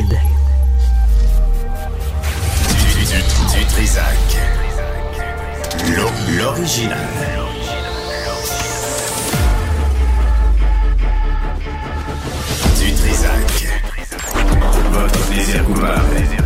Du, du, du L'original. Du Trisac. Votre plaisir coupable.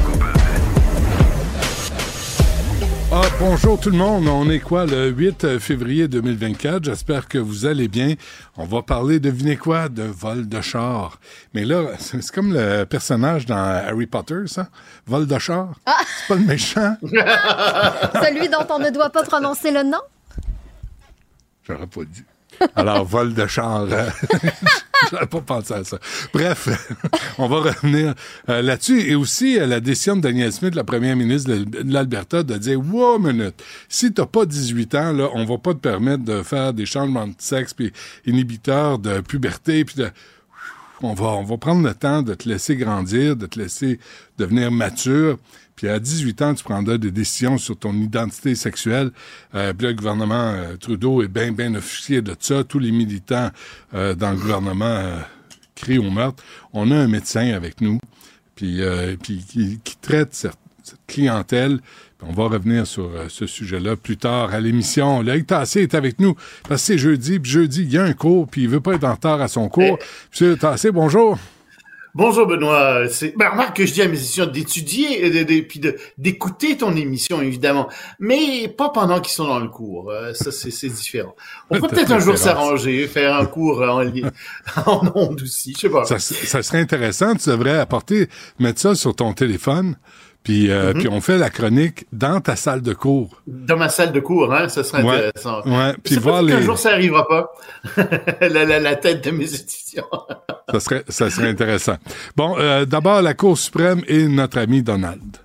Ah, bonjour tout le monde. On est quoi, le 8 février 2024? J'espère que vous allez bien. On va parler, devinez quoi, de vol de char. Mais là, c'est comme le personnage dans Harry Potter, ça. Vol de char. C'est pas le méchant. Celui dont on ne doit pas prononcer le nom? J'aurais pas dit. Alors, vol de char. euh, J'aurais pas pensé à ça. Bref, on va revenir euh, là-dessus. Et aussi, euh, la décision de Daniel Smith, la première ministre de de l'Alberta, de dire, wow, minute, si t'as pas 18 ans, là, on va pas te permettre de faire des changements de sexe puis inhibiteurs de puberté puis de... On va, on va prendre le temps de te laisser grandir, de te laisser devenir mature. Puis à 18 ans, tu prendras des décisions sur ton identité sexuelle. Euh, puis là, le gouvernement euh, Trudeau est bien, bien officier de ça. Tous les militants euh, dans le gouvernement euh, crient au meurtre. On a un médecin avec nous, puis, euh, puis qui, qui traite cette, cette clientèle. Puis on va revenir sur ce sujet-là plus tard à l'émission. Loïc Tassé est avec nous parce que c'est jeudi. Puis jeudi, il y a un cours, puis il veut pas être en retard à son cours. Monsieur Tassé, bonjour. Bonjour Benoît. C'est ben, remarque que je dis à mes étudiants d'étudier et de, puis d'écouter ton émission évidemment, mais pas pendant qu'ils sont dans le cours. Euh, ça c'est différent. On peut Ta peut-être un jour s'arranger, faire un cours en ligne, en ondes aussi, je sais pas. Ça, ça serait intéressant. Tu devrais apporter, mettre ça sur ton téléphone, puis, euh, Mhm. puis on fait la chronique dans ta salle de cours. Dans ma salle de cours, hein, ça serait Ouais. intéressant. Ouais, puis voir les. jour ça arrivera pas. la, la, la tête de mes étudiants. Ça serait, ça serait intéressant. Bon, euh, d'abord la Cour suprême et notre ami Donald.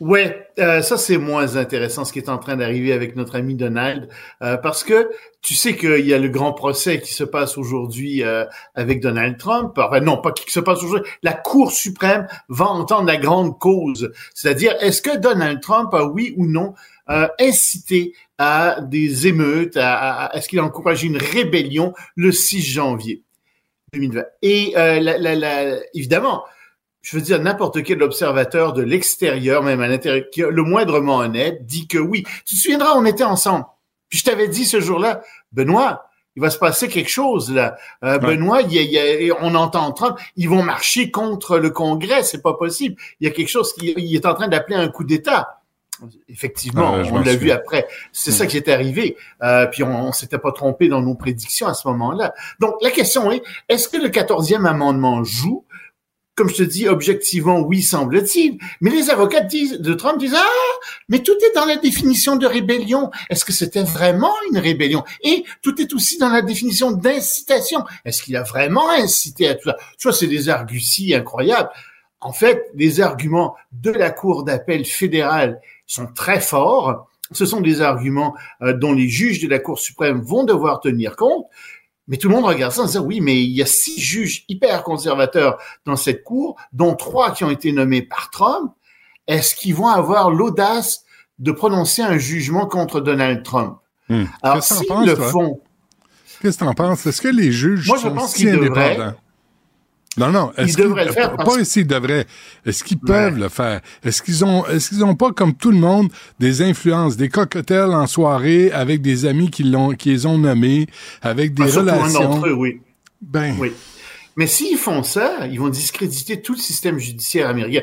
Ouais, euh, ça c'est moins intéressant ce qui est en train d'arriver avec notre ami Donald, euh, parce que tu sais qu'il y a le grand procès qui se passe aujourd'hui euh, avec Donald Trump. Enfin non, pas qui se passe aujourd'hui. La Cour suprême va entendre la grande cause, c'est-à-dire est-ce que Donald Trump a oui ou non euh, incité à des émeutes, à, à- est-ce qu'il a encouragé une rébellion le 6 janvier 2020 Et euh, la, la, la, évidemment je veux dire, n'importe quel observateur de l'extérieur, même à l'intérieur, le moindrement honnête, dit que oui. Tu te souviendras, on était ensemble. Puis je t'avais dit ce jour-là, Benoît, il va se passer quelque chose là. Euh, Ouais. Benoît, il y a- il y a- on entend Trump, ils vont marcher contre le Congrès, c'est pas possible. Il y a quelque chose qui il est en train d'appeler un coup d'État. Effectivement, Ah on l'a vu après. C'est ça qui est arrivé. Euh, puis on, on s'était pas trompé dans nos prédictions à ce moment-là. Donc la question est, est-ce que le 14e amendement joue comme je te dis, objectivement, oui, semble-t-il. Mais les avocats disent, de Trump disent, ah, mais tout est dans la définition de rébellion. Est-ce que c'était vraiment une rébellion? Et tout est aussi dans la définition d'incitation. Est-ce qu'il a vraiment incité à tout ça? Vois, c'est des arguties incroyables. En fait, les arguments de la Cour d'appel fédérale sont très forts. Ce sont des arguments euh, dont les juges de la Cour suprême vont devoir tenir compte. Mais tout le monde regarde ça en disant oui, mais il y a six juges hyper conservateurs dans cette cour, dont trois qui ont été nommés par Trump. Est-ce qu'ils vont avoir l'audace de prononcer un jugement contre Donald Trump? Hmm. Alors, s'ils le font, Qu'est-ce que t'en penses? Est-ce que les juges Moi, je sont pense si qu'ils devraient. Non, non. Ils Est-ce qu'ils- devraient le faire Pas parce- pas s'ils devraient. Est-ce qu'ils peuvent Ouais. le faire? Est-ce qu'ils ont, est-ce qu'ils ont pas, comme tout le monde, des influences, des cocktails en soirée avec des amis qui l'ont, qui les ont nommés, avec des Ah, surtout un relations? d'entre eux, oui. Ben, Oui. Mais s'ils font ça, ils vont discréditer tout le système judiciaire américain.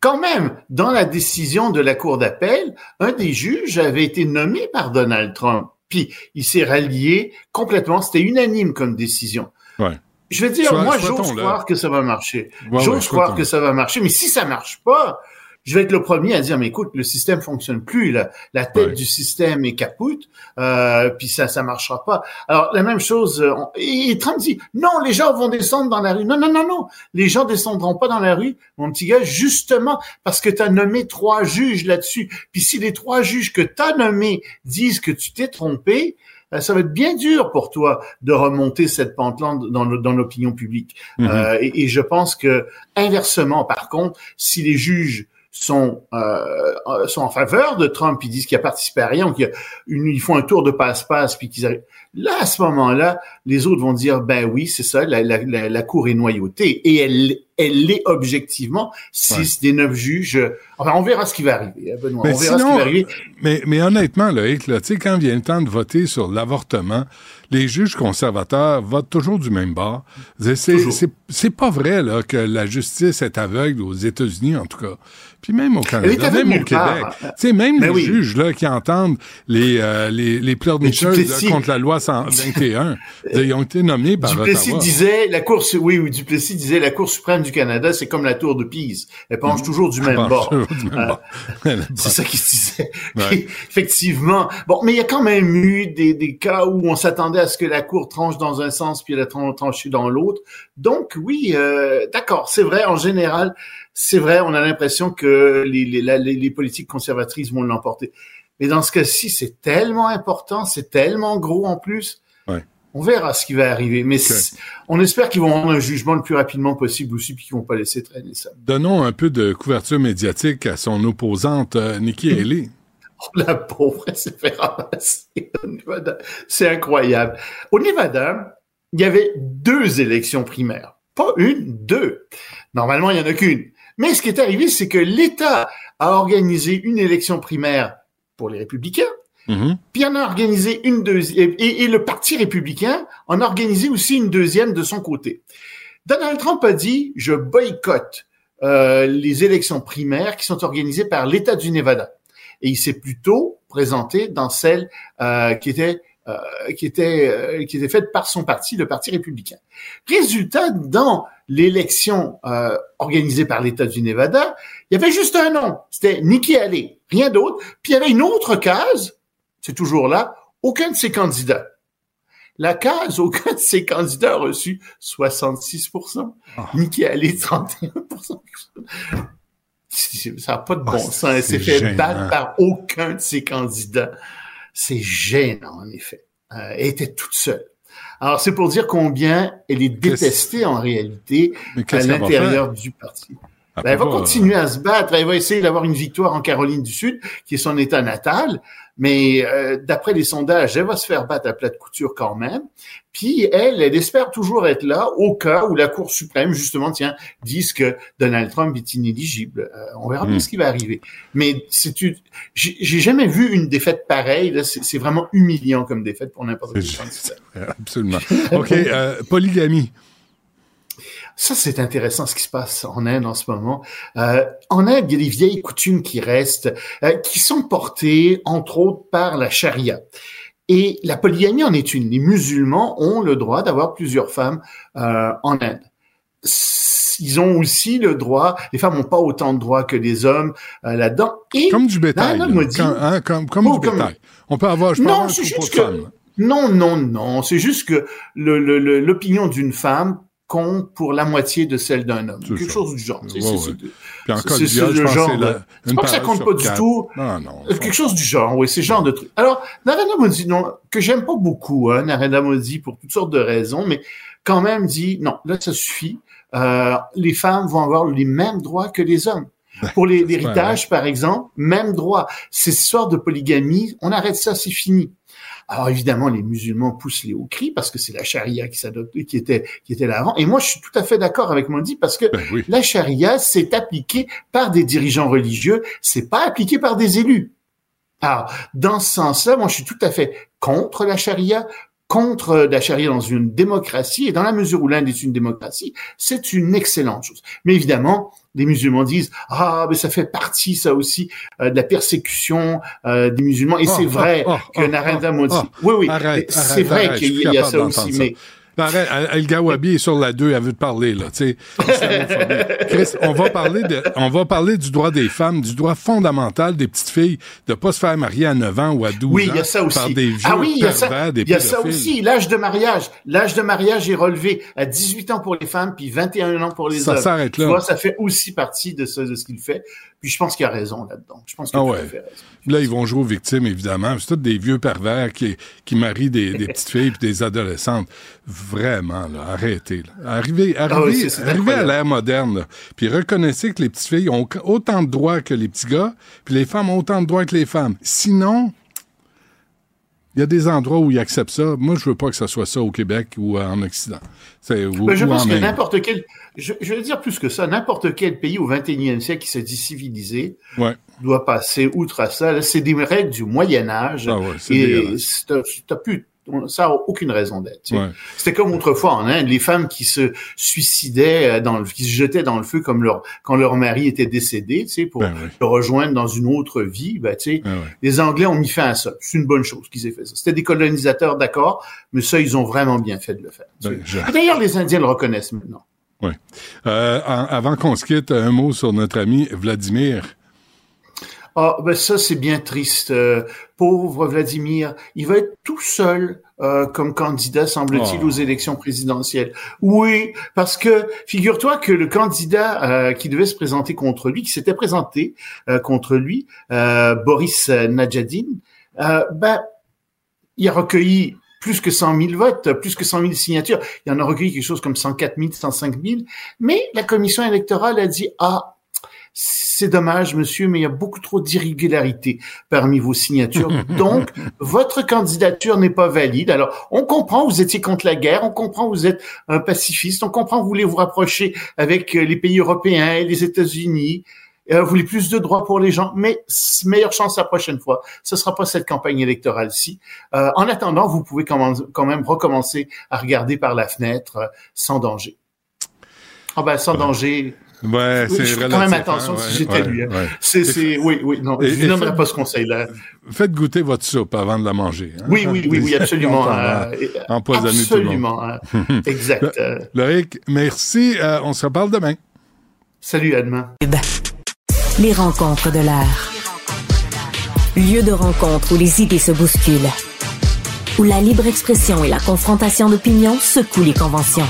Quand même, dans la décision de la Cour d'appel, un des juges avait été nommé par Donald Trump. Puis il s'est rallié complètement. C'était unanime comme décision. Ouais. Je veux dire, moi, j'ose là. croire que ça va marcher. Ouais, j'ose croire que ça va marcher. Mais si ça marche pas, je vais être le premier à dire, mais écoute, le système fonctionne plus. La, la tête Ouais. du système est capoute. Euh, puis ça, ça marchera pas. Alors la même chose. euh, on- et Trump dit, non, les gens vont descendre dans la rue. Non, non, non, non. Les gens descendront pas dans la rue, mon petit gars, justement parce que tu as nommé trois juges là-dessus. Puis si les trois juges que tu as nommés disent que tu t'es trompé, ça va être bien dur pour toi de remonter cette pente-là dans, dans l'opinion publique. Mhm. Euh, et, et je pense que inversement, par contre, si les juges sont euh, euh, sont en faveur de Trump, ils disent qu'il a participé à rien, qu'ils ils font un tour de passe-passe, puis qu'ils arrivent. Là, à ce moment-là, les autres vont dire, ben oui, c'est ça, la, la, la, cour est noyautée, et elle elle l'est objectivement. Six des neuf juges. Enfin, on verra ce qui va arriver, hein, Benoît. Mais on verra sinon, ce qui va arriver. Mais, mais honnêtement, Loïc, là, tu sais, quand vient le temps de voter sur l'avortement, les juges conservateurs votent toujours du même bord. C'est, pas vrai là, que la justice est aveugle aux États-Unis, en tout cas. Puis même au Elle est Canada, même au. Québec. Tu sais, même Ben les oui. juges là, qui entendent les, euh, les, les pleurnicheuses contre la loi 121, ils ont été nommés par Duplessis Ottawa. disait, la Cour, su- oui, oui, Duplessis disait, la Cour suprême du Canada, c'est comme la tour de Pise. Elle penche toujours du même Bon, bord. toujours du même Euh, bord. C'est ça qu'il se disait. Ouais. Effectivement. Bon, mais il y a quand même eu des, des cas où on s'attendait à ce que la Cour tranche dans un sens puis elle a tran- tranché dans l'autre. Donc oui, euh, d'accord, c'est vrai. En général, c'est vrai. On a l'impression que les, les, la- les, les politiques conservatrices vont l'emporter. Mais dans ce cas-ci, c'est tellement important, c'est tellement gros en plus. Ouais. On verra ce qui va arriver. Mais on espère qu'ils vont rendre un jugement le plus rapidement possible aussi, puis qu'ils vont pas laisser traîner ça. Donnons un peu de couverture médiatique à son opposante euh, Nikki Haley. Oh, la pauvre, elle s'est fait ramasser au Nevada. C'est incroyable. Au Nevada, il y avait deux élections primaires. Pas une, deux. Normalement, il y en a qu'une. Mais ce qui est arrivé, c'est que l'État a organisé une élection primaire pour les républicains, Mhm. puis il en a organisé une deuxième, et, et le Parti républicain en a organisé aussi une deuxième de son côté. Donald Trump a dit, je boycotte euh, les élections primaires qui sont organisées par l'État du Nevada. Et il s'est plutôt présenté dans celle euh, qui était euh, qui était euh, qui était faite par son parti, le Parti républicain. Résultat, dans l'élection euh, organisée par l'État du Nevada, il y avait juste un nom, c'était Nikki Haley, rien d'autre. Puis il y avait une autre case, c'est toujours là, aucun de ses candidats. La case, aucun de ses candidats a reçu 66 Ah. Nikki Haley, 31% Ça n'a pas de bon Ah, sens. Elle s'est fait battre par aucun de ses candidats. C'est gênant, en effet. Euh, elle était toute seule. Alors, c'est pour dire combien elle est détestée en réalité à l'intérieur du parti. Elle Ben, elle peut va continuer à se battre. Elle va essayer d'avoir une victoire en Caroline du Sud, qui est son état natal. Mais euh, d'après les sondages, elle va se faire battre à plat de couture quand même. Puis elle, elle espère toujours être là au cas où la Cour suprême, justement, tiens, dise que Donald Trump est inéligible. Euh, on verra bien Hmm. ce qui va arriver. Mais c'est une... j'ai jamais vu une défaite pareille. C'est vraiment humiliant comme défaite pour n'importe quel candidat. euh, Absolument. OK, euh, polygamie. Ça, c'est intéressant ce qui se passe en Inde en ce moment. Euh, en Inde, il y a des vieilles coutumes qui restent, euh, qui sont portées, entre autres, par la charia. Et la polygamie en est une. Les musulmans ont le droit d'avoir plusieurs femmes euh, en Inde. Ils ont aussi le droit, les femmes n'ont pas autant de droits que les hommes euh, là-dedans. Et Comme du bétail. Là. dit- Comme, hein, comme, comme Oh, du comme- bétail. On peut avoir, je Non, avoir un juste que- là. Non, non, non. C'est juste que le- le- le- l'opinion d'une femme compte pour la moitié de celle d'un homme. Quelque ça. chose du genre. C'est- Ouais, c'est- ouais. Puis en cas de viol, je pense genre la- une pas que ça compte pas du quatre. tout. Non, non. Euh, Quelque chose du genre, oui, c'est le genre de truc. Alors, Narendra Modi, non, que j'aime pas beaucoup, hein, Narendra Modi, pour toutes sortes de raisons, mais quand même dit, non, là, ça suffit. Euh, les femmes vont avoir les mêmes droits que les hommes. Pour les- l'héritage, par exemple, même droit. Ces histoires de polygamie, on arrête ça, c'est fini. Alors évidemment, les musulmans poussent les hauts cris parce que c'est la charia qui s'adopte, qui était, qui était là avant. Et moi, je suis tout à fait d'accord avec Modi parce que Ben oui. la charia, c'est appliqué par des dirigeants religieux, c'est pas appliqué par des élus. Alors, dans ce sens-là, moi, je suis tout à fait contre la charia, contre la charia dans une démocratie, et dans la mesure où l'Inde est une démocratie, c'est une excellente chose. Mais évidemment, les musulmans disent ah mais ça fait partie ça aussi euh, de la persécution euh, des musulmans. Et Oh, c'est vrai oh, oh, que Narendra Modi oui oui c'est vrai qu'il suis y a ça aussi mais Arrête, El Gawabi est sur la 2, elle veut te parler, là, tu sais. Chris, on va parler de, on va parler du droit des femmes, du droit fondamental des petites filles de pas se faire marier à 9 ans ou à 12 Oui, ans il y a ça aussi. par des vieux ah oui, il y a ça. pervers, des Il y a ça aussi. L'âge de mariage. L'âge de mariage est relevé à 18 ans pour les femmes, puis 21 ans pour les Ça hommes. s'arrête Tu là. vois, ça fait aussi partie de ce, de ce qu'il fait. Puis je pense qu'il a raison là-dedans. Je pense qu'il Ah ouais. raison. Là, ils vont jouer aux victimes, évidemment. C'est tous des vieux pervers qui, qui marient des, des petites filles et des adolescentes. Vraiment, là, arrêtez. Là. Arrivez, arrivez, Ah oui, arrivez à l'ère moderne, là. puis reconnaissez que les petites filles ont autant de droits que les petits gars, puis les femmes ont autant de droits que les femmes. Sinon, Il y a des endroits où ils acceptent ça. Moi, je veux pas que ce soit ça au Québec ou en Occident. Ou, je pense que n'importe quel, je, je, veux dire plus que ça, n'importe quel pays au 21e siècle qui se dit civilisé ouais. doit passer outre à ça. C'est des règles du Moyen Âge. Ah ouais, et t'as plus ça n'a aucune raison d'être. C'était comme autrefois en Inde, les femmes qui se suicidaient, euh, dans le, qui se jetaient dans le feu comme leur quand leur mari était décédé, tu sais, pour Ben oui. le rejoindre dans une autre vie. Ben, tu sais, ouais. les Anglais ont mis fin à ça. C'est une bonne chose qu'ils aient fait ça. C'était des colonisateurs, d'accord, mais ça, ils ont vraiment bien fait de le faire. Ben, je- D'ailleurs, les Indiens le reconnaissent maintenant. Euh, avant qu'on se quitte, un mot sur notre ami Vladimir. Ah, ben ça, c'est bien triste. Euh, pauvre Vladimir, il va être tout seul euh, comme candidat, semble-t-il, Oh. aux élections présidentielles. Oui, parce que figure-toi que le candidat euh, qui devait se présenter contre lui, qui s'était présenté euh, contre lui, euh, Boris Nadjadine, euh, ben, il a recueilli plus que 100 000 votes, plus que 100 000 signatures. Il en a recueilli quelque chose comme 104 000, 105 000. Mais la commission électorale a dit, ah, c'est dommage, monsieur, mais il y a beaucoup trop d'irrégularités parmi vos signatures. Donc, votre candidature n'est pas valide. Alors, on comprend, vous étiez contre la guerre, on comprend, vous êtes un pacifiste, on comprend, vous voulez vous rapprocher avec euh, les pays européens et les États-Unis, euh, vous voulez plus de droits pour les gens, mais meilleure chance la prochaine fois. Ce sera pas cette campagne électorale-ci. Euh, en attendant, vous pouvez quand même, quand même recommencer à regarder par la fenêtre euh, sans danger. Ah ben, sans danger. Ouais, Oui, c'est je quand même hein, attention ouais, si j'étais ouais, lui, hein. ouais. C'est, c'est, oui, oui, non, Et- je fait- pas ce conseil-là. Faites goûter votre soupe avant de la manger. hein. Oui, oui, oui, oui, absolument. Euh, empoisonner tout le monde. absolument. exact. euh, Loïc, merci. Euh, on se reparle demain. salut, à demain. Les rencontres de l'air. Lieu de rencontre où les idées se bousculent. Où la libre expression et la confrontation d'opinions secouent les conventions.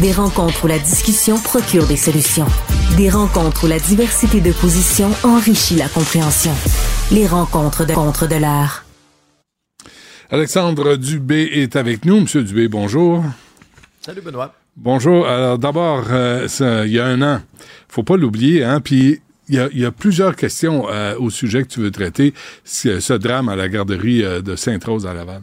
Des rencontres où la discussion procure des solutions. Des rencontres où la diversité de positions enrichit la compréhension. Les rencontres de contre de l'air. Alexandre Dubé est avec nous. Monsieur Dubé, bonjour. Salut Benoît. Bonjour. Alors d'abord, euh, il y a un an, faut pas l'oublier, hein, puis il y a, il y a plusieurs questions euh, au sujet que tu veux traiter, ce, ce drame à la garderie euh, de Sainte-Rose à Laval.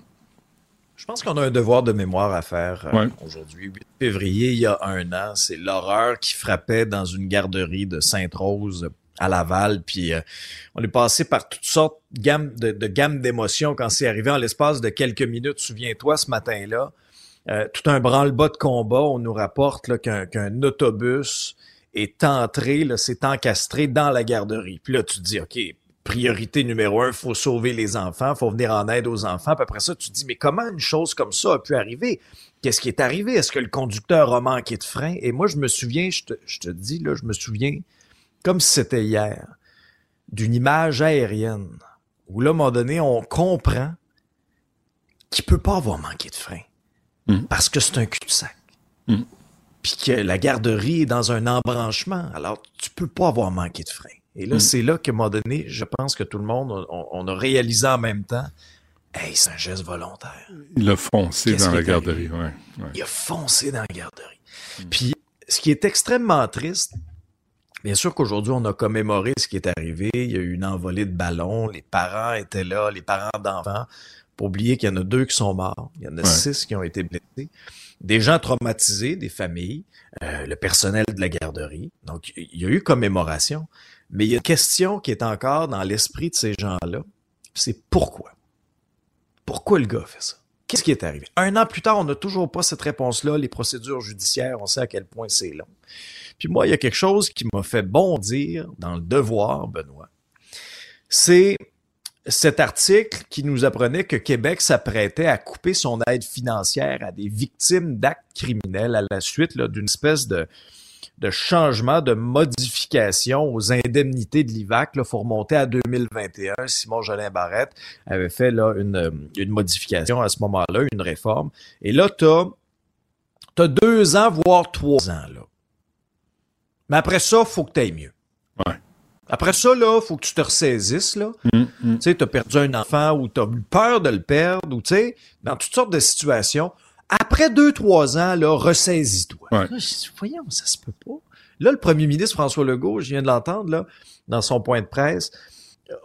Je pense qu'on a un devoir de mémoire à faire euh, Ouais. aujourd'hui. 8 février, il y a un an, c'est l'horreur qui frappait dans une garderie de Sainte-Rose à Laval. Puis euh, on est passé par toutes sortes de gammes de, de gammes d'émotions quand c'est arrivé en l'espace de quelques minutes. Souviens-toi, ce matin-là, euh, tout un branle-bas de combat, on nous rapporte là, qu'un, qu'un autobus est entré, là, s'est encastré dans la garderie. Puis là, tu te dis, OK, priorité numéro un, faut sauver les enfants, faut venir en aide aux enfants. Puis après ça, tu te dis, mais comment une chose comme ça a pu arriver? Qu'est-ce qui est arrivé? Est-ce que le conducteur a manqué de frein? Et moi, je me souviens, je te, je te dis, là, je me souviens, comme si c'était hier, d'une image aérienne où là, à un moment donné, on comprend qu'il peut pas avoir manqué de frein. Mhm. Parce que c'est un cul-de-sac. Mhm. Puis que la garderie est dans un embranchement. Alors, tu peux pas avoir manqué de frein. Et là, Mhm. c'est là qu'à un moment donné, je pense que tout le monde, on, on a réalisé en même temps, hey, c'est un geste volontaire. Il a foncé dans la garderie. Ouais, ouais. Il a foncé dans la garderie. Puis, ce qui est extrêmement triste, bien sûr qu'aujourd'hui, on a commémoré ce qui est arrivé. Il y a eu une envolée de ballons. Les parents étaient là, les parents d'enfants. Pour oublier qu'il y en a deux qui sont morts. Il y en a Ouais. six qui ont été blessés. Des gens traumatisés, des familles, euh, le personnel de la garderie. Donc, il y a eu commémoration. Mais il y a une question qui est encore dans l'esprit de ces gens-là. C'est pourquoi? Pourquoi le gars fait ça? Qu'est-ce qui est arrivé? Un an plus tard, on n'a toujours pas cette réponse-là. Les procédures judiciaires, on sait à quel point c'est long. Puis moi, il y a quelque chose qui m'a fait bondir dans le devoir, Benoît. C'est cet article qui nous apprenait que Québec s'apprêtait à couper son aide financière à des victimes d'actes criminels à la suite d'une espèce de, de changement, de modification aux indemnités de l'IVAC. Il faut remonter à 2021. Simon Jolin Barrette avait fait là, une, une modification à ce moment-là, une réforme. Et là, tu as, deux ans, voire trois ans. Là. Mais après ça, il faut que tu ailles mieux. Ouais. Après ça, là, faut que tu te ressaisisses, là. Hum, hum. Tu sais, t'as perdu un enfant ou t'as eu peur de le perdre ou tu sais, dans toutes sortes de situations. Après deux, trois ans, là, ressaisis-toi. Ouais. Là, voyons, ça se peut pas. Là, le premier ministre François Legault, je viens de l'entendre, là, dans son point de presse,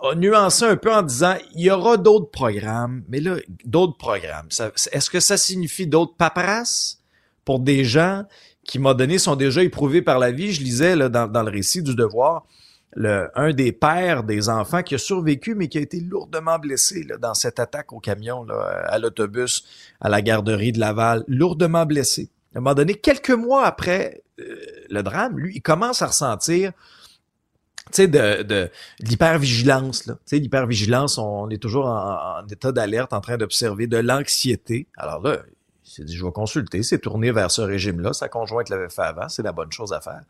a nuancé un peu en disant il y aura d'autres programmes, mais là, d'autres programmes. Est-ce que ça signifie d'autres paperasses pour des gens qui, m'a donné, sont déjà éprouvés par la vie? Je lisais là, dans, dans le récit du devoir, le, un des pères des enfants qui a survécu, mais qui a été lourdement blessé là, dans cette attaque au camion, là, à l'autobus, à la garderie de Laval, lourdement blessé. À un moment donné, quelques mois après euh, le drame, lui, il commence à ressentir tu sais, de, de, l'hypervigilance. Tu sais, l'hypervigilance, on est toujours en, en état d'alerte, en train d'observer de l'anxiété. Alors là, il s'est dit, je vais consulter, c'est tourné vers ce régime-là. Sa conjointe l'avait fait avant, c'est la bonne chose à faire.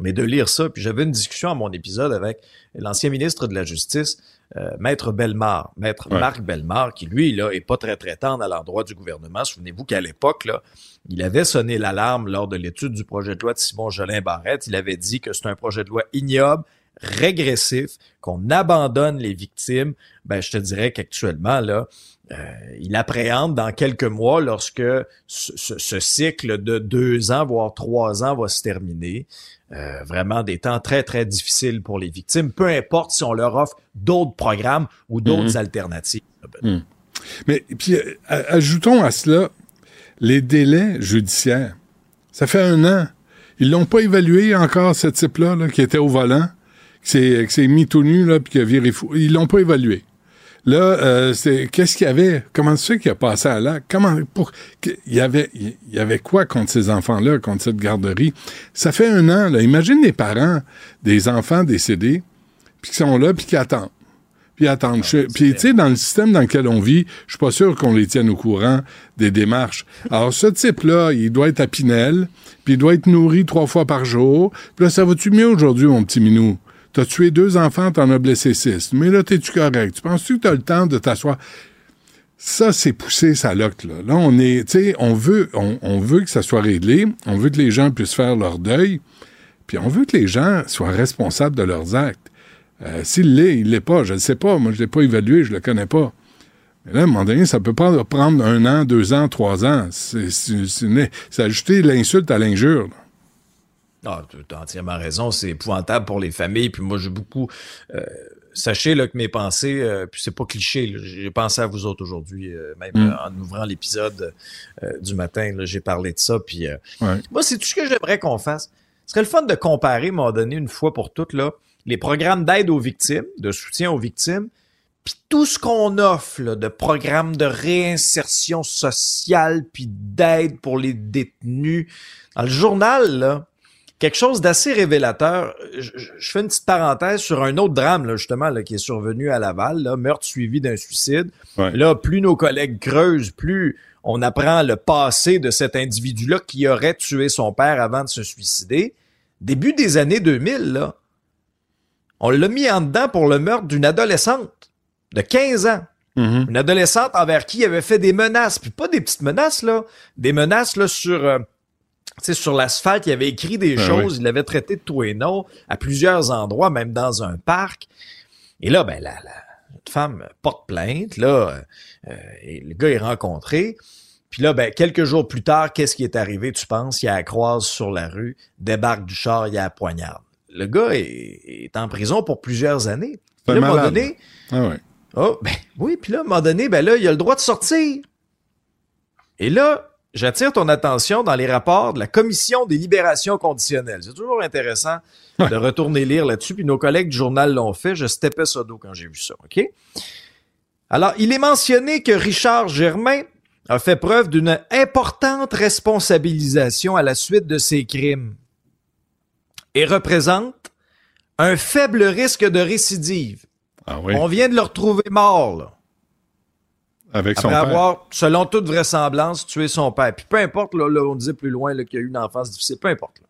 Mais de lire ça, puis j'avais une discussion à mon épisode avec l'ancien ministre de la Justice, euh, Maître Bellemare, Maître Marc Bellemare, qui lui, là, est pas très très tendre à l'endroit du gouvernement. Souvenez-vous qu'à l'époque, là, il avait sonné l'alarme lors de l'étude du projet de loi de Simon Jolin Barrette. Il avait dit que c'est un projet de loi ignoble, régressif, qu'on abandonne les victimes. Ben, je te dirais qu'actuellement, là, euh, il appréhende dans quelques mois, lorsque ce, cycle de deux ans, voire trois ans va se terminer, euh, vraiment des temps très, très difficiles pour les victimes, peu importe si on leur offre d'autres programmes ou d'autres mhm. alternatives. Mhm. Mais puis, euh, ajoutons à cela les délais judiciaires. Ça fait un an. Ils l'ont pas évalué encore, ce type-là, qui était au volant, qui s'est mis tout nu, là, puis qui a viré fou. Ils l'ont pas évalué. Là, euh, c'est qu'est-ce qu'il y avait? Comment ça fait qu'il a passé à là Comment pour il y avait il y avait quoi contre ces enfants-là, contre cette garderie? Ça fait un an. Là, imagine les parents des enfants décédés, puis qui sont là, puis qui attendent. Puis attendent. Ah, puis tu sais, dans le système dans lequel on vit, je suis pas sûr qu'on les tienne au courant des démarches. Alors ce type-là, il doit être à Pinel, puis il doit être nourri trois fois par jour. Puis là, ça va-tu mieux aujourd'hui, mon petit minou? T'as tué deux enfants, t'en as blessé six. Mais là, t'es-tu correct? Tu penses-tu que t'as le temps de t'asseoir? Ça, c'est poussé sa loque, là. On est, tu sais, on veut, on, veut que ça soit réglé. On veut que les gens puissent faire leur deuil. Puis on veut que les gens soient responsables de leurs actes. Euh, s'il l'est, il l'est pas. Je ne sais pas. Moi, je l'ai pas évalué, je le connais pas. Mais là, à un moment donné, ça peut pas prendre un an, deux ans, trois ans. C'est ajouter l'insulte à l'injure. Ah, tu as entièrement raison. C'est épouvantable pour les familles. Puis moi, j'ai beaucoup. Euh, sachez là, que mes pensées, euh, puis c'est pas cliché, j'ai pensé à vous autres aujourd'hui, euh, même mm. en ouvrant l'épisode du matin, j'ai parlé de ça. Puis moi, c'est tout ce que j'aimerais qu'on fasse. Ce serait le fun de comparer, m'a donné une fois pour toutes, là, les programmes d'aide aux victimes, de soutien aux victimes, puis tout ce qu'on offre là, de programmes de réinsertion sociale, puis d'aide pour les détenus. Dans le journal, là, quelque chose d'assez révélateur. Je, fais une petite parenthèse sur un autre drame, là, justement, là, qui est survenu à Laval, là, meurtre suivi d'un suicide. Là, plus nos collègues creusent, plus on apprend le passé de cet individu-là qui aurait tué son père avant de se suicider. Début des années 2000, là, on l'a mis en dedans pour le meurtre d'une adolescente de 15 ans. Mm-hmm. Une adolescente envers qui il avait fait des menaces, puis pas des petites menaces, là, des menaces là, sur... Euh, sais, sur l'asphalte, il avait écrit des ben choses, il l'avait traité de tout et non à plusieurs endroits, même dans un parc. Et là, ben, la, la femme porte plainte, là, euh, et le gars est rencontré. Puis là, ben, quelques jours plus tard, qu'est-ce qui est arrivé, tu penses? Il a croise sur la rue, débarque du char, il a la poignarde. Le gars est, en prison pour plusieurs années. Puis là, à un moment donné... Ah ouais. Oh, ben, oui, puis là, à un moment donné, ben là, il a le droit de sortir. Et là, j'attire ton attention dans les rapports de la Commission des libérations conditionnelles. C'est toujours intéressant de retourner lire là-dessus, puis nos collègues du journal l'ont fait. Je steppais ça dos quand j'ai vu ça, OK? Alors, il est mentionné que Richard Germain a fait preuve d'une importante responsabilisation à la suite de ses crimes et représente un faible risque de récidive. Ah oui. On vient de le retrouver mort, là. Avec son Après avoir, selon toute vraisemblance, tué son père. Puis peu importe, là, on disait plus loin qu'il y a eu une enfance difficile, peu importe.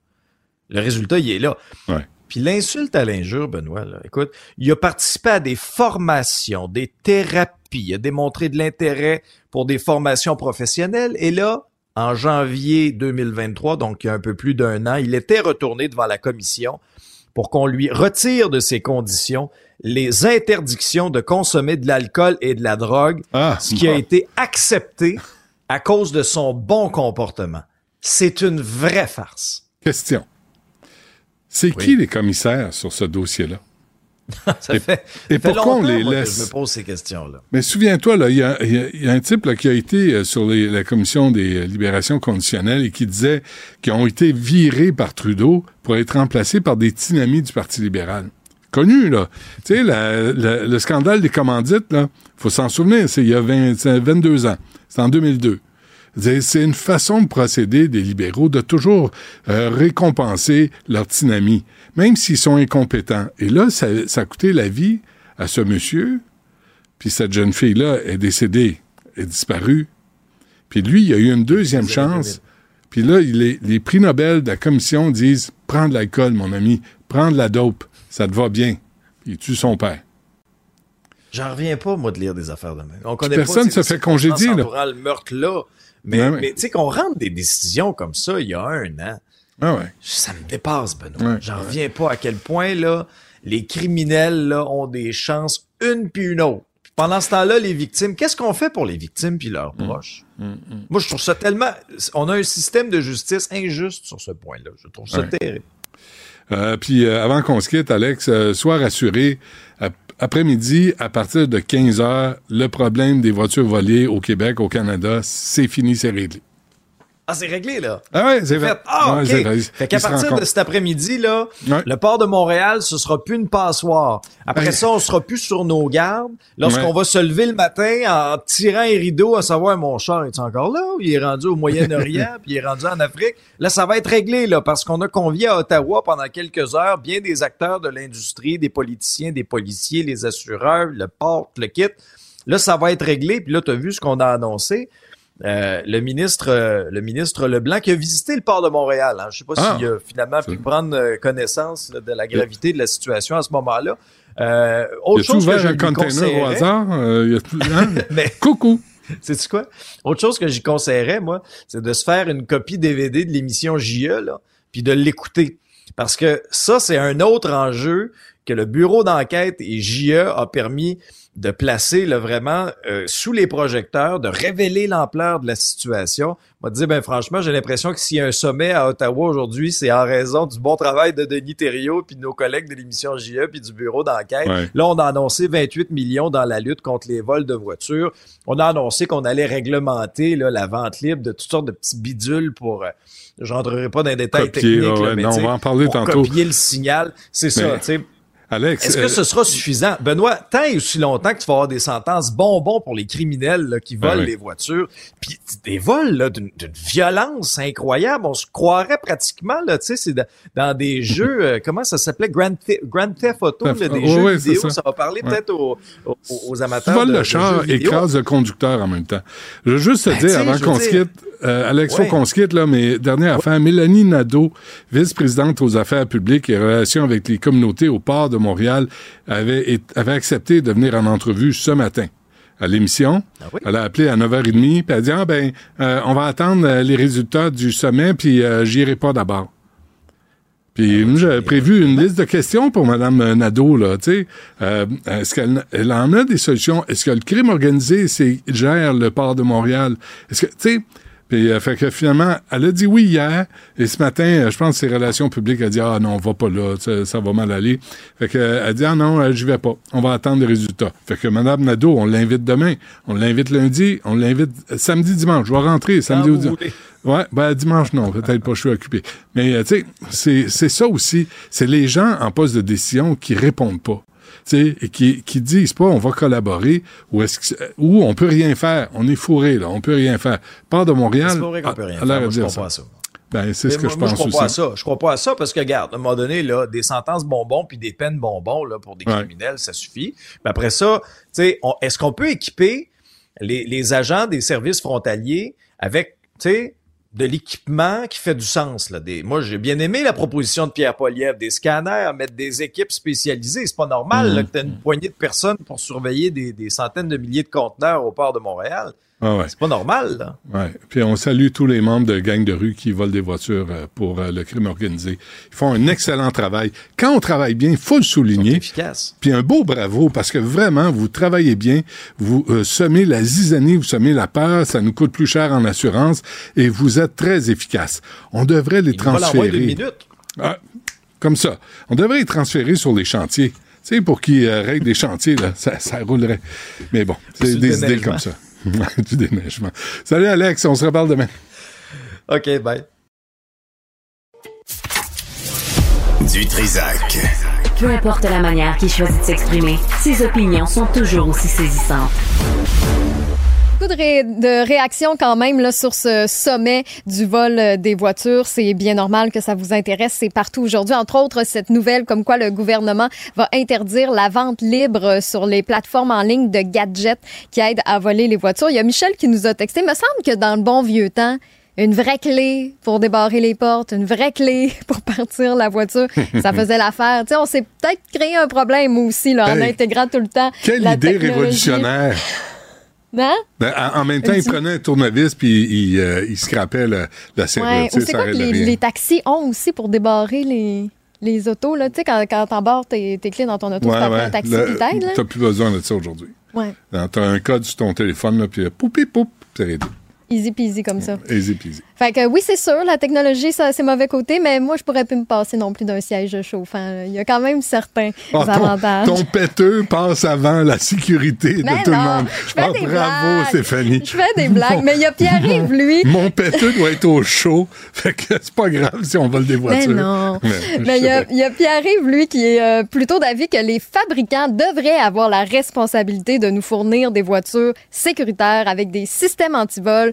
Le résultat, il est là. Puis l'insulte à l'injure, Benoît, là, écoute, il a participé à des formations, des thérapies, il a démontré de l'intérêt pour des formations professionnelles. Et là, en janvier 2023, donc il y a un peu plus d'un an, il était retourné devant la commission pour qu'on lui retire de ses conditions les interdictions de consommer de l'alcool et de la drogue, ah, ce qui a été accepté à cause de son bon comportement. C'est une vraie farce. Question. C'est qui les commissaires sur ce dossier-là? ça Et- fait, et ça fait pourquoi on les que laisse? je me pose ces questions-là. Mais souviens-toi, il y a, y y un type là, qui a été euh, sur les- la commission des euh, libérations conditionnelles et qui disait qu'ils ont été virés par Trudeau pour être remplacés par des tinamis du Parti libéral. Connu, là. Tu sais, la- la- le scandale des commandites, là, faut s'en souvenir, c'est il y a 20 c'est 22 ans. C'est en 2002. C'est une façon de procéder des libéraux de toujours euh, récompenser leurs tinamis, même s'ils sont incompétents. Et là, ça, ça a coûté la vie à ce monsieur, puis cette jeune fille-là est décédée, est disparue. Puis lui, il a eu une deuxième chance. Puis là, il est- les prix Nobel de la commission disent Prends de l'alcool, mon ami, prends de la dope, ça te va bien. Il tue son père. J'en reviens pas, moi, de lire des affaires de même. On connaît personne sais, se fait congédier, là. le. Mais, Ouais, ouais. mais tu sais, qu'on rende des décisions comme ça il y a un an, Ah ouais. ça me dépasse, Benoît. J'en reviens pas à quel point, là, les criminels, là, ont des chances une puis une autre. Pendant ce temps-là, les victimes, qu'est-ce qu'on fait pour les victimes puis leurs Mm. proches? Moi, je trouve ça tellement... On a un système de justice injuste sur ce point-là. Je trouve ça terrible. Euh, puis euh, avant qu'on se quitte, Alex, euh, sois rassuré. ap- Après-midi, à partir de 15 heures, le problème des voitures volées au Québec, au Canada, c'est fini, c'est réglé. Ah, c'est réglé, là. Ah ouais, c'est Fait, ah, Ouais, OK. vrai. Fait qu'à partir de cet après-midi, là, Ouais. le port de Montréal, ce sera plus une passoire. Après Ouais. ça, on sera plus sur nos gardes. Lorsqu'on Ouais. va se lever le matin en tirant un rideau à savoir, mon char est encore là ou il est rendu au Moyen-Orient puis il est rendu en Afrique? Là, ça va être réglé, là, parce qu'on a convié à Ottawa pendant quelques heures bien des acteurs de l'industrie, des politiciens, des policiers, les assureurs, le port, le kit. Là, ça va être réglé. Puis là, tu as vu ce qu'on a annoncé. Euh, le ministre euh, le ministre Leblanc qui a visité le port de Montréal. Hein. Je sais pas Ah. s'il a finalement pu prendre euh, connaissance là, de la gravité de la situation à ce moment-là. Euh, autre chose que je un lui container au conseillerais- hasard? Y a tout- hein? Mais Coucou! c'est quoi? Autre chose que j'y conseillerais moi, c'est de se faire une copie DVD de l'émission JE là, puis de l'écouter parce que ça c'est un autre enjeu que le bureau d'enquête et JE a permis de placer là, vraiment euh, sous les projecteurs, de révéler l'ampleur de la situation. On va te dire, ben franchement, j'ai l'impression que s'il y a un sommet à Ottawa aujourd'hui, c'est en raison du bon travail de Denis Thériault puis de nos collègues de l'émission JE puis du bureau d'enquête. Ouais. Là, on a annoncé 28 millions dans la lutte contre les vols de voitures. On a annoncé qu'on allait réglementer là, la vente libre de toutes sortes de petits bidules pour... Euh, J'entrerai pas dans les détails Copier, techniques, ouais, là, ouais, mais non, on va en parler pour tantôt. copier le signal. C'est ça, tu sais. Alex, Est-ce euh, que ce sera suffisant? Benoît, tant et aussi longtemps que tu vas avoir des sentences bonbons pour les criminels là, qui volent Ah oui. les voitures, puis des vols d'une violence incroyable, on se croirait pratiquement, là, tu sais, c'est dans, dans des jeux, euh, comment ça s'appelait? Grand, The- Grand Theft Auto, là, des jeux vidéo, ça. ça. va parler Ouais. peut-être aux, aux, aux tu amateurs voles le de char, jeux écrase le conducteur en même temps. Je veux juste te Ben, dire, avant qu'on se quitte, euh, Alex, faut Ouais. qu'on se quitte, là, mais dernière affaire, Mélanie Nadeau, vice-présidente aux affaires publiques et relations avec les communautés au port de Montréal, avait, accepté de venir en entrevue ce matin à l'émission. Ah oui? Elle a appelé à 9h30, puis elle a dit, ah ben, euh, on va attendre euh, les résultats du sommet, puis euh, j'irai pas d'abord. Puis j'avais prévu une liste de questions pour Mme Nadeau, là, tu sais. Euh, est-ce qu'elle elle en a des solutions? Est-ce que le crime organisé c'est, gère le port de Montréal? Est-ce que, tu sais, puis euh, fait que finalement, elle a dit oui hier, et ce matin, euh, je pense que ses relations publiques a dit ah non, on va pas là, ça, ça va mal aller. Fait que euh, elle dit ah non, euh, j'y vais pas, on va attendre les résultats. Fait que Mme Nadeau, on l'invite demain, on l'invite lundi, on l'invite euh, samedi, dimanche. Je vais rentrer samedi Quand ou dimanche. Ouais, ben dimanche non, peut-être pas, je suis occupé. Mais tu sais, c'est c'est ça aussi, c'est les gens en poste de décision qui répondent pas. Et qui, qui disent pas on va collaborer ou est-ce que, ou on peut rien faire, on est fourré là, on peut rien faire. Part de Montréal, C'est vrai qu'on peut rien faire. Moi, je comprends ça. Ben c'est ce que moi, je moi, pense je crois pas à ça. Je crois pas à ça parce que, regarde, à un moment donné, là, des sentences bonbons puis des peines bonbons là, pour des Ouais. criminels, ça suffit. Mais après ça, tu sais, on- est-ce qu'on peut équiper les, les agents des services frontaliers avec, tu sais, de l'équipement qui fait du sens. Là. Des, moi, j'ai bien aimé la proposition de Pierre Poliev, des scanners, mettre des équipes spécialisées. C'est pas normal là, que tu une poignée de personnes pour surveiller des, des centaines de milliers de conteneurs au port de Montréal. Ah ouais. C'est pas normal. Là. Ouais. Puis on salue tous les membres de gangs de rue qui volent des voitures euh, pour euh, le crime organisé. Ils font un excellent travail. Quand on travaille bien, il faut le souligner. efficaces. Puis un beau bravo parce que vraiment, vous travaillez bien, vous euh, semez la zizanie, vous semez la peur, ça nous coûte plus cher en assurance et vous êtes très efficace. On devrait les d'une transférer. minute. Ah, comme ça. On devrait les transférer sur les chantiers. sais, pour qu'ils euh, règlent des chantiers, là, ça, ça roulerait. Mais bon, c'est des idées comme ça. du déneigement. Salut Alex, on se reparle demain. OK, bye. Du Trisac. Peu importe la manière qu'il choisit de s'exprimer, ses opinions sont toujours aussi saisissantes. Beaucoup de, ré- de réactions quand même là, sur ce sommet du vol euh, des voitures. C'est bien normal que ça vous intéresse. C'est partout aujourd'hui. Entre autres, cette nouvelle comme quoi le gouvernement va interdire la vente libre sur les plateformes en ligne de gadgets qui aident à voler les voitures. Il y a Michel qui nous a texté. Il me semble que dans le bon vieux temps, une vraie clé pour débarrer les portes, une vraie clé pour partir la voiture, ça faisait l'affaire. Tu sais, on s'est peut-être créé un problème aussi là, en Hey, intégrant tout le temps Quelle la idée révolutionnaire. Hein? Ben, en, même temps, il prenait un tournevis puis il, euh, il scrapait le- la serrure. Tu c'est quoi que les, taxis ont aussi pour débarrer les, les autos, là? Tu sais, quand, quand t'embarres tes, tes clés dans ton auto, Ouais, après ouais. un taxi Le- qui t'aide? T'as plus besoin de ça aujourd'hui. Ouais. T'as un code sur ton téléphone, là, puis poupi poup, c'est réglé. Easy peasy comme ça. Easy peasy. Fait que oui, c'est sûr, la technologie, ça ses mauvais côtés, mais moi, je pourrais plus me passer non plus d'un siège chauffant. Il y a quand même certains Ah, ton, avantages. ton péteux passe avant la sécurité Mais de tout non, le monde. je fais Ah, des bravo, blagues. Stéphanie. Je fais des blagues, mais il y a Pierre-Yves, lui. Mon péteux doit être au chaud. Fait que c'est pas grave si on vole des voitures. Mais non. Mais, il y a, y Pierre-Yves, lui, qui est euh, plutôt d'avis que les fabricants devraient avoir la responsabilité de nous fournir des voitures sécuritaires avec des systèmes anti-vol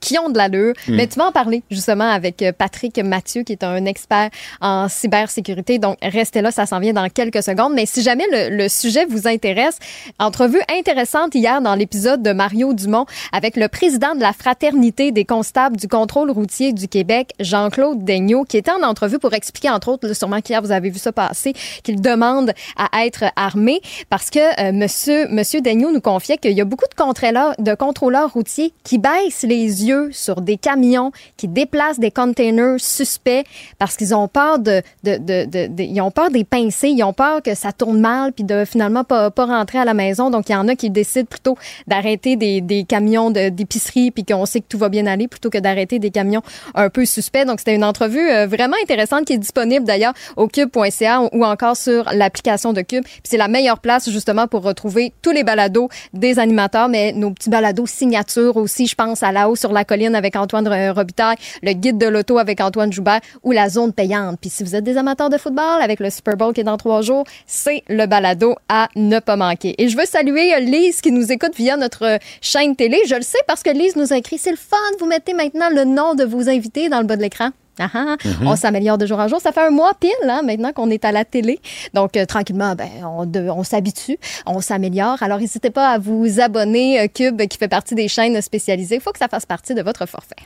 qui ont de l'allure. Hmm. Mais tu vas en parler justement avec euh, Patrick Mathieu, qui est un expert en cybersécurité. Donc, restez là, ça s'en vient dans quelques secondes. Mais si jamais le, le sujet vous intéresse, entrevue intéressante hier dans l'épisode de Mario Dumont avec le président de la Fraternité des constables du contrôle routier du Québec, Jean-Claude Daigneault, qui était en entrevue pour expliquer, entre autres, sûrement qu'hier vous avez vu ça passer, qu'il demande à être armé parce que euh, monsieur, monsieur Daigneault nous confiait qu'il y a beaucoup de contrôleurs, de contrôleurs routiers qui baissent les yeux sur des camions, qui déplacent des containers suspects parce qu'ils ont peur de, ils ont peur des pincés, ils ont peur que ça tourne mal puis de finalement pas, pas rentrer à la maison. Donc, il y en a qui décident plutôt d'arrêter des, des camions d'épicerie puis qu'on sait que tout va bien aller plutôt que d'arrêter des camions un peu suspects. Donc, c'était une entrevue euh, vraiment intéressante qui est disponible d'ailleurs au cube.ca ou encore sur l'application de Cube. Puis c'est la meilleure place justement pour retrouver tous les balados des animateurs, mais nos petits balados signatures aussi. Je pense à La haut sur la colline avec Antoine Ro- Robitaille, le guide de l'auto avec Antoine Joubert ou la zone payante. Puis si vous êtes des amateurs de football avec le Super Bowl qui est dans trois jours, c'est le balado à ne pas manquer. Et je veux saluer euh, Lise qui nous écoute via notre euh, chaîne télé. Je le sais parce que Lise nous a écrit, c'est le fun, vous mettez maintenant le nom de vos invités dans le bas de l'écran. Ah, ah. On s'améliore de jour en jour. Ça fait un mois pile, hein, maintenant qu'on est à la télé. Donc, euh, tranquillement, ben, on, s'habitue, on s'améliore. Alors, n'hésitez pas à vous abonner. euh, Cube, qui fait partie des chaînes spécialisées, il faut que ça fasse partie de votre forfait.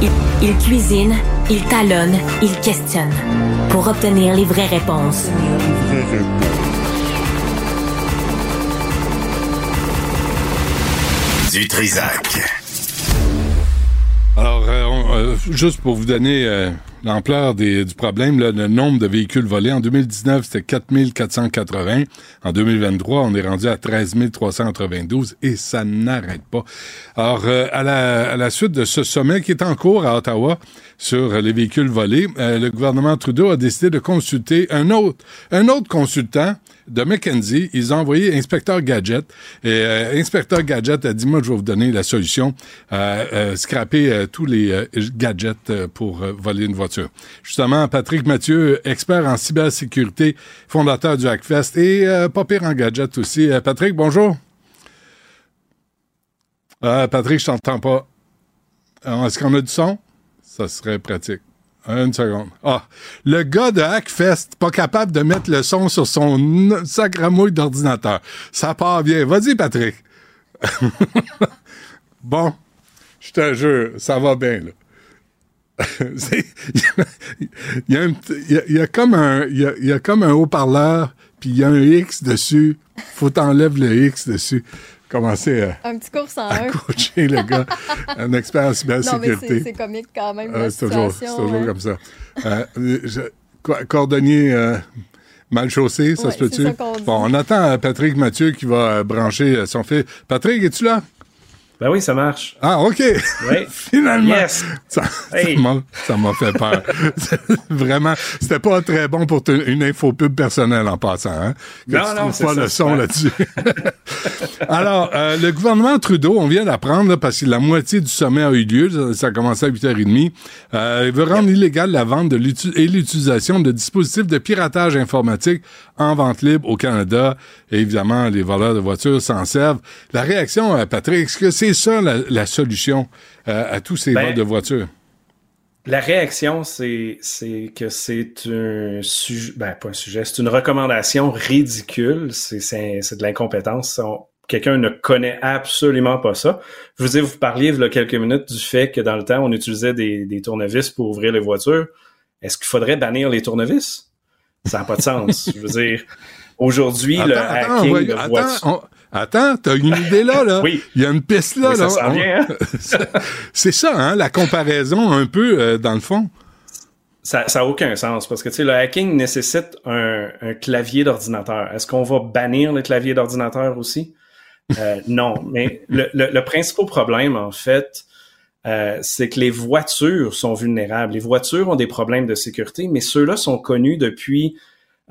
Il, il cuisine, il talonne, il questionne pour obtenir les vraies réponses. Du Trisac. Alors, euh, euh, juste pour vous donner euh, l'ampleur du problème, le nombre de véhicules volés, en 2019, c'était 4480. En 2023, on est rendu à 13 392 et ça n'arrête pas. Alors, euh, à, la, à suite de ce sommet qui est en cours à Ottawa sur les véhicules volés, le gouvernement Trudeau a décidé de consulter un autre, un autre consultant de McKenzie. Ils ont envoyé Inspecteur Gadget. Et Inspecteur Gadget a dit, moi, je vais vous donner la solution. Euh, scraper tous les euh, gadgets euh, pour euh, voler une voiture. Justement, Patrick Mathieu, expert en cybersécurité, fondateur du Hackfest et euh, pas pire en gadget aussi. Patrick, bonjour. Patrick, je t'entends pas. Est-ce qu'on a du son? Ça serait pratique. Une seconde. Ah, le gars de Hackfest, pas capable de mettre le son sur son sacramouille d'ordinateur. Ça part bien. Vas-y, Patrick. bon, je te jure, ça va bien, là. Il, y a un petit- il y a- il y a comme un, il y a, il y a comme un haut-parleur, puis il y a un X dessus. Faut t'enlèves le X dessus. Commencer à, Un petit cours sans à un. coacher le gars, un expert en cybersécurité. c'est comique quand même. Euh, la c'est toujours, hein. comme ça. Euh, je- cordonnier euh, mal chaussé, ça Ouais, se peut-tu? Bon, on attend euh, Patrick Mathieu qui va euh, brancher euh, son fil. Patrick, es-tu là? Ben oui, ça marche. Ah, OK. Oui. Finalement. Yes. Ça Hey. ça m'a- fait peur. Vraiment, c'était pas très bon pour une info pub personnelle en passant. Hein? Que Non, tu non, c'est pas ça, le son là-dessus. Alors, euh, le gouvernement Trudeau, on vient d'apprendre, parce que la moitié du sommet a eu lieu, ça, a commencé à 8h30, euh, il veut rendre illégale la vente de et l'utilisation de dispositifs de piratage informatique en vente libre au Canada. Et évidemment, les voleurs de voitures s'en servent. La réaction, euh, Patrick, est-ce que c'est ça la, la solution euh, à tous ces Ben, vols de voitures? La réaction, c'est que c'est un sujet, ben pas un sujet, c'est une recommandation ridicule. C'est de l'incompétence. Quelqu'un ne connaît absolument pas ça. Je vous dis, vous parliez il y a quelques minutes du fait que dans le temps, on utilisait des, des tournevis pour ouvrir les voitures. Est-ce qu'il faudrait bannir les tournevis? Ça n'a pas de sens. Je veux dire, aujourd'hui, le hacking attends, voitures... on- attends, t'as une idée là, là. Oui. Il y a une piste là, Oui, ça là. vient, hein? C'est ça, hein, la comparaison un peu euh, dans le fond. Ça n'a aucun sens parce que tu sais, le hacking nécessite un, un clavier d'ordinateur. Est-ce qu'on va bannir le clavier d'ordinateur aussi? Euh, non, mais le, le, le principal problème, en fait, euh, c'est que les voitures sont vulnérables. Les voitures ont des problèmes de sécurité, mais ceux-là sont connus depuis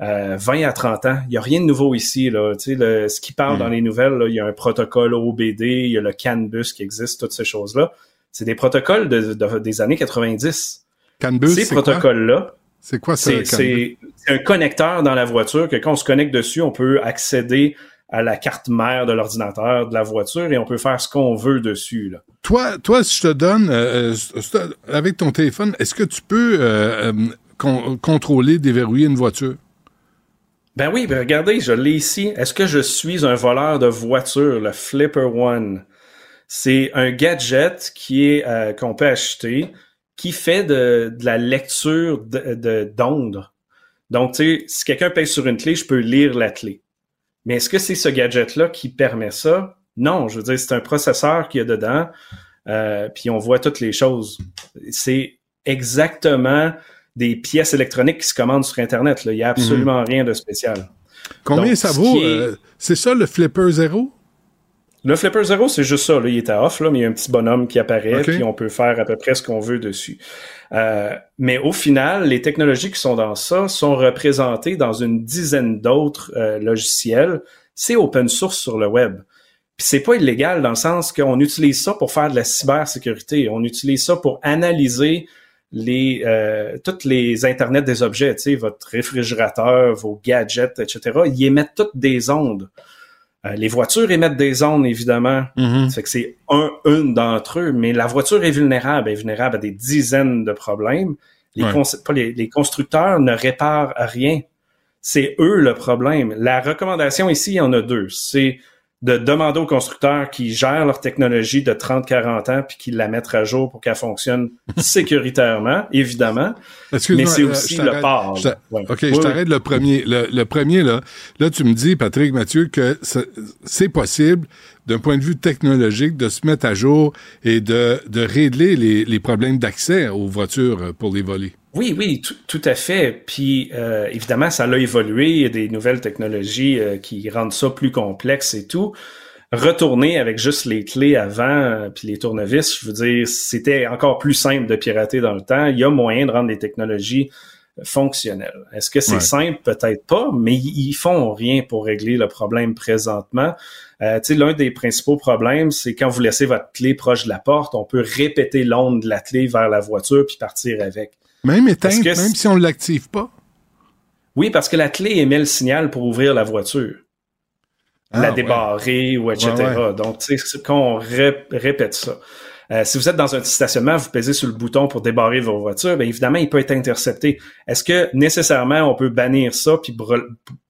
euh, 20 à 30 ans. Il n'y a rien de nouveau ici. Là. Tu sais, le, ce qui parle Mm. dans les nouvelles, là, il y a un protocole OBD, il y a le CAN-bus qui existe, toutes ces choses-là. C'est des protocoles de, de- des années 90. Canbus, Ces protocoles-là, C'est quoi ça? c'est un connecteur dans la voiture que quand on se connecte dessus, on peut accéder à la carte mère de l'ordinateur de la voiture et on peut faire ce qu'on veut dessus. Là. Toi, toi, si je te donne, euh, euh, avec ton téléphone, est-ce que tu peux euh, euh, con- contrôler, déverrouiller une voiture? Ben oui, ben regardez, je l'ai ici. Est-ce que je suis un voleur de voiture, le Flipper One? C'est un gadget qui est euh, qu'on peut acheter qui fait de, de la lecture de- de- d'ondes. Donc, tu sais, si quelqu'un pèse sur une clé, je peux lire la clé. Mais est-ce que c'est ce gadget-là qui permet ça? Non, je veux dire, c'est un processeur qu'il y a dedans, euh, puis on voit toutes les choses. C'est exactement des pièces électroniques qui se commandent sur Internet. Là. Il n'y a absolument rien de spécial. Combien Donc, ça vaut? euh, c'est ça le Flipper Zero? Le Flipper Zero, c'est juste ça. Là. Il est à off, là, mais il y a un petit bonhomme qui apparaît, Ok. puis on peut faire à peu près ce qu'on veut dessus. Euh, mais au final, les technologies qui sont dans ça sont représentées dans une dizaine d'autres euh, logiciels. C'est open source sur le web. Puis c'est pas illégal dans le sens qu'on utilise ça pour faire de la cybersécurité. On utilise ça pour analyser les euh, toutes les internets des objets, tu sais, votre réfrigérateur, vos gadgets, etc. Ils émettent toutes des ondes. Euh, les voitures émettent des ondes, évidemment. Ça fait que c'est un, une d'entre eux, mais la voiture est vulnérable, elle est vulnérable à des dizaines de problèmes. Les, Ouais. cons- pas les, les constructeurs ne réparent rien. C'est eux le problème. La recommandation ici, il y en a deux. C'est de demander aux constructeurs qui gèrent leur technologie de 30-40 ans puis qu'ils la mettent à jour pour qu'elle fonctionne sécuritairement, évidemment. Mais c'est euh, aussi le port. Je t'a- Ouais. OK, Oui, je oui. t'arrête le premier. Le, le premier, là, là, tu me dis, Patrick Mathieu, que c'est- possible, d'un point de vue technologique, de se mettre à jour et de, de régler les, les problèmes d'accès aux voitures euh, pour les voler. Oui, oui, tout, tout à fait. Puis euh, évidemment, ça l'a évolué. Il y a des nouvelles technologies euh, qui rendent ça plus complexe et tout. Retourner avec juste les clés avant, euh, puis les tournevis, je veux dire, c'était encore plus simple de pirater dans le temps. Il y a moyen de rendre les technologies fonctionnelles. Est-ce que c'est Ouais. simple? Peut-être pas, mais ils font rien pour régler le problème présentement. Euh, tu sais, l'un des principaux problèmes, c'est quand vous laissez votre clé proche de la porte, on peut répéter l'onde de la clé vers la voiture puis partir avec. Même éteinte, que même si on ne l'active pas. Oui, parce que la clé émet le signal pour ouvrir la voiture. Ah, la ouais. débarrer ou etc. Ouais, Donc, tu sais, c'est quand on ré- répète ça. Euh, si vous êtes dans un stationnement, vous pesez sur le bouton pour débarrer vos voitures, bien évidemment, il peut être intercepté. Est-ce que nécessairement on peut bannir ça puis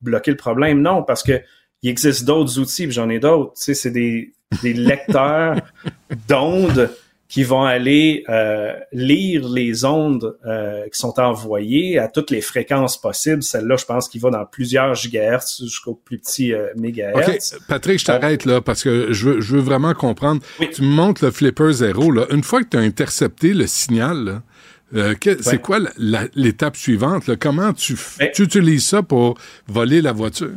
bloquer le problème? Non, parce que il existe d'autres outils, puis j'en ai d'autres. Tu sais, c'est des, des lecteurs d'ondes qui vont aller euh, lire les ondes euh, qui sont envoyées à toutes les fréquences possibles. Celle-là, je pense qu'il va dans plusieurs gigahertz jusqu'au plus petit euh, mégahertz. OK, Patrick, je t'arrête là parce que je veux, je veux vraiment comprendre. Oui. Tu me montres le flipper zéro. Là. Une fois que tu as intercepté le signal, euh, c'est quoi l'étape suivante? Là? Comment tu, f- Ben- tu utilises ça pour voler la voiture?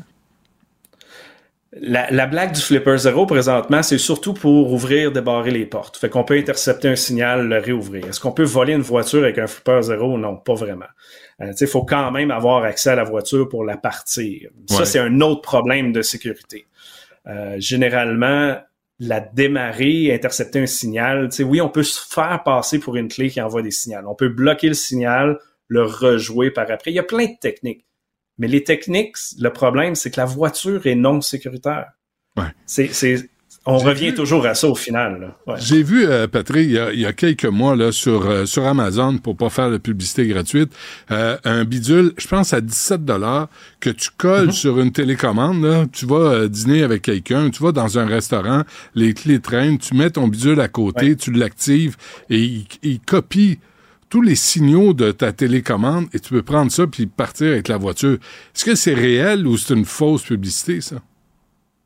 La, la, blague du Flipper Zero présentement, c'est surtout pour ouvrir, débarrer les portes. Fait qu'on peut intercepter un signal, le réouvrir. Est-ce qu'on peut voler une voiture avec un Flipper Zero? Non, pas vraiment. Euh, il faut quand même avoir accès à la voiture pour la partir. Ça, c'est un autre problème de sécurité. Euh, généralement, la démarrer, intercepter un signal, oui, on peut se faire passer pour une clé qui envoie des signaux. On peut bloquer le signal, le rejouer par après. Il y a plein de techniques. Mais les techniques, le problème, c'est que la voiture est non sécuritaire. Ouais. C'est, c'est, on revient toujours à ça au final. Ouais. J'ai vu, euh, Patrick, il y, a, il y, a, quelques mois là sur euh, sur Amazon pour pas faire de publicité gratuite, euh, un bidule, je pense à 17 dollars que tu colles mm-hmm. sur une télécommande. Là, tu vas dîner avec quelqu'un, tu vas dans un restaurant, les clés traînent, tu mets ton bidule à côté, ouais. tu l'actives et il, il copie tous les signaux de ta télécommande et tu peux prendre ça puis partir avec la voiture. Est-ce que c'est réel ou c'est une fausse publicité, ça?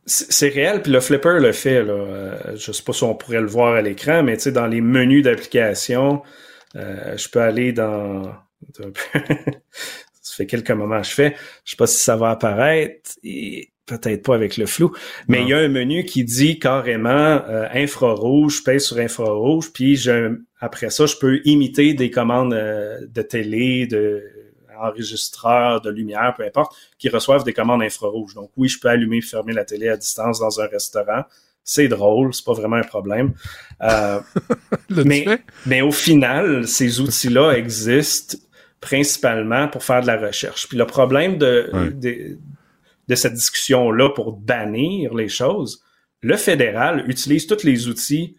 C'est réel, puis le flipper le fait. Là. Euh, je sais pas si on pourrait le voir à l'écran, mais dans les menus d'application, euh, je peux aller dans. ça fait quelques moments que je fais. Je sais pas si ça va apparaître. Peut-être pas avec le flou, mais il y a un menu qui dit carrément euh, infrarouge, je pèse sur infrarouge, puis je, après ça, je peux imiter des commandes euh, de télé, de enregistreur, de lumière, peu importe, qui reçoivent des commandes infrarouges. Donc oui, je peux allumer et fermer la télé à distance dans un restaurant. C'est drôle, c'est pas vraiment un problème. Euh, mais, mais au final, ces outils-là existent principalement pour faire de la recherche. Puis le problème de, de de cette discussion-là pour bannir les choses, le fédéral utilise tous les outils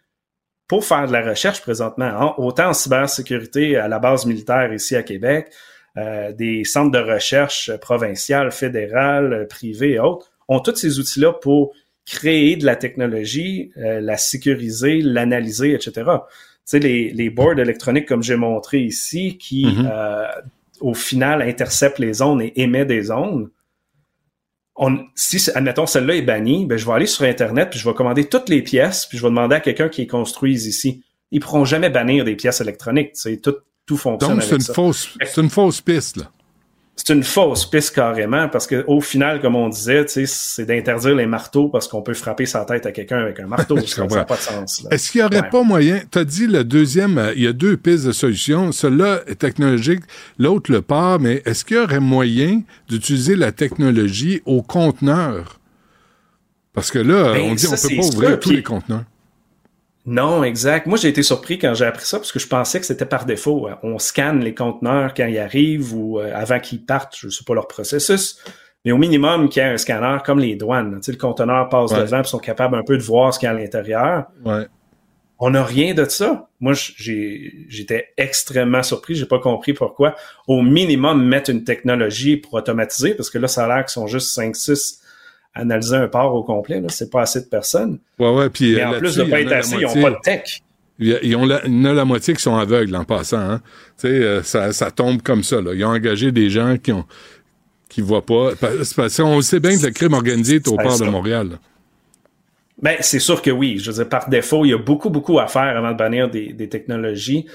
pour faire de la recherche présentement, hein, autant en cybersécurité à la base militaire ici à Québec, euh, des centres de recherche provinciales, fédérales, privés et autres, ont tous ces outils-là pour créer de la technologie, euh, la sécuriser, l'analyser, etc. Tu sais, les, les boards électroniques, comme j'ai montré ici, qui, Mhm. euh, au final, interceptent les ondes et émettent des ondes, on, si, admettons, celle-là est bannie, ben, je vais aller sur Internet, puis je vais commander toutes les pièces, puis je vais demander à quelqu'un qui les construise ici. Ils pourront jamais bannir des pièces électroniques. Tu sais, tout, tout fonctionne Donc, c'est une ça. fausse, c'est une fausse piste, là. C'est une fausse piste carrément, parce que au final, comme on disait, c'est d'interdire les marteaux parce qu'on peut frapper sa tête à quelqu'un avec un marteau. Je ça n'a pas de sens. Est-ce qu'il n'y aurait Ouais. pas moyen, tu as dit le deuxième, euh, il y a deux pistes de solution, celle-là est technologique, l'autre le pas, mais est-ce qu'il y aurait moyen d'utiliser la technologie au conteneur? Parce que là, Ben, on dit ça, on peut pas ouvrir tous les conteneurs. Non, exact. Moi, j'ai été surpris quand j'ai appris ça parce que je pensais que c'était par défaut. On scanne les conteneurs quand ils arrivent ou euh, avant qu'ils partent. Je sais pas leur processus. Mais au minimum, qu'il y ait un scanner comme les douanes. Tu sais, le conteneur passe Ouais. devant et sont capables un peu de voir ce qu'il y a à l'intérieur. Ouais. On n'a rien de ça. Moi, j'étais extrêmement surpris. J'ai pas compris pourquoi. Au minimum, mettre une technologie pour automatiser, parce que là, ça a l'air qu'ils sont juste 5-6 à analyser un port au complet. C'est pas assez de personnes. Ouais, ouais, puis Mais euh, en plus là-dessus, de pas y en être a la assez, ils n'ont pas de tech. Il y a, ils ont la, il y en a la moitié qui sont aveugles en passant. Hein. Tu sais, euh, ça, ça tombe comme ça. Là. Ils ont engagé des gens qui ont qui voient pas. C'est parce qu'on sait bien que le crime organisé est au port de Montréal. là. Ben, c'est sûr que oui. Je veux dire, par défaut, il y a beaucoup, beaucoup à faire avant de bannir des, des technologies.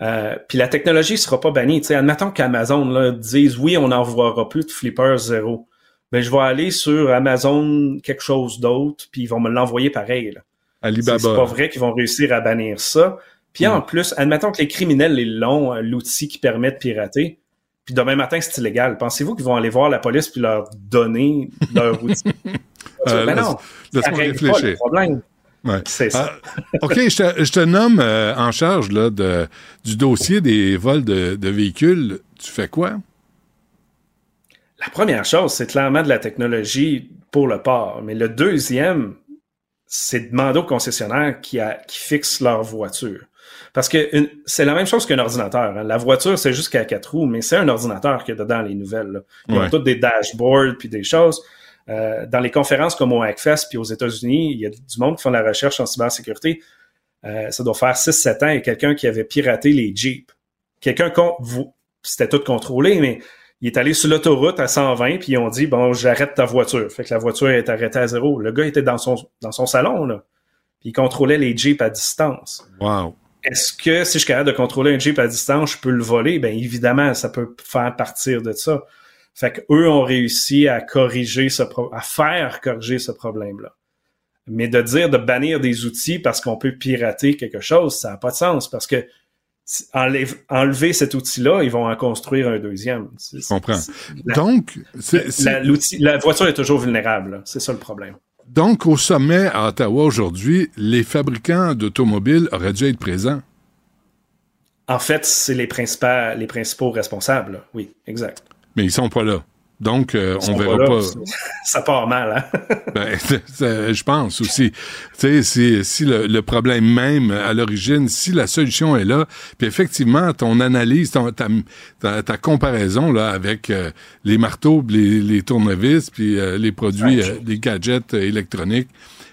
Euh, puis la technologie sera pas bannie. Tu sais, admettons qu'Amazon dise oui, on n'envoiera plus de Flipper zéro. Ben, je vais aller sur Amazon quelque chose d'autre, puis ils vont me l'envoyer pareil. là. Alibaba. c'est pas vrai qu'ils vont réussir à bannir ça. Puis en plus, admettons que les criminels les l'ont, euh, l'outil qui permet de pirater. Puis demain matin, c'est illégal. Pensez-vous qu'ils vont aller voir la police puis leur donner leur outil? Euh, ben laisse- non, règle pas réfléchir. le problème. Ouais. C'est ça. Ah, OK, je te, je te nomme euh, en charge là, de, du dossier des vols de, de véhicules. Tu fais quoi? La première chose, c'est clairement de la technologie pour le port. Mais le deuxième, c'est demander aux concessionnaires qui, a- qui fixent leur voiture. Parce que c'est la même chose qu'un ordinateur. hein. La voiture, c'est juste qu'à quatre roues, mais c'est un ordinateur qui est dedans les nouvelles. là. Ils Ouais. ont toutes des dashboards puis des choses. Euh, dans les conférences comme au Hackfest puis aux États-Unis, il y a du monde qui font de la recherche en cybersécurité. Euh, ça doit faire 6-7 ans. Il y a quelqu'un qui avait piraté les Jeeps. Quelqu'un c'était tout contrôlé, mais il est allé sur l'autoroute à 120 puis ils ont dit bon j'arrête ta voiture. Fait que la voiture est arrêtée à zéro. Le gars était dans son dans son salon là. Puis il contrôlait les Jeeps à distance. Wow. Est-ce que si je suis capable de contrôler un Jeep à distance, je peux le voler? Bien évidemment, ça peut faire partir de ça. Fait que eux ont réussi à corriger ce à faire corriger ce problème-là. Mais de dire de bannir des outils parce qu'on peut pirater quelque chose, ça n'a pas de sens parce que enlève- enlever cet outil-là, ils vont en construire un deuxième. Je comprends. La- Donc, c'est- c'est- La, l'outil- la voiture est toujours vulnérable. là. C'est ça le problème. donc, au sommet à Ottawa aujourd'hui, les fabricants d'automobiles auraient dû être présents. En fait, c'est les principaux, les principaux responsables. là. Oui, exact. Mais ils sont pas là. Donc, euh, on verra pas. Ça part mal, hein? Ben, je pense aussi. Tu sais, si, si le, le problème même à l'origine, si la solution est là, puis effectivement, ton analyse, ton- ta, ta, ta comparaison là avec euh, les marteaux, les, les tournevis, puis euh, les produits, euh, les gadgets euh, électroniques,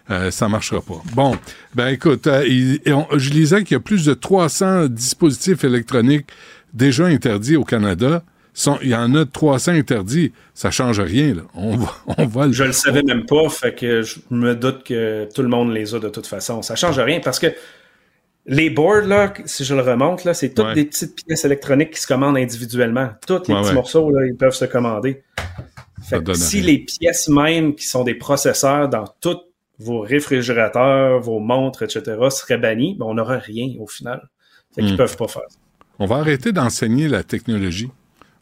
euh, ça marchera pas. Bon, ben écoute, euh, il- et on- je lisais qu'il y a plus de 300 dispositifs électroniques déjà interdits au Canada. Il y en a 300 interdits. Ça change rien. Là. On va, on va le- Je le savais même pas, fait que je me doute que tout le monde les a de toute façon. Ça change rien parce que les boards, là, si je le remonte, là, c'est toutes Ouais. des petites pièces électroniques qui se commandent individuellement. Tous les Ouais, petits ouais. morceaux, là, ils peuvent se commander. Fait que si rien. les pièces mêmes qui sont des processeurs dans tous vos réfrigérateurs, vos montres, etc., seraient bannies, ben, on n'aura rien au final. Fait qu'ils Hmm. peuvent pas faire ça. On va arrêter d'enseigner la technologie.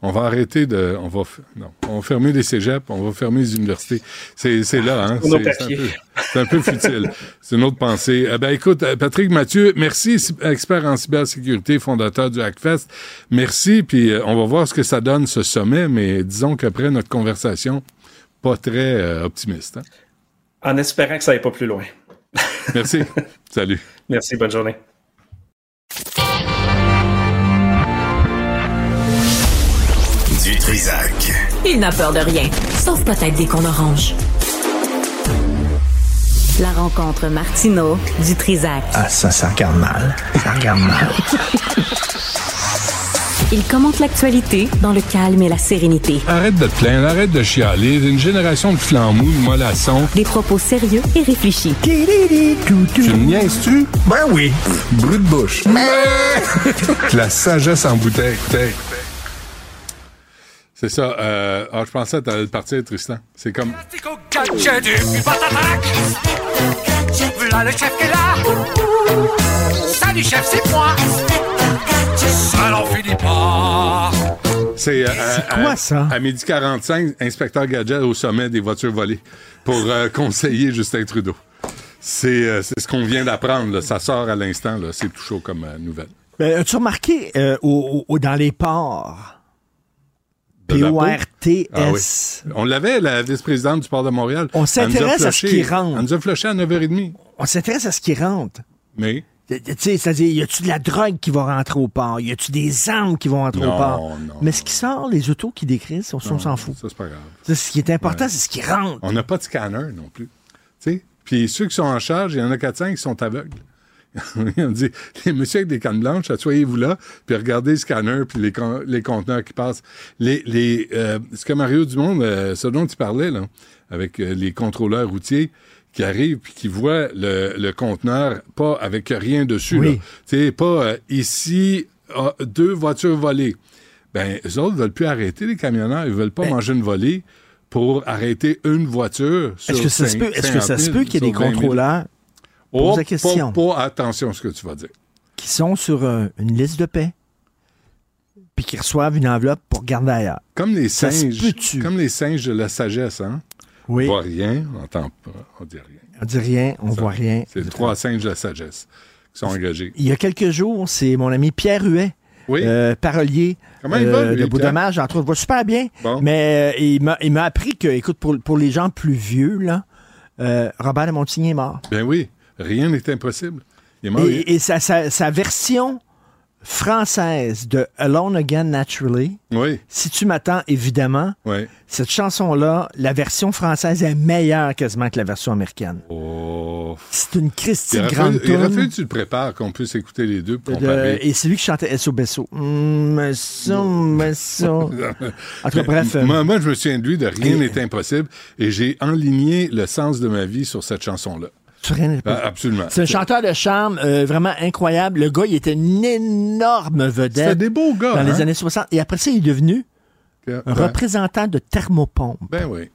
On va arrêter de. On va, non, on va fermer les cégeps, on va fermer les universités. C'est, c'est là, hein? C'est, c'est un peu, c'est un peu futile. C'est une autre pensée. Eh ben, écoute, euh, Patrick Mathieu, merci, expert en cybersécurité, fondateur du Hackfest. Merci, puis euh, on va voir ce que ça donne, ce sommet, mais disons qu'après notre conversation, pas très euh, optimiste. hein. En espérant que ça aille pas plus loin. Merci. Salut. Merci, bonne journée. Trisac. Il n'a peur de rien, sauf peut-être des qu'on orange. La rencontre Martino du Trisac. Ah, ça, ça regarde mal. Ça regarde mal. Il commente l'actualité dans le calme et la sérénité. Arrête de te plaindre, arrête de chialer. Une génération de flambous, de mollassons. Des propos sérieux et réfléchis. Tu me niaises-tu? Ben oui. Brut de bouche. La sagesse en bouteille. T'es- C'est ça. Euh, ah, je pensais que t'allais partir, Tristan. C'est comme... Le chef qui est là Salut chef, c'est moi finit pas C'est euh, à- quoi, à- ça? À midi 45, inspecteur Gadget au sommet des voitures volées pour euh, conseiller Justin Trudeau. C'est euh, c'est ce qu'on vient d'apprendre. là. Ça sort à l'instant. là. C'est tout chaud comme euh, nouvelle. Ben, As-tu remarqué euh, au- au- dans les ports? P-O-R-T-S. Ah oui. On l'avait, la vice-présidente du port de Montréal. On s'intéresse à ce qui rentre. Elle nous a flushé à 9h30. On s'intéresse à ce qui rentre. Mais? Tu sais, c'est-à-dire, y a-tu de la drogue qui va rentrer au port? Y a-tu des armes qui vont rentrer Non, au port? non, Mais ce qui sort, les autos qui décrivent, on, on s'en fout. ça, c'est pas grave. Ce qui est important, c'est ce qui rentre. On n'a pas de scanner non plus. Tu sais? Puis ceux qui sont en charge, il y en a 4-5 qui sont aveugles. on dit, les messieurs avec des cannes blanches, asseyez-vous là, puis regardez le scanner, puis les, con- les conteneurs qui passent. Les, les, euh, ce que Mario Dumont, euh, ce dont tu parlais, là, avec euh, les contrôleurs routiers qui arrivent puis qui voient le, le conteneur pas avec rien dessus. Oui. Tu sais, pas euh, ici, ah, deux voitures volées. Ben, eux autres veulent plus arrêter les camionneurs. Ils veulent pas Ben- manger une volée pour arrêter une voiture sur Est-ce que ça se peut, est-ce que ça 50 se 000, peut qu'il y ait des sur 20 000? contrôleurs Oh, Pose la question. Pas, pas attention à ce que tu vas dire. qui sont sur euh, une liste de paix puis qui reçoivent une enveloppe pour garder ailleurs? Comme les Ça singes, comme les singes de la sagesse, hein? Oui. On voit rien, on entend pas, on dit rien. On dit rien, on Ça, voit rien. C'est les trois singes de la sagesse qui sont engagés. Il y a quelques jours, c'est mon ami Pierre Huet, Oui. euh, parolier Comment il va, euh, lui, de? Beaudommage, entre autres. Il va super bien. Bon. Mais euh, il m'a il m'a appris que, écoute, pour, pour les gens plus vieux, là, Robert de Montigny est mort. Ben oui, rien n'est impossible. Et, et sa, sa- sa version française de Alone Again Naturally, Oui, si tu m'attends, évidemment, oui. cette chanson-là, la version française est meilleure quasiment que la version américaine. Oh. C'est une aurait grande tune. que tu le prépares, qu'on puisse écouter les deux pour de- et c'est lui qui chantait SO Besso. Mm, Besso, Besso. En tout cas, bref. euh, Moi, moi, je me souviens de lui de Rien n'est impossible et j'ai enligné le sens de ma vie sur cette chanson-là. Rien Ah, absolument. C'est un chanteur de charme euh, vraiment incroyable. Le gars, il était une énorme vedette C'était des beaux gars. dans les hein? années 60. Et après ça, il est devenu Ben, Un représentant de thermopompe. Ben oui.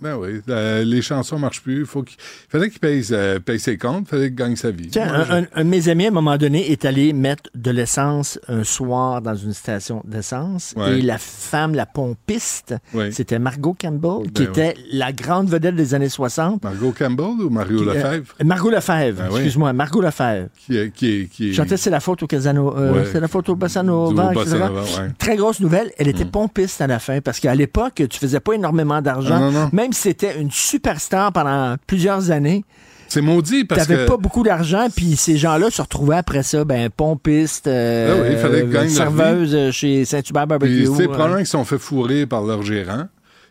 Ben oui. Euh, les chansons marchent plus. Il faut qu'il fallait qu'il paye, euh, paye ses comptes. Il fallait qu'il gagne sa vie. Tiens, Moi, un, un- un de mes amis, à un moment donné, est allé mettre de l'essence un soir dans une station d'essence. Ouais. Et la femme, la pompiste, Ouais. c'était Margot Campbell, qui Ben était la grande vedette des années 60. Margot Campbell ou Mario Qui, euh, Lefebvre? Margot Lefebvre, Ben excuse-moi, Margot Lefebvre. Qui, est- qui, qui Chantait C'est la faute au Casano. euh. C'est la faute au Bossa du Nova, Bossa etc. Nova, ouais. Très grosse nouvelle, elle était Mm. pompiste à la fin parce qu'à l'époque, tu faisais pas énormément d'argent. Ah, non, non. Même si c'était une superstar pendant plusieurs années, C'est maudit parce n'avais que. pas beaucoup d'argent, puis ces gens-là se retrouvaient après ça, ben, pompistes, euh, Ah oui, leur serveuses euh, chez Saint-Hubert Barbecue. Sais, euh. probablement qu'ils se sont fait fourrer par leur gérant.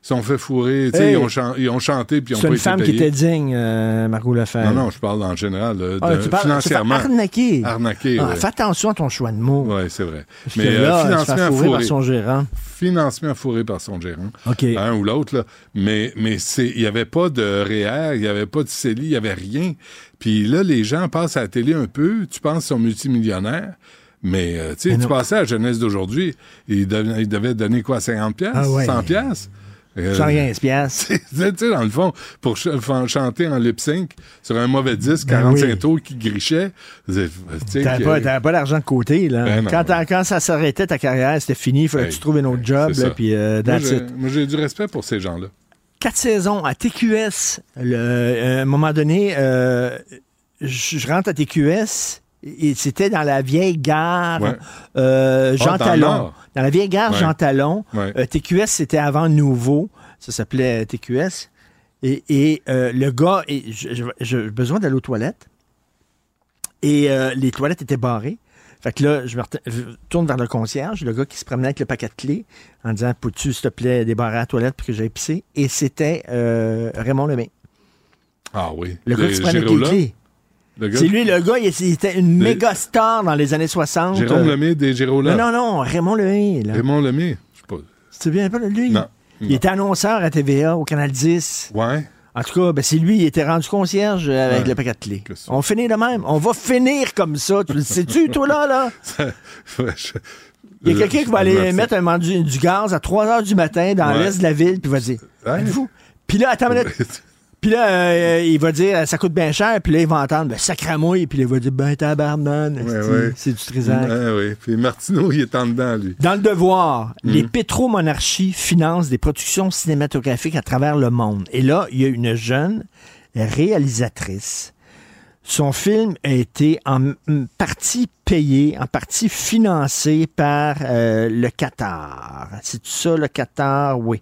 Ils se sont fait fourrer. Hey. ils, ont ils ont chanté puis ils ont C'est pas une été femme qui était digne, euh, Margot Lefebvre. Non, non, je parle en général. là, Ah, tu parles- financièrement. arnaqué. Arnaqué, Ah, ouais. Fais attention à ton choix de mots. Oui, c'est vrai. Parce Mais euh, là, financement fourrer par fourré. son gérant. Financement fourré par son gérant. OK. Un ou l'autre, là. Mais, mais c'est, il n'y avait pas de REER, il n'y avait pas de CELI, il n'y avait rien. Puis là, les gens passent à la télé un peu, tu penses qu'ils sont multimillionnaires. Mais, euh, tu sais, tu passais à la jeunesse d'aujourd'hui, ils, dev- ils devaient donner quoi, 50 pièces, Ah ouais. 100 pièces? Euh, 115 piastres. tu sais, dans le fond, pour ch- chanter en lip sync sur un mauvais disque, Ben 45 oui. tours qui grichait, tu sais, T'avais pas, t'avais pas d'argent de côté, là. Ben quand, quand ça s'arrêtait ta carrière, c'était fini, il fallait Hey, que tu trouves un autre job, là, puis euh, moi, j'ai, du respect pour ces gens-là. Quatre saisons à TQS. Le- euh, à un moment donné, euh, je rentre à TQS c'était dans la vieille gare Ouais. euh, Ah, Jean dans le Talon. Dans la vieille gare Ouais. Jean Talon. Ouais. Euh, TQS, c'était avant Nouveau. Ça s'appelait euh, TQS. Et, et, euh, le gars, j'ai besoin d'aller aux toilettes. Et les toilettes étaient barrées. Fait que là, je me tourne vers le concierge, le gars qui se promenait avec le paquet de clés, en disant Peux-tu, s'il te plaît, débarrer la toilette pour que j'aille pisser? Et c'était Raymond Lemay, Ah oui. le gars qui se prenait avec les clés. C'est lui, le gars, il il était une Le- méga star dans les années 60. Jérôme Lemay des Girola. Non, non, non, Raymond Lemay. Là. Raymond Lemay. Je sais pas. Tu souviens pas lui? Non. Il était annonceur à TVA, au Canal 10. Ouais. En tout cas, ben, c'est lui, il était rendu concierge avec Ouais. le paquet de clés. On finit de même. On va finir comme ça. Tu le sais-tu, toi, là? là? Ouais, je- Il y a quelqu'un qui va aller mettre un man- du, gaz à 3 heures du matin dans Ouais. l'est de la ville, puis va dire. Êtes-vous? Puis là, attends une minute. Puis là, euh, il va dire ça coûte bien cher, puis là, il va entendre ben, sacramouille, puis là, il va dire ben tabarnan, Ouais, ouais. c'est du trisac. Ouais, oui. Puis Martineau, il est en dedans, lui. Dans le devoir, Mhm. les pétromonarchies financent des productions cinématographiques à travers le monde. Et là, il y a une jeune réalisatrice. Son film a été en partie payé, en partie financé par euh, le Qatar. C'est ça, le Qatar? Oui.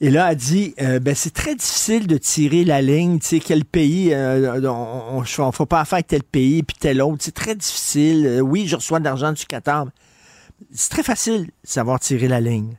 Et là, elle dit, euh, ben, c'est très difficile de tirer la ligne, tu sais, quel pays, euh, on ne faut pas affaire avec tel pays, puis tel autre. C'est très difficile. Euh, oui, je reçois de l'argent du Qatar. C'est très facile de savoir tirer la ligne.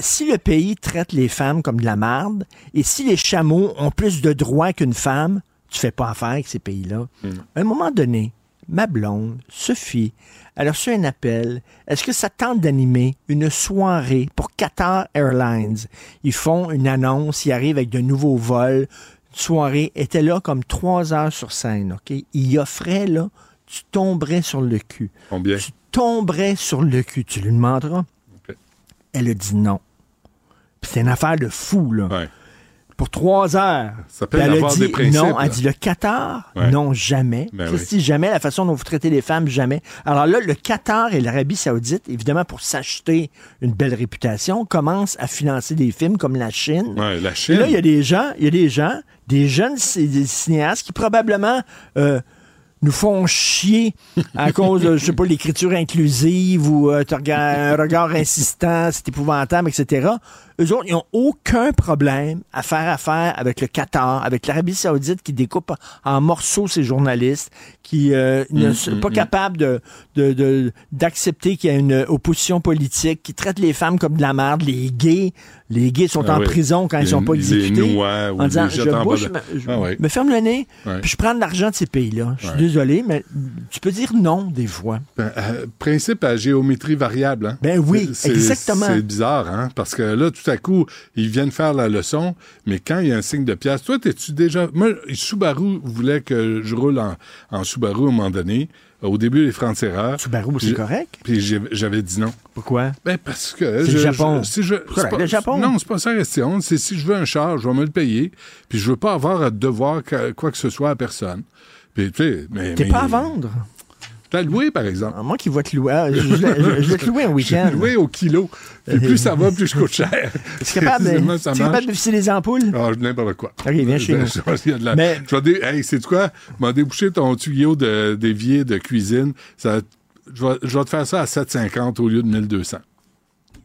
Si le pays traite les femmes comme de la marde, et si les chameaux ont plus de droits qu'une femme, tu fais pas affaire avec ces pays-là. À un moment donné, ma blonde, Sophie, elle a reçu un appel. Est-ce que ça tente d'animer une soirée pour Qatar Airlines? Ils font une annonce, ils arrivent avec de nouveaux vols. Une soirée était là comme trois heures sur scène, OK? Ils offraient, là, tu tomberais sur le cul. Combien? Tu tomberais sur le cul. Tu lui demanderas. Elle a dit non. C'est une affaire de fou, là. Ouais. Pour trois heures. Ça peut Puis elle a dit des principes. non. Elle là. dit le Qatar, Ouais. non, jamais. Ben Christy, jamais. La façon dont vous traitez les femmes, jamais. Alors là, le Qatar et l'Arabie Saoudite, évidemment, pour s'acheter une belle réputation, commencent à financer des films comme la Chine. Ouais, la Et Chine. là, il y a des gens, il y a des gens, des jeunes des cinéastes qui probablement euh, nous font chier à cause de, je sais pas, l'écriture inclusive ou euh, un regard insistant, c'est épouvantable, etc. Eux autres, ils n'ont aucun problème à faire affaire avec le Qatar, avec l'Arabie Saoudite qui découpe en morceaux ces journalistes, qui euh, ne Mm, sont mm, pas mm. capables de, de- de- d'accepter qu'il y a une opposition politique, qui traite les femmes comme de la merde, les gays. Les gays sont Ah en oui. prison quand ils Les- sont pas exécutés. en disant, je de- je Ah ouais. me ferme le nez, Ouais. puis je prends de l'argent de ces pays-là. Je suis Ouais. désolé, mais tu peux dire non des fois. Ben, euh, principe à géométrie variable. Hein? Ben oui, C'est- exactement. C'est bizarre, hein? Parce que là, tout à coup, ils viennent faire la leçon, mais quand il y a un signe de pièce, toi, t'es-tu déjà. Moi, Subaru voulait que je roule en, en Subaru à un moment donné. au début des Francs-Tireurs. Subaru, c'est correct. Puis j'avais dit non. Pourquoi? Ben parce que C'est je- le Japon. je- si je, Correct, c'est pas- le Japon? Non, c'est pas ça la question. C'est si je veux un char, je vais me le payer. Puis je veux pas avoir à devoir quoi que ce soit à personne. Puis tu sais, mais T'es mais- pas à vendre? T'as loué par exemple. Ah, Moi qui vais te louer. ah, Je, je- je- je vais te louer un week-end. loué au kilo. Puis plus ça va, plus je coûte cher. Tu es capable capable de visser les ampoules? Ah, n'importe quoi. Ok, viens chez nous. Je- je- la- Mais- je vais dé- Hey, c'est quoi? M'a débouché ton tuyau de- d'évier de cuisine. Ça, je, vais, je vais te faire ça à 7,50 au lieu de 1200.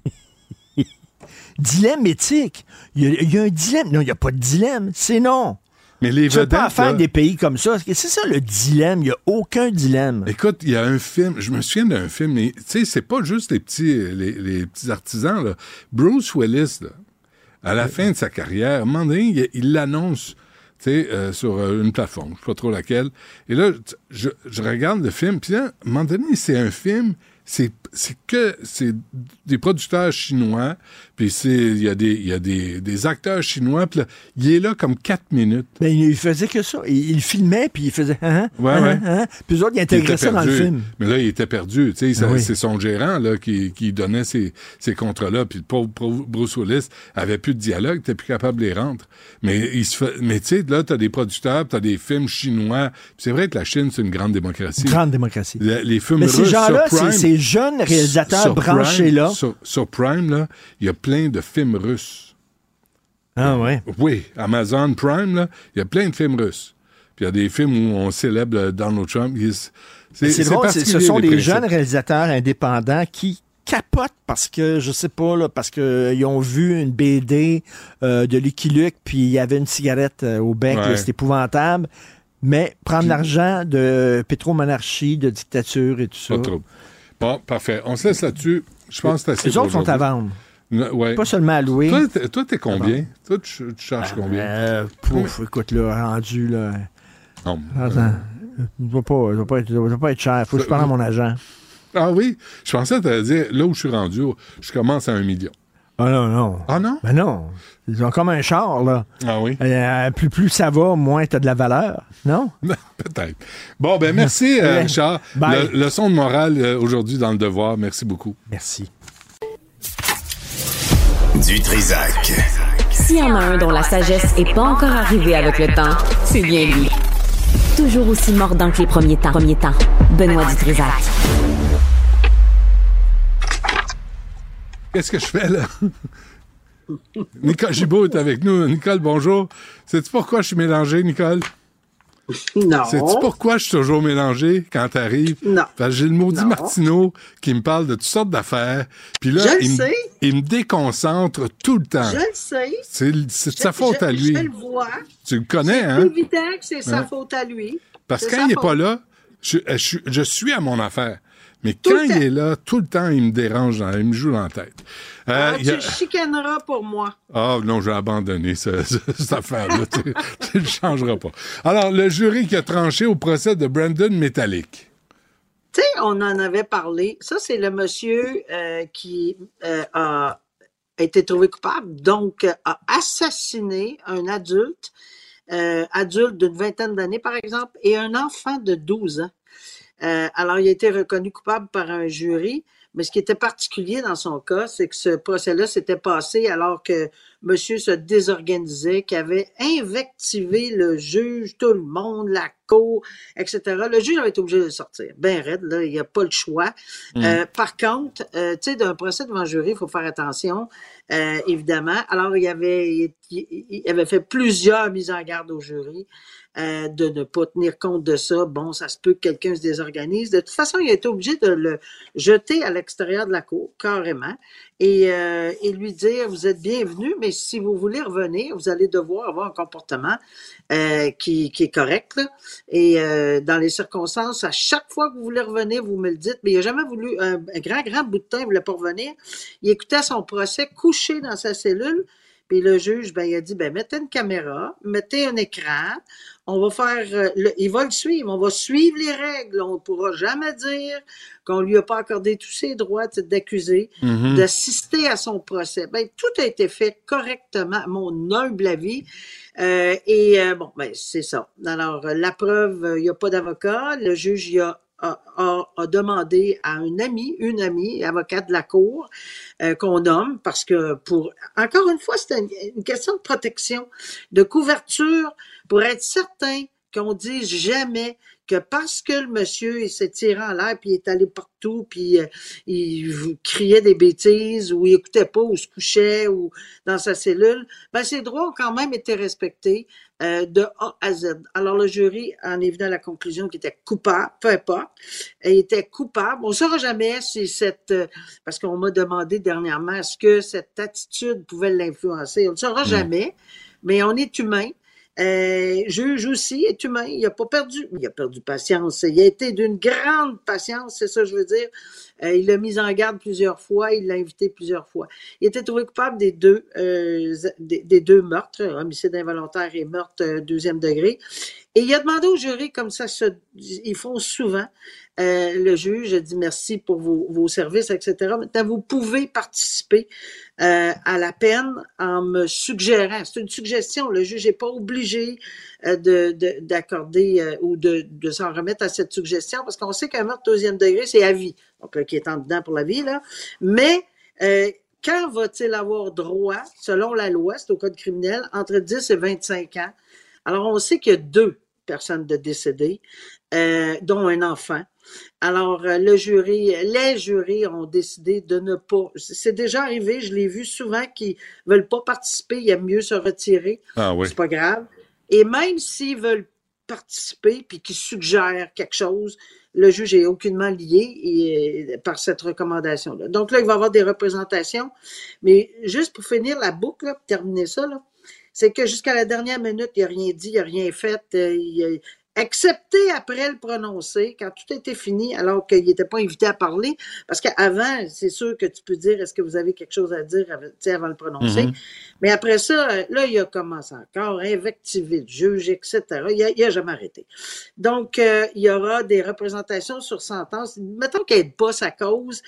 Dilemme éthique. Il y, a, il y a un dilemme. Non, il n'y a pas de dilemme. C'est non. Mais les Tu peux pas vedettes, faire là- des pays comme ça? C'est ça le dilemme. Il n'y a aucun dilemme. Écoute, il y a un film, je me souviens d'un film, tu sais, c'est pas juste les petits, les, les petits artisans, là. Bruce Willis, là, à la fin de sa carrière, à un moment donné, il- l'annonce, euh, sur euh, une plateforme, je sais pas trop laquelle. Et là, je, je regarde le film, puis là, à un moment donné, c'est un film, c'est c'est que c'est des producteurs chinois, puis c'est il y a des il y a des, des acteurs chinois, puis là, il est là comme quatre minutes. Ben, il faisait que ça. Il, il filmait, puis il faisait. Hein, Ouais, hein, ouais. hein. Puis eux autres, ils Il intégraient ça dans le film. Mais là, il était perdu. Tu sais, Ah oui. C'est son gérant là, qui, qui donnait ces, ces contrats-là. Puis le pauvre, pauvre Bruce Willis avait plus de dialogue, t'es plus capable de les rendre. Mais il se fait, mais tu sais, là, t'as des producteurs, t'as des films chinois. C'est vrai que la Chine, c'est une grande démocratie. Grande démocratie. Le- les films Mais russes ces gens-là, sur ces, Prime, ces jeunes réalisateurs sur branchés Prime, là. Sur, sur Prime, là, il y a plein de films russes. Ah ouais. Oui, Amazon Prime, là, il y a plein de films russes. Puis il y a des films où on célèbre euh, Donald Trump. C'est drôle, ce sont des jeunes réalisateurs indépendants qui capotent parce que, je sais pas, là, parce qu'ils ont vu une BD euh, de Lucky Luke, puis il y avait une cigarette euh, au bec, Ouais. c'est épouvantable. Mais prendre l'argent de pétromonarchie, de dictature et tout ça. Pas trop. Bon, parfait. On se laisse là-dessus. Je pense que c'est assez Les autres sont à vendre. Ne- Ouais. Pas seulement à louer. Toi, t'es- combien? Toi, tu, tu charges combien? Euh, pouf, écoute, là, rendu, là. Non. Attends. Être, ça doit pas être cher. Faut que je parle à mon agent. Ah oui? Je pensais te dire, là où je suis rendu, je commence à un million. Ah non, non. Ah non? Ben non. Ils ont comme un char, là. Ah oui? Euh, plus, plus ça va, moins t'as de la valeur. Non? Peut-être. Bon, ben merci, euh. Richard. Bye. Le, leçon de morale euh, aujourd'hui dans le devoir. Merci beaucoup. Merci. Du Trisac. S'il y en a un dont la sagesse n'est pas encore arrivée avec le temps, c'est bien lui. Toujours aussi mordant que les premiers temps. Premiers temps. Benoît Dutrisac. Qu'est-ce que je fais là? Nicole Gibault est avec nous. Nicole, bonjour. Sais-tu pourquoi je suis mélangé, Nicole? Non. Sais-tu pourquoi je suis toujours mélangé quand t'arrives? Non. Parce que j'ai le maudit Non. Martineau qui me parle de toutes sortes d'affaires. Puis là, Je il, sais. il me déconcentre tout le temps. Je le sais. C'est c'est de sa faute je- à lui. Je le vois. Tu le connais, C'est hein? évident que c'est sa faute à lui. Parce que C'est quand il n'est pas là, je, je, suis- je suis à mon affaire. Mais Tout quand il est là, tout le temps, il me dérange, dans- il me joue dans la tête. Euh, Ah, a- Tu chicaneras pour moi. Ah non, j'ai abandonné ce- ce- cette affaire-là. tu ne changeras pas. Alors, le jury qui a tranché au procès de Brandon Metallic. Tu sais, on en avait parlé. Ça, c'est le monsieur euh, qui euh, a été trouvé coupable, donc a assassiné un adulte, adulte d'une vingtaine d'années, par exemple, et un enfant de 12 ans. Euh, alors, il a été reconnu coupable par un jury, mais ce qui était particulier dans son cas, c'est que ce procès-là s'était passé alors que monsieur se désorganisait, qu'il avait invectivé le juge, tout le monde, la cour, etc. Le juge avait été obligé de sortir. Ben raide, là, il n'y a pas le choix. Mm. Euh, par contre, euh, tu sais, d'un procès devant jury, il faut faire attention, euh, évidemment. Alors, il avait, il fait plusieurs mises en garde au jury euh, de ne pas tenir compte de ça. Bon, ça se peut que quelqu'un se désorganise. De toute façon, il a été obligé de le jeter à l'extérieur de la cour, carrément, et, euh, et lui dire, vous êtes bienvenu, mais si vous voulez revenir, vous allez devoir avoir un comportement euh, qui, qui est correct. Et euh, dans les circonstances, à chaque fois que vous voulez revenir, vous me le dites, mais il n'a jamais voulu, un, un grand, grand bout de temps, il ne voulait pas revenir. Il écoutait son procès couché dans sa cellule, puis le juge, ben, il a dit, ben, mettez une caméra, mettez un écran, on va faire, euh, le- il va le suivre, on va suivre les règles, on ne pourra jamais dire qu'on lui a pas accordé tous ses droits d'accusé, Mhm. d'assister à son procès. Ben, tout a été fait correctement, à mon humble avis. Euh, et euh, bon, ben, c'est ça. Alors, euh, la preuve, il n'y a pas d'avocat. Le juge, il a a, demandé à un ami, une amie, avocate de la cour, euh, qu'on nomme, parce que pour, encore une fois, c'est une, question de protection, de couverture, pour être certain qu'on dise jamais que parce que le monsieur il s'est tiré en l'air puis il est allé partout puis euh, il criait des bêtises ou il écoutait pas ou se couchait ou dans sa cellule, ben ses droits ont quand même été respectés euh, de A à Z. Alors le jury en est venu à la conclusion qu'il était coupable, peu importe, il était coupable. On ne saura jamais si cette euh, parce qu'on m'a demandé dernièrement est-ce que cette attitude pouvait l'influencer? On ne saura jamais, mais on est humain. Euh, juge aussi est humain. Il n'a pas perdu. Il a perdu patience. Il a été d'une grande patience, c'est ça que je veux dire. Euh, il l'a mis en garde plusieurs fois. Il l'a invité plusieurs fois. Il était trouvé coupable des deux, euh, des, deux meurtres, homicide involontaire et meurtre euh, deuxième degré. Et il a demandé au jury, comme ça, ils font souvent, le juge a dit merci pour vos, vos, services, etc. Maintenant, vous pouvez participer à la peine en me suggérant. C'est une suggestion. Le juge n'est pas obligé d'accorder euh, ou de, de s'en remettre à cette suggestion parce qu'on sait qu'un meurtre deuxième degré, c'est à vie. Donc, là, qui est en dedans pour la vie, là. Mais euh, quand va-t-il avoir droit, selon la loi, c'est au code criminel, entre 10 et 25 ans? Alors, on sait qu'il y a deux personnes de décédées, euh, dont un enfant. Alors, euh, le jury, les jurys ont décidé de ne pas. C'est déjà arrivé, je l'ai vu souvent qu'ils veulent pas participer, il y a mieux se retirer. Ah oui. C'est pas grave. Et même s'ils veulent participer puis qu'ils suggèrent quelque chose, le juge est aucunement lié et, par cette recommandation-là. Donc là, il va y avoir des représentations. Mais juste pour finir la boucle, là, pour terminer ça, c'est que jusqu'à la dernière minute, il n'a rien dit, il n'a rien fait. Euh, excepté après le prononcer, quand tout était fini, alors qu'il n'était pas invité à parler, parce qu'avant, c'est sûr que tu peux dire est-ce que vous avez quelque chose à dire avant le prononcer. Mm-hmm. Mais après ça, là, il a commencé encore à invectiver le juge, etc. Il n'a jamais arrêté. Donc, euh, il y aura des représentations sur sentence. Mettons qu'il n'aide pas sa cause,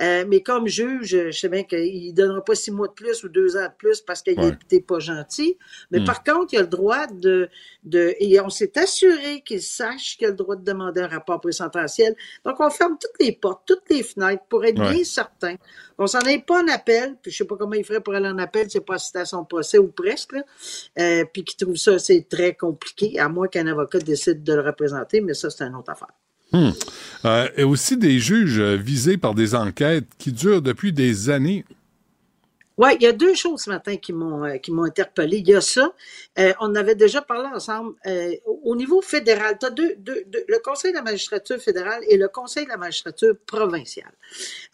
euh, mais comme juge, je sais bien qu'il ne donnera pas six mois de plus ou deux ans de plus parce qu'il n'était ouais. pas gentil. Mais mm. par contre, il a le droit de... de et on s'est assuré qu'il sache qu'il a le droit de demander un rapport présententiel. Donc, on ferme toutes les portes, toutes les fenêtres pour être ouais. bien certain qu'on s'en ait pas en appel, puis je sais pas comment il ferait pour aller en appel, c'est pas à son procès ou presque, là, euh, puis qu'il trouve ça, c'est très compliqué, à moins qu'un avocat décide de le représenter, mais ça, c'est une autre affaire. Hmm. Euh, et aussi des juges visés par des enquêtes qui durent depuis des années. Oui, il y a deux choses ce matin qui m'ont euh, qui m'ont interpellé. Il y a ça. Euh, on avait déjà parlé ensemble. Euh, au niveau fédéral, tu as deux, deux, deux, le Conseil de la magistrature fédérale et le Conseil de la magistrature provinciale.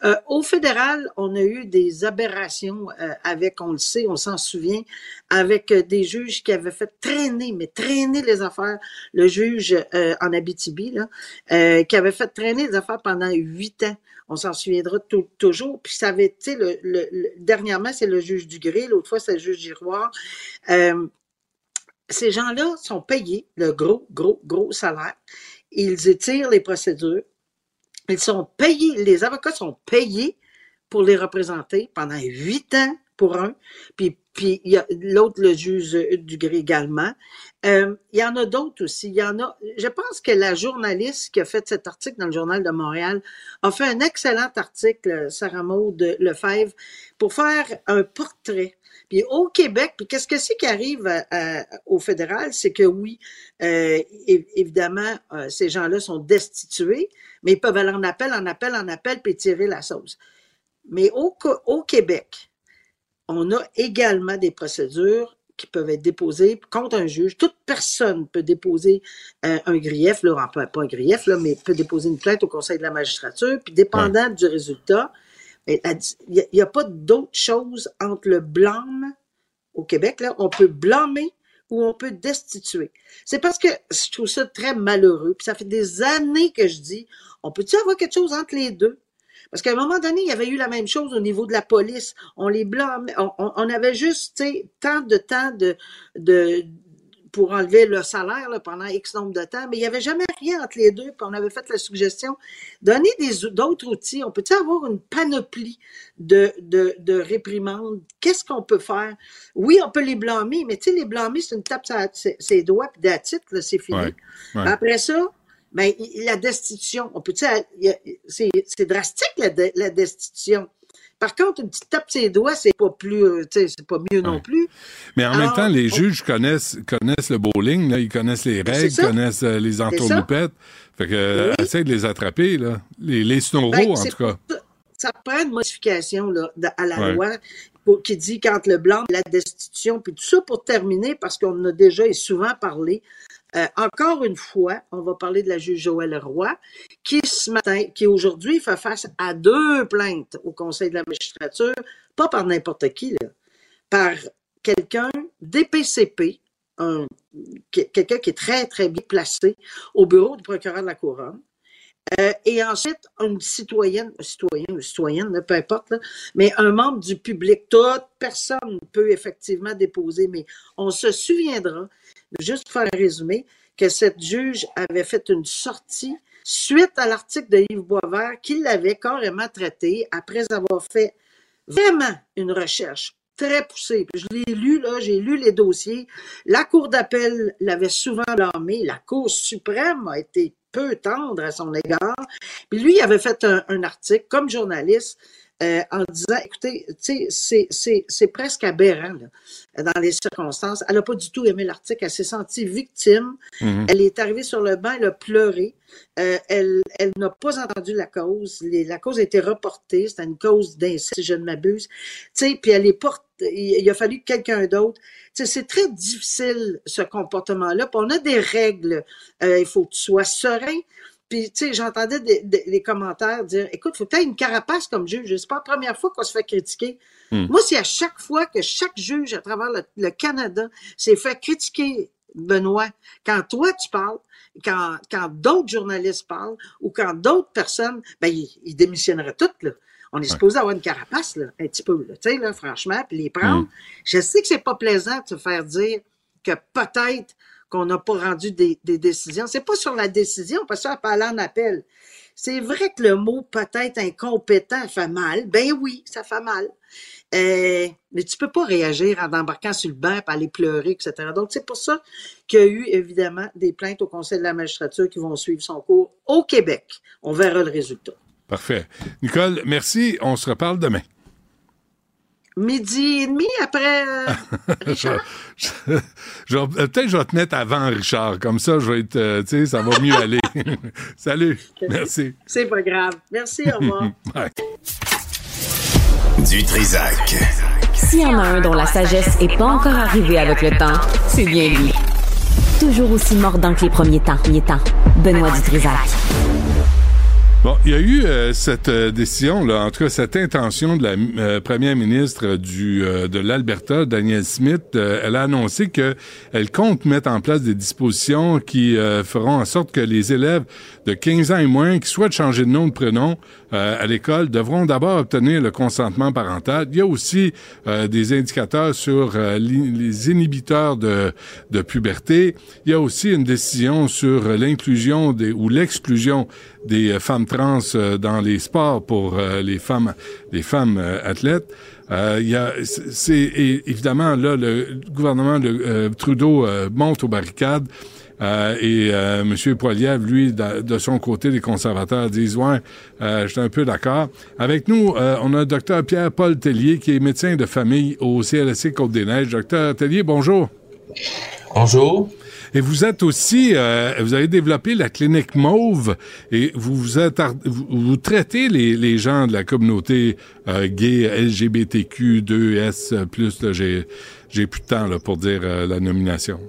Euh, au fédéral, on a eu des aberrations euh, avec, on le sait, on s'en souvient, avec des juges qui avaient fait traîner, mais traîner les affaires. Le juge en Abitibi, là, qui avait fait traîner les affaires pendant huit ans on s'en souviendra toujours. Puis ça avait, tu sais, dernièrement, c'est le juge du Gré, l'autre fois, c'est le juge Giroir. Euh, ces gens-là sont payés le gros, gros, gros salaire. Ils étirent les procédures. Ils sont payés, les avocats sont payés pour les représenter pendant huit ans pour un, puis, puis il y a l'autre, le juge du Gré également. Euh, il y en a d'autres aussi. Il y en a. Je pense que la journaliste qui a fait cet article dans le Journal de Montréal a fait un excellent article, Sarah Maud Lefebvre, pour faire un portrait. Puis au Québec, puis qu'est-ce que c'est qui arrive au fédéral, c'est que oui, euh, évidemment, euh, ces gens-là sont destitués, mais ils peuvent aller en appel, en appel, en appel, puis tirer la sauce. Mais au, au Québec, on a également des procédures qui peuvent être déposées contre un juge. Toute personne peut déposer euh, un grief, là, pas, pas un grief, là, mais peut déposer une plainte au Conseil de la magistrature, puis dépendant ouais. du résultat, il n'y a, a, pas d'autre chose entre le blâme au Québec, là, on peut blâmer ou on peut destituer. C'est parce que je trouve ça très malheureux, puis ça fait des années que je dis, on peut-tu avoir quelque chose entre les deux? Parce qu'à un moment donné, il y avait eu la même chose au niveau de la police. On les blâmait. On, on, avait juste, tu sais, tant de temps de, de, pour enlever le salaire là, pendant X nombre de temps, mais il n'y avait jamais rien entre les deux. Puis on avait fait la suggestion, donner d'autres outils. On peut-il avoir une panoplie de, de, de réprimandes? Qu'est-ce qu'on peut faire? Oui, on peut les blâmer, mais tu sais, les blâmer, c'est une tape sur ses doigts, puis d'attitude, c'est fini. Ouais, ouais. Après ça, Ben, il- la destitution, on peut dire, c'est drastique la, de- la destitution. Par contre, une petite tape ses doigts, c'est pas plus, euh, c'est pas mieux non plus. Mais en même temps, les on- juges connaissent, connaissent le bowling, là, ils connaissent les règles, connaissent euh, les entourloupettes. Fait que, euh, Oui. essaye de les attraper, là. Les, les snoraux, Ben, en tout cas. ça- Ça prend une modification là, de- à la Ouais. loi pour- qui dit quand le blanc, la destitution, puis tout ça pour terminer, parce qu'on en a déjà et souvent parlé. Euh, encore une fois, on va parler de la juge Joëlle Roy, qui ce matin, qui aujourd'hui fait face à deux plaintes au Conseil de la magistrature, pas par n'importe qui, par quelqu'un que- quelqu'un qui est très, très bien placé au bureau du procureur de la Couronne. Euh, et ensuite, une citoyenne, un citoyen ou citoyenne, peu importe, mais un membre du public. Toute personne peut effectivement déposer, mais on se souviendra, juste faire un résumé, que cette juge avait fait une sortie suite à l'article de Yves Boisvert qui l'avait carrément traité après avoir fait vraiment une recherche très poussée. Je l'ai lu, là, j'ai lu les dossiers. La Cour d'appel l'avait souvent blâmé. La Cour suprême a été peu tendre à son égard. Puis lui, il avait fait un article comme journaliste euh, en disant, écoutez, tu sais, c'est- c'est c'est presque aberrant là, dans les circonstances. Elle n'a pas du tout aimé l'article. Elle s'est sentie victime. Mhm. Elle est arrivée sur le banc, elle a pleuré. Euh, elle elle n'a pas entendu la cause. Les- la cause a été reportée. C'était une cause d'inceste, si je ne m'abuse. Tu sais, puis elle est porte. Il, il a fallu que quelqu'un d'autre. Tu sais, c'est très difficile ce comportement-là. On a des règles. Euh, il faut que tu sois serein. Puis, tu sais, j'entendais des, des- des commentaires dire, écoute, faut peut-être une carapace comme juge. C'est pas la première fois qu'on se fait critiquer. Hmm. Moi, c'est à chaque fois que chaque juge à travers le, le Canada s'est fait critiquer, Benoît, quand toi tu parles, quand, quand d'autres journalistes parlent ou quand d'autres personnes, ben, ils, ils démissionneraient toutes, là. On est supposé avoir une carapace, là, un petit peu, là, tu sais, là, franchement, puis les prendre. Mm. Je sais que c'est pas plaisant de se faire dire que peut-être qu'on n'a pas rendu des, des décisions. C'est pas sur la décision, parce que ça peut aller en appel. C'est vrai que le mot peut-être incompétent fait mal. Ben oui, ça fait mal. Euh, mais tu peux pas réagir en embarquant sur le banc, puis aller pleurer, etc. Donc, c'est pour ça qu'il y a eu, évidemment, des plaintes au Conseil de la magistrature qui vont suivre son cours au Québec. On verra le résultat. Parfait. Nicole, merci. On se reparle demain. Midi et demi après euh, Richard? euh, Peut-être que je vais te mettre avant Richard. Comme ça, je vais être, euh, tu sais, ça va mieux aller. Salut. Merci. C'est pas grave. Merci, au revoir. Bye. Du Trisac. S'il y en a un dont la sagesse est pas encore arrivée avec le temps, c'est bien lui. Toujours aussi mordant que les premiers temps. Premiers temps. Benoît Dutrisac. Bon, il y a eu euh, cette euh, décision, là, en tout cas cette intention de la euh, première ministre du euh, de l'Alberta, Danielle Smith. euh, elle a annoncé que elle compte mettre en place des dispositions qui euh, feront en sorte que les élèves de 15 ans et moins qui souhaitent changer de nom de prénom à l'école devront d'abord obtenir le consentement parental. Il y a aussi des indicateurs sur les inhibiteurs de, de puberté. Il y a aussi une décision sur l'inclusion des ou l'exclusion des euh, femmes trans euh, dans les sports pour euh, les femmes les femmes athlètes. Euh, y a, c'est évidemment là le gouvernement de Trudeau monte aux barricades. Et euh, M. Poiliev, lui, de, son côté, les conservateurs disent ouais, euh, je suis un peu d'accord. Avec nous, on a Dr Pierre-Paul Tellier, qui est médecin de famille au CLSC Côte-des-Neiges. Docteur Tellier, bonjour. Bonjour. Et vous êtes aussi, euh, vous avez développé la clinique Mauve et vous vous, attar- vous, vous traitez les, gens de la communauté euh, gay, LGBTQ, 2S+. Là, j'ai, j'ai plus de temps là, pour dire euh, la nomination.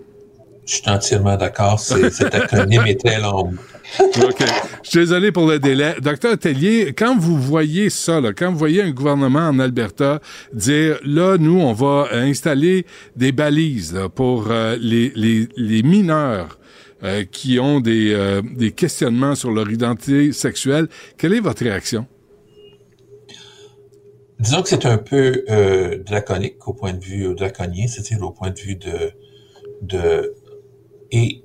Je suis entièrement d'accord. Cet acronyme est très long. OK. Je suis désolé pour le délai. Docteur Tellier, quand vous voyez ça, là, quand vous voyez un gouvernement en Alberta dire, là, nous, on va installer des balises là, pour euh, les, les, les mineurs euh, qui ont des, euh, des questionnements sur leur identité sexuelle, quelle est votre réaction? Disons que c'est un peu draconique au point de vue draconien, c'est-à-dire au point de vue de de et,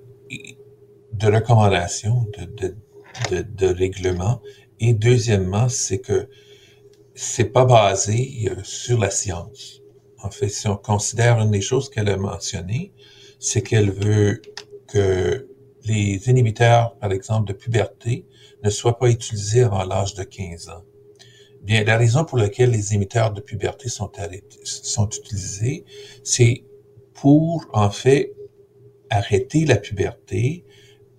de recommandation, de, de, de, de règlement. Et deuxièmement, c'est que c'est pas basé euh, sur la science. En fait, si on considère une des choses qu'elle a mentionnées, c'est qu'elle veut que les inhibiteurs, par exemple, de puberté ne soient pas utilisés avant l'âge de 15 ans. Bien, la raison pour laquelle les inhibiteurs de puberté sont, sont utilisés, c'est pour, en fait, arrêter la puberté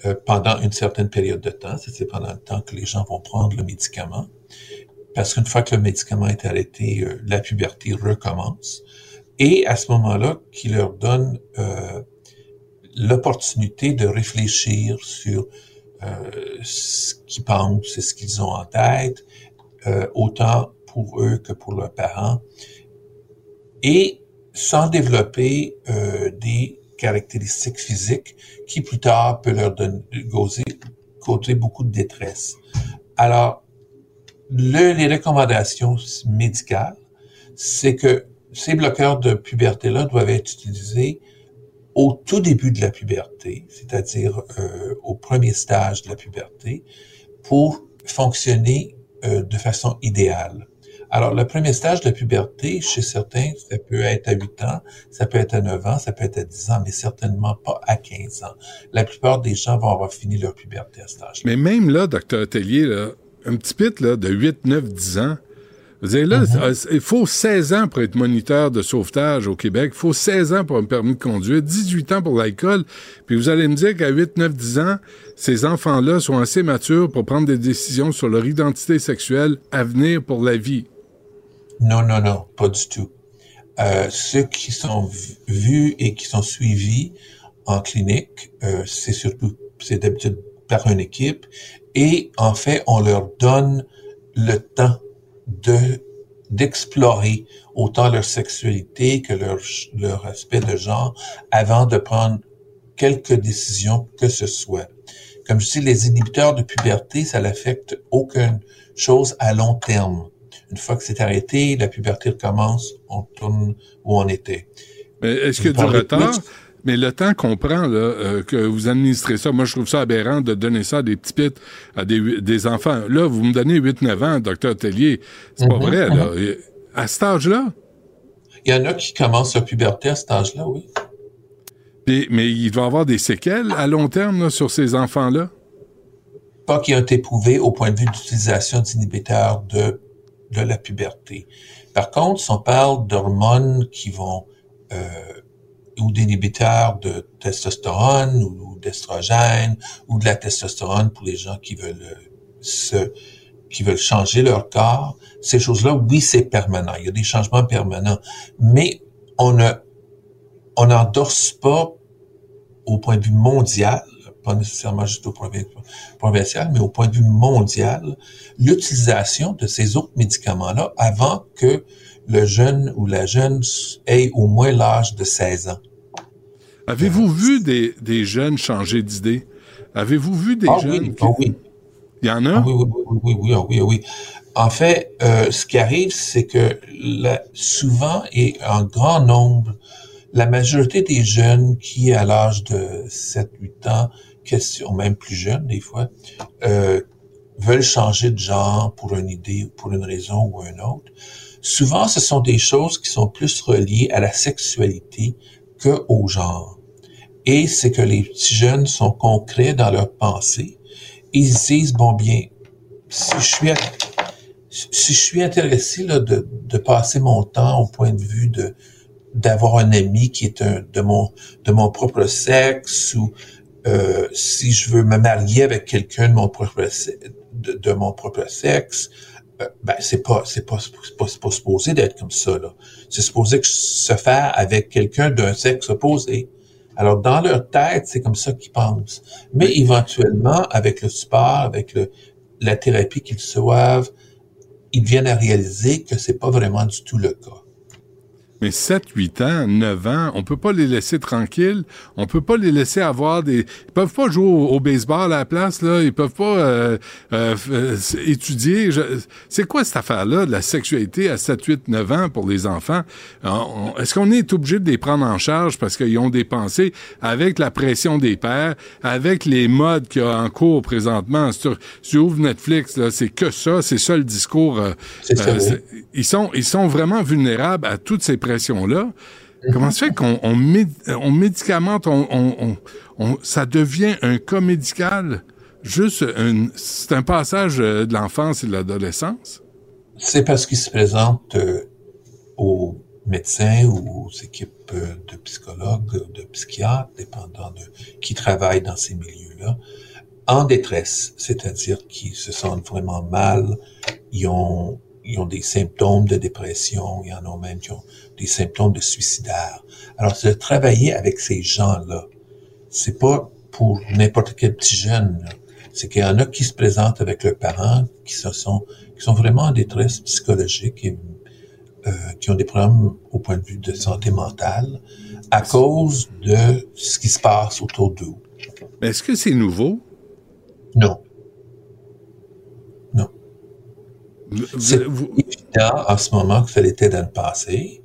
euh, pendant une certaine période de temps, c'est pendant le temps que les gens vont prendre le médicament, parce qu'une fois que le médicament est arrêté, euh, la puberté recommence, et à ce moment-là, qui leur donne euh, l'opportunité de réfléchir sur ce qu'ils pensent et ce qu'ils ont en tête, autant pour eux que pour leurs parents, et sans développer des caractéristiques physiques qui plus tard peut leur causer, beaucoup de détresse. Alors, le, les recommandations médicales, c'est que ces bloqueurs de puberté-là doivent être utilisés au tout début de la puberté, c'est-à-dire euh, au premier stage de la puberté, pour fonctionner euh, de façon idéale. Alors, le premier stage de puberté, chez certains, ça peut être à 8 ans, ça peut être à 9 ans, ça peut être à 10 ans, mais certainement pas à 15 ans. La plupart des gens vont avoir fini leur puberté à cet âge. Mais même là, docteur Tellier, là, un petit pit là, de 8, 9, 10 ans, vous savez, là, Mm-hmm. il faut 16 ans pour être moniteur de sauvetage au Québec. Il faut 16 ans pour un permis de conduire, 18 ans pour l'alcool. Puis vous allez me dire qu'à 8, 9, 10 ans, ces enfants-là sont assez matures pour prendre des décisions sur leur identité sexuelle à venir pour la vie. Non, non, non, pas du tout. Euh, ceux qui sont vus et qui sont suivis en clinique, euh, c'est surtout, c'est d'habitude par une équipe, et en fait, on leur donne le temps de d'explorer autant leur sexualité que leur leur aspect de genre avant de prendre quelque décision que ce soit. Comme je dis, les inhibiteurs de puberté, ça n'affecte aucune chose à long terme. Une fois que c'est arrêté, la puberté recommence, on tourne où on était. Mais est-ce qu'il y a Vous du retard? plus? Mais le temps qu'on prend, là, euh, que vous administrez ça, moi, je trouve ça aberrant de donner ça à des petits pits, à des, des enfants. Là, vous me donnez 8-9 ans, docteur Tellier. C'est pas Mhm, vrai, là. mhm. Et À cet âge-là? Il y en a qui commencent leur puberté à cet âge-là, oui. Mais il va y avoir des séquelles à long terme là, sur ces enfants-là? Pas qui ont été prouvés au point de vue d'utilisation d'inhibiteurs de, de la puberté. Par contre, si on parle d'hormones qui vont, euh, ou d'inhibiteurs de testostérone ou, ou d'estrogène ou de la testostérone pour les gens qui veulent euh, se, qui veulent changer leur corps, ces choses-là, oui, c'est permanent. Il y a des changements permanents. Mais on ne, on n'endorse pas au point de vue mondial, pas nécessairement juste au point provincial, mais au point de vue mondial, l'utilisation de ces autres médicaments-là avant que le jeune ou la jeune ait au moins l'âge de 16 ans. Avez-vous vu des, des jeunes changer d'idée? Avez-vous vu des Ah jeunes? oui, qui- ah oui. Il y en a? Ah oui, oui, oui, oui, oui, ah oui, ah oui. En fait, euh, ce qui arrive, c'est que souvent et en grand nombre, la majorité des jeunes qui, à l'âge de 7-8 ans, question, même plus jeunes des fois, euh, veulent changer de genre pour une idée ou pour une raison ou une autre, souvent ce sont des choses qui sont plus reliées à la sexualité que au genre. Et c'est que les petits jeunes sont concrets dans leurs pensées. Ils se disent, bon bien, si je suis, si je suis intéressé là, de, de passer mon temps au point de vue de d'avoir un ami qui est un, de mon de mon propre sexe ou euh, si je veux me marier avec quelqu'un de mon propre se- de, de mon propre sexe euh, ben c'est pas c'est pas c'est pas, c'est pas supposé d'être comme ça là. C'est supposé que se faire avec quelqu'un d'un sexe opposé. Alors dans leur tête c'est comme ça qu'ils pensent. Mais éventuellement avec le sport avec le la thérapie qu'ils reçoivent ils viennent à réaliser que c'est pas vraiment du tout le cas Mais 7, 8 ans, 9 ans, on peut pas les laisser tranquilles. On peut pas les laisser avoir des... Ils peuvent pas jouer au, au baseball à la place, là. Ils peuvent pas euh, euh, euh, étudier. Je- C'est quoi cette affaire-là, de la sexualité à 7, 8, 9 ans pour les enfants? Euh, Est-ce qu'on est obligé de les prendre en charge parce qu'ils ont des pensées avec la pression des pères, avec les modes qu'il y a en cours présentement? Si tu, si tu ouvres Netflix, là, c'est que ça, c'est ça le discours. euh, C'est ça, oui. ils sont, ils sont vraiment vulnérables à toutes ces pressions-là. comment se fait qu'on on, mé- on médicamente, ça devient un cas médical? Juste, c'est un passage euh, de l'enfance et de l'adolescence? C'est parce qu'il se présente euh, aux médecins ou aux équipes euh, de psychologues, de psychiatres, dépendant de qui travaillent dans ces milieux-là, en détresse, c'est-à-dire qu'ils se sentent vraiment mal, ils ont, ils ont des symptômes de dépression, il y en a même qui ont des symptômes de suicidaire. Alors, de travailler avec ces gens-là. C'est pas pour n'importe quel petit jeune. C'est qu'il y en a qui se présentent avec leurs parents, qui se sont, qui sont vraiment en détresse psychologique et euh, qui ont des problèmes au point de vue de santé mentale à cause de ce qui se passe autour d'eux. Est-ce que c'est nouveau? Non. Vous- C'est vous- évident en ce moment que ça l'était dans le passé,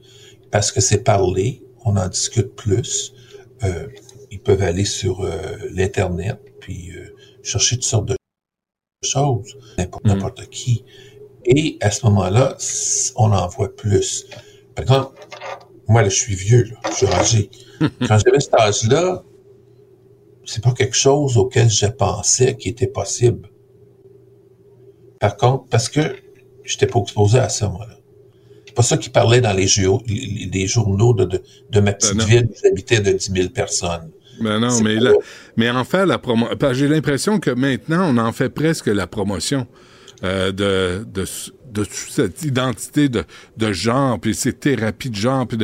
parce que c'est parlé, on en discute plus. Euh, ils peuvent aller sur euh, l'Internet, puis euh, chercher toutes sortes de choses, n'importe Mm. qui. Et à ce moment-là, on en voit plus. Par exemple, moi, là, je suis vieux, là, je suis âgé. Quand j'avais cet âge-là, c'est pas quelque chose auquel je pensais qui était possible. Par contre, parce que j'étais pas exposé à ça, moi, là. C'est pas ça qui parlait dans les, journaux de, de, de ma petite non. ville où j'habitais de 10 000 personnes. Ben non, mais là, mais en fait, la promo, j'ai l'impression que maintenant, on en fait presque la promotion euh, de, de, cette identité de, de genre, puis ces thérapies de genre, puis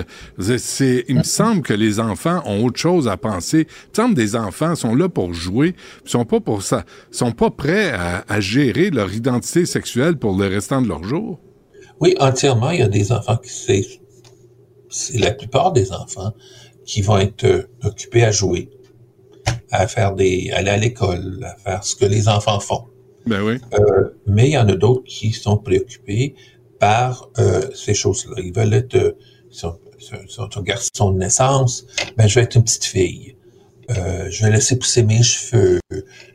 c'est, il me semble que les enfants ont autre chose à penser. Il me semble que des enfants sont là pour jouer, sont pas pour ça, sont pas prêts à, à gérer leur identité sexuelle pour le restant de leur jour. Oui, entièrement. Il y a des enfants qui c'est, c'est la plupart des enfants qui vont être euh, occupés à jouer, à faire des, aller à l'école, à faire ce que les enfants font. Ben oui. Euh, mais il y en a d'autres qui sont préoccupés par euh, ces choses-là. Ils veulent être, euh, sont un garçon de naissance, ben je vais être une petite fille. Euh, je vais laisser pousser mes cheveux.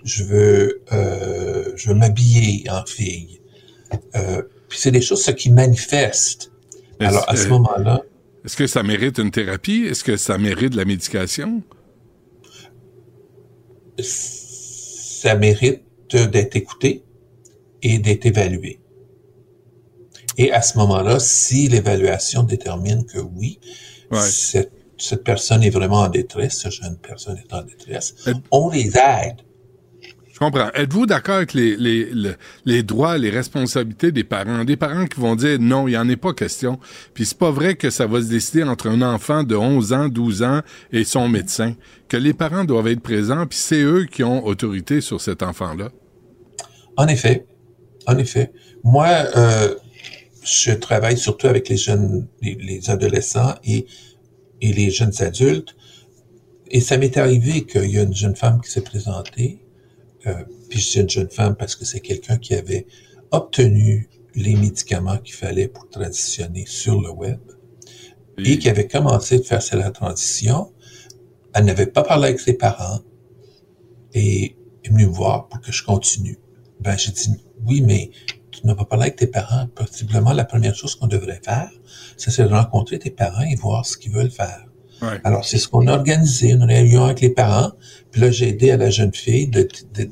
Je veux, je veux m'habiller en fille. Puis c'est des choses ce qui manifestent. Alors à ce moment-là, Est-ce que ça mérite une thérapie? Est-ce que ça mérite de la médication? ça mérite d'être écouté et d'être évalué. Et à ce moment-là, si l'évaluation détermine que oui, Ouais. cette, cette personne est vraiment en détresse, cette jeune personne est en détresse, on les aide. Je comprends. Êtes-vous d'accord avec les, les, le- les droits, les responsabilités des parents? Des parents qui vont dire non, il n'y en est pas question. Puis c'est pas vrai que ça va se décider entre un enfant de 11 ans, 12 ans et son médecin. Que les parents doivent être présents, puis c'est eux qui ont autorité sur cet enfant-là. En effet, en effet. Moi, euh, je travaille surtout avec les jeunes, les, les adolescents et, et les jeunes adultes. Et ça m'est arrivé qu'il y a une jeune femme qui s'est présentée. Euh, puis je dis une jeune femme parce que c'est quelqu'un qui avait obtenu les médicaments qu'il fallait pour transitionner sur le web et qui avait commencé de faire la transition. Elle n'avait pas parlé avec ses parents et est venue me voir pour que je continue. Ben, j'ai dit, oui, mais tu n'as pas parlé avec tes parents. Possiblement, la première chose qu'on devrait faire, c'est de rencontrer tes parents et voir ce qu'ils veulent faire. Ouais. Alors, c'est ce qu'on a organisé, une réunion avec les parents. Puis là, j'ai aidé à la jeune fille de, de,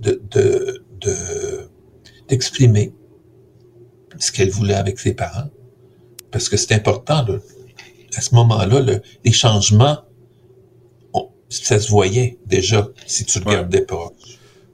de, de, d'exprimer ce qu'elle voulait avec ses parents. Parce que c'est important, là. À ce moment-là, le- les changements, on- ça se voyait déjà si tu regardais pas.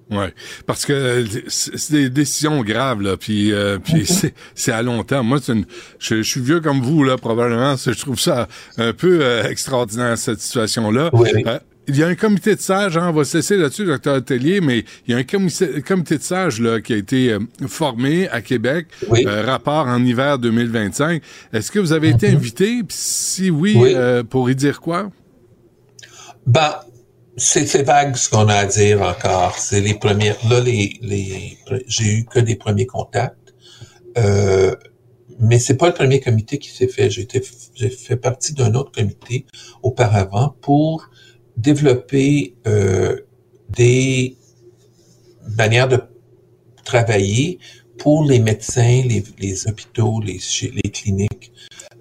Ouais, parce que euh, c'est des décisions graves là, puis euh, puis c'est c'est à long terme. Moi, c'est une, je, je suis vieux comme vous là, probablement. Je trouve ça un peu euh, extraordinaire cette situation là. Oui, oui. il y a un comité de sages, hein, on va se laisser là-dessus, docteur Atelier, mais il y a un comité, comité de sages là, qui a été euh, formé à Québec, Oui. euh, rapport en hiver 2025. Est-ce que vous avez été invité? Puis si oui, Oui. euh, pour y dire quoi? Ben, c'est vague ce qu'on a à dire encore. C'est les premières. Là, les, les j'ai eu que des premiers contacts. Euh, mais c'est pas le premier comité qui s'est fait. J'ai fait partie d'un autre comité auparavant pour développer euh, des manières de travailler pour les médecins, les, les hôpitaux, les, les cliniques,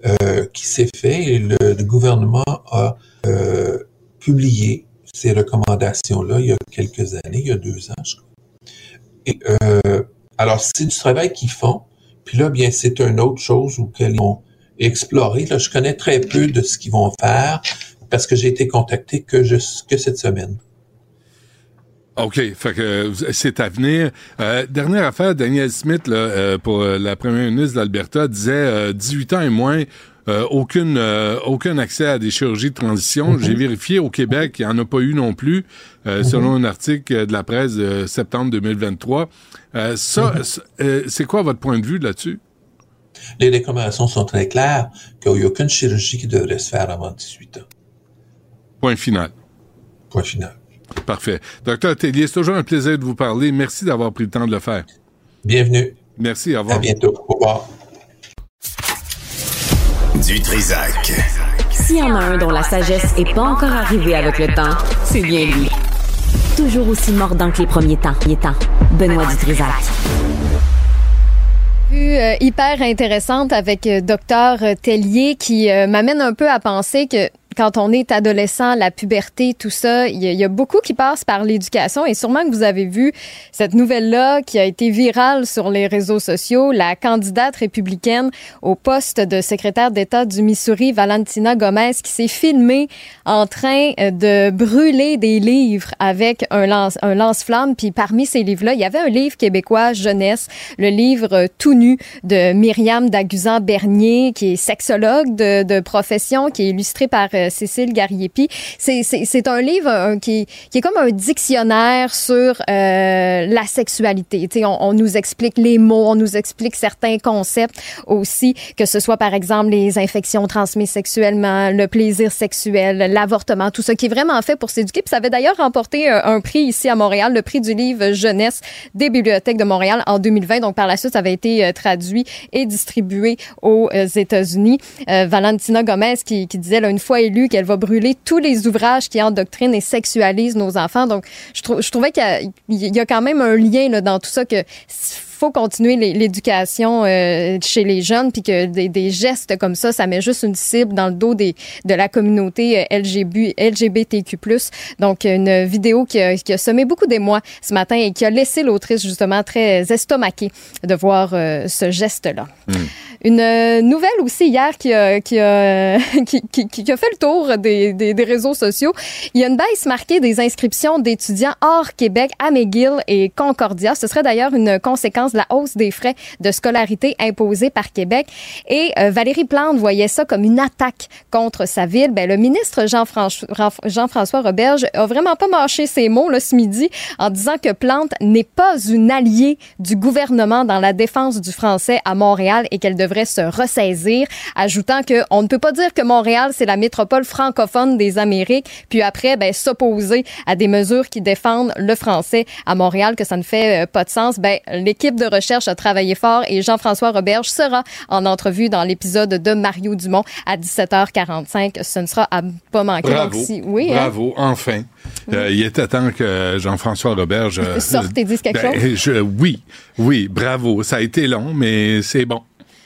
euh, qui s'est fait le, le gouvernement a euh, publié ces recommandations-là il y a quelques années, il y a deux ans, je crois. Et, euh, alors, c'est du travail qu'ils font. Puis là, bien, c'est une autre chose où ils ont exploré. Là, je connais très peu de ce qu'ils vont faire parce que j'ai été contacté que, que cette semaine. OK, fait que c'est à venir. Euh, dernière affaire, Daniel Smith, euh, pour la première ministre d'Alberta, disait euh, 18 ans et moins, euh, aucune, euh, aucun accès à des chirurgies de transition. J'ai vérifié au Québec, il n'y en a pas eu non plus, euh, selon un article de la presse de septembre 2023. Euh, ça, euh, c'est quoi votre point de vue là-dessus? Les recommandations sont très claires qu'il n'y a aucune chirurgie qui devrait se faire avant 18 ans. Point final. Point final. Parfait. Docteur Tellier, c'est toujours un plaisir de vous parler. Merci d'avoir pris le temps de le faire. Bienvenue. Merci, au revoir. À bientôt. Au revoir. Du Trisac. S'il y en a un dont la sagesse est pas encore arrivée avec le temps, c'est bien lui. Toujours aussi mordant que les premiers temps. Les temps. Benoît Dutrisac. Vue, euh, hyper intéressante avec euh, docteur Tellier qui euh, m'amène un peu à penser que quand on est adolescent, la puberté, tout ça, il y, a- beaucoup qui passe par l'éducation et sûrement que vous avez vu cette nouvelle-là qui a été virale sur les réseaux sociaux. La candidate républicaine au poste de secrétaire d'État du Missouri, Valentina Gomez, qui s'est filmée en train euh, de brûler des livres avec un lance, un lance-flamme. Puis parmi ces livres-là, il y avait un livre québécois jeunesse, le livre euh, Tout nu de Myriam Daguzan-Bernier, qui est sexologue de, de profession, qui est illustré par euh, Cécile Gariepi. C'est, un livre euh, qui, qui est comme un dictionnaire sur euh, la sexualité. On, nous explique les mots, on nous explique certains concepts aussi, que ce soit par exemple les infections transmises sexuellement, le plaisir sexuel, l'avortement, tout ça qui est vraiment fait pour s'éduquer. Puis ça avait d'ailleurs remporté euh, un prix ici à Montréal, le prix du livre jeunesse des bibliothèques de Montréal en 2020. Donc par la suite, ça avait été euh, traduit et distribué aux euh, États-Unis. Euh, Valentina Gomez qui, qui disait là, une fois élue qu'elle va brûler tous les ouvrages qui endoctrinent et sexualisent nos enfants. Donc je, trou- je trouvais qu'il y a, quand même un lien dans tout ça que faut continuer l'éducation euh, chez les jeunes, puis que des, des gestes comme ça, ça met juste une cible dans le dos des, de la communauté euh, LGB, LGBTQ+. Donc, une vidéo qui a, qui a semé beaucoup d'émoi ce matin et qui a laissé l'autrice justement très estomaquée de voir euh, ce geste-là. Une euh, nouvelle aussi hier qui a, qui a, qui, qui- qui a fait le tour des, des, des réseaux sociaux. Il y a une baisse marquée des inscriptions d'étudiants hors Québec à McGill et Concordia. Ce serait d'ailleurs une conséquence la hausse des frais de scolarité imposés par Québec. Et euh, Valérie Plante voyait ça comme une attaque contre sa ville. Ben, le ministre Jean-François Roberge a vraiment pas mâché ses mots là, ce midi en disant que Plante n'est pas une alliée du gouvernement dans la défense du français à Montréal et qu'elle devrait se ressaisir, ajoutant que on ne peut pas dire que Montréal c'est la métropole francophone des Amériques, puis après ben s'opposer à des mesures qui défendent le français à Montréal, que ça ne fait euh, pas de sens. Ben l'équipe de recherche a travaillé fort et Jean-François Roberge sera en entrevue dans l'épisode de Mario Dumont à 17h45. Ce ne sera à pas manquer. Bravo. Donc, si- oui, hein? Bravo, enfin. Euh, il était temps que Jean-François Roberge euh, Sorte et dise quelque chose. je- oui, oui, bravo. Ça a été long, mais c'est bon.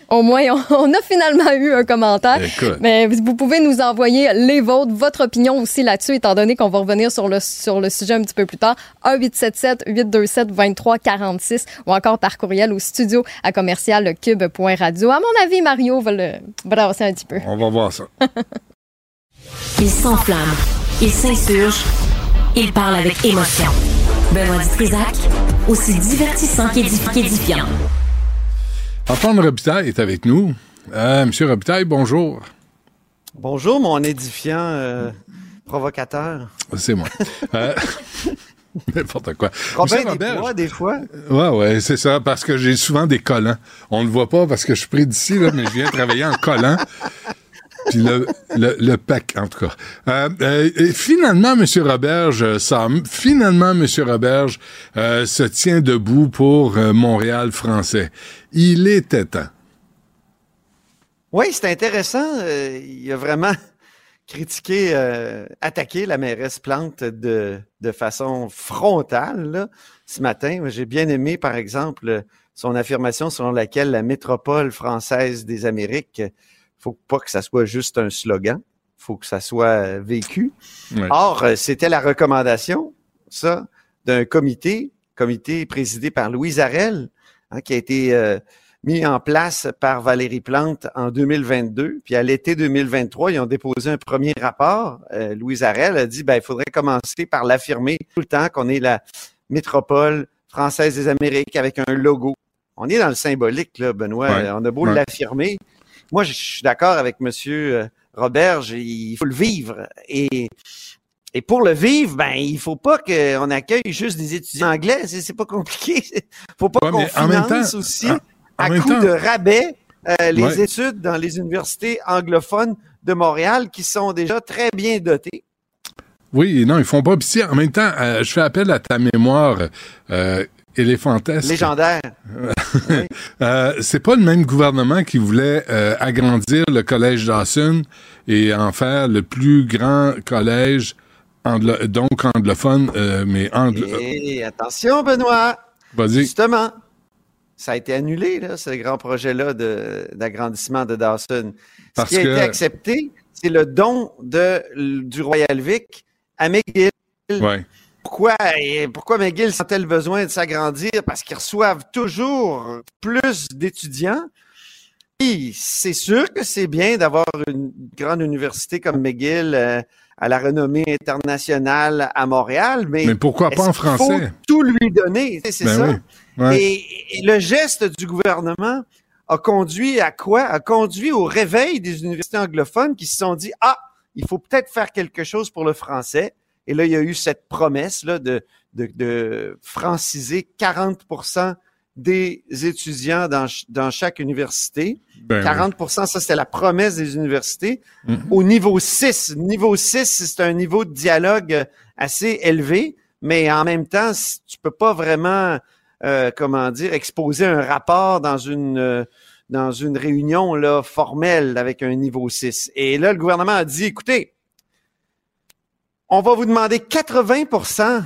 Au moins, on, on a finalement eu un commentaire. Écoute. Mais vous pouvez nous envoyer les vôtres, votre opinion aussi là-dessus, étant donné qu'on va revenir sur le, sur le sujet un petit peu plus tard. 1-877-827-2346 ou encore par courriel au studio à commercial cube.radio. À mon avis, Mario va le brasser un petit peu. On va voir ça. Il s'enflamme, il s'insurge, il parle avec émotion. Benoît Dutrisac, aussi divertissant qu'édif- qu'édifiant. Antoine Robitaille est avec nous. Euh, Monsieur Robitaille, bonjour. Bonjour, mon édifiant euh, provocateur. C'est moi. Euh, N'importe quoi. Robin Monsieur des des fois. Ouais, ouais, c'est ça, parce que j'ai souvent des collants. On ne le voit pas parce que je suis pris d'ici, là, mais je viens travailler en collant. Puis le, PEC, en tout cas. Euh, euh, finalement, M. Roberge, euh, Sam, finalement, M. Roberge se tient debout pour Montréal français. Il était temps. Oui, c'est intéressant. il a vraiment critiqué, attaqué la mairesse Plante de, de façon frontale ce matin. J'ai bien aimé, par exemple, son affirmation selon laquelle la métropole française des Amériques faut pas que ça soit juste un slogan. faut que ça soit euh, vécu. Ouais. Or, euh, c'était la recommandation, ça, d'un comité, comité présidé par Louise Arel, hein, qui a été euh, mis en place par Valérie Plante en 2022. Puis à l'été 2023, ils ont déposé un premier rapport. Euh, Louise Arel a dit, ben, il faudrait commencer par l'affirmer tout le temps qu'on est la métropole française des Amériques avec un logo. On est dans le symbolique, là, Benoît. Ouais. On a beau Ouais. l'affirmer. Moi, je suis d'accord avec Monsieur euh, Roberge. Il faut le vivre. Et, et pour le vivre, ben, il faut pas qu'on accueille juste des étudiants anglais. C'est, pas compliqué. faut pas Ouais, qu'on finance temps- aussi en- à coup temps- de rabais euh, les Ouais. études dans les universités anglophones de Montréal qui sont déjà très bien dotées. Oui, non, ils font pas. Puis si, en même temps, euh, je fais appel à ta mémoire euh, Légendaire. Euh, c'est pas le même gouvernement qui voulait euh, agrandir le collège Dawson et en faire le plus grand collège anglo- donc anglophone, euh, mais anglo... Et attention, Benoît. Vas-y. Justement, ça a été annulé, là, ce grand projet-là de- d'agrandissement de, Dawson. Parce Ce qui a que- été accepté, c'est le don de, du Royal Vic à McGill. Ouais. Pourquoi, et pourquoi McGill sent le besoin de s'agrandir? Parce qu'ils reçoivent toujours plus d'étudiants. C'est sûr que c'est bien d'avoir une grande université comme McGill euh, à la renommée internationale à Montréal, mais, Mais pourquoi pas en qu'il faut français? tout lui donner, c'est Ben ça. oui. Ouais. Et, et le geste du gouvernement a conduit à quoi? A conduit au réveil des universités anglophones qui se sont dit, ah, il faut peut-être faire quelque chose pour le français. Et là, il y a eu cette promesse là, de, de, de franciser 40% des étudiants dans, dans chaque université. Ben 40% ça, c'était la promesse des universités. Mhm. Au niveau 6, niveau 6, c'est un niveau de dialogue assez élevé, mais en même temps, tu peux pas vraiment, euh, comment dire, exposer un rapport dans une euh, dans une réunion là formelle avec un niveau 6. Et là, le gouvernement a dit, écoutez, on va vous demander 80%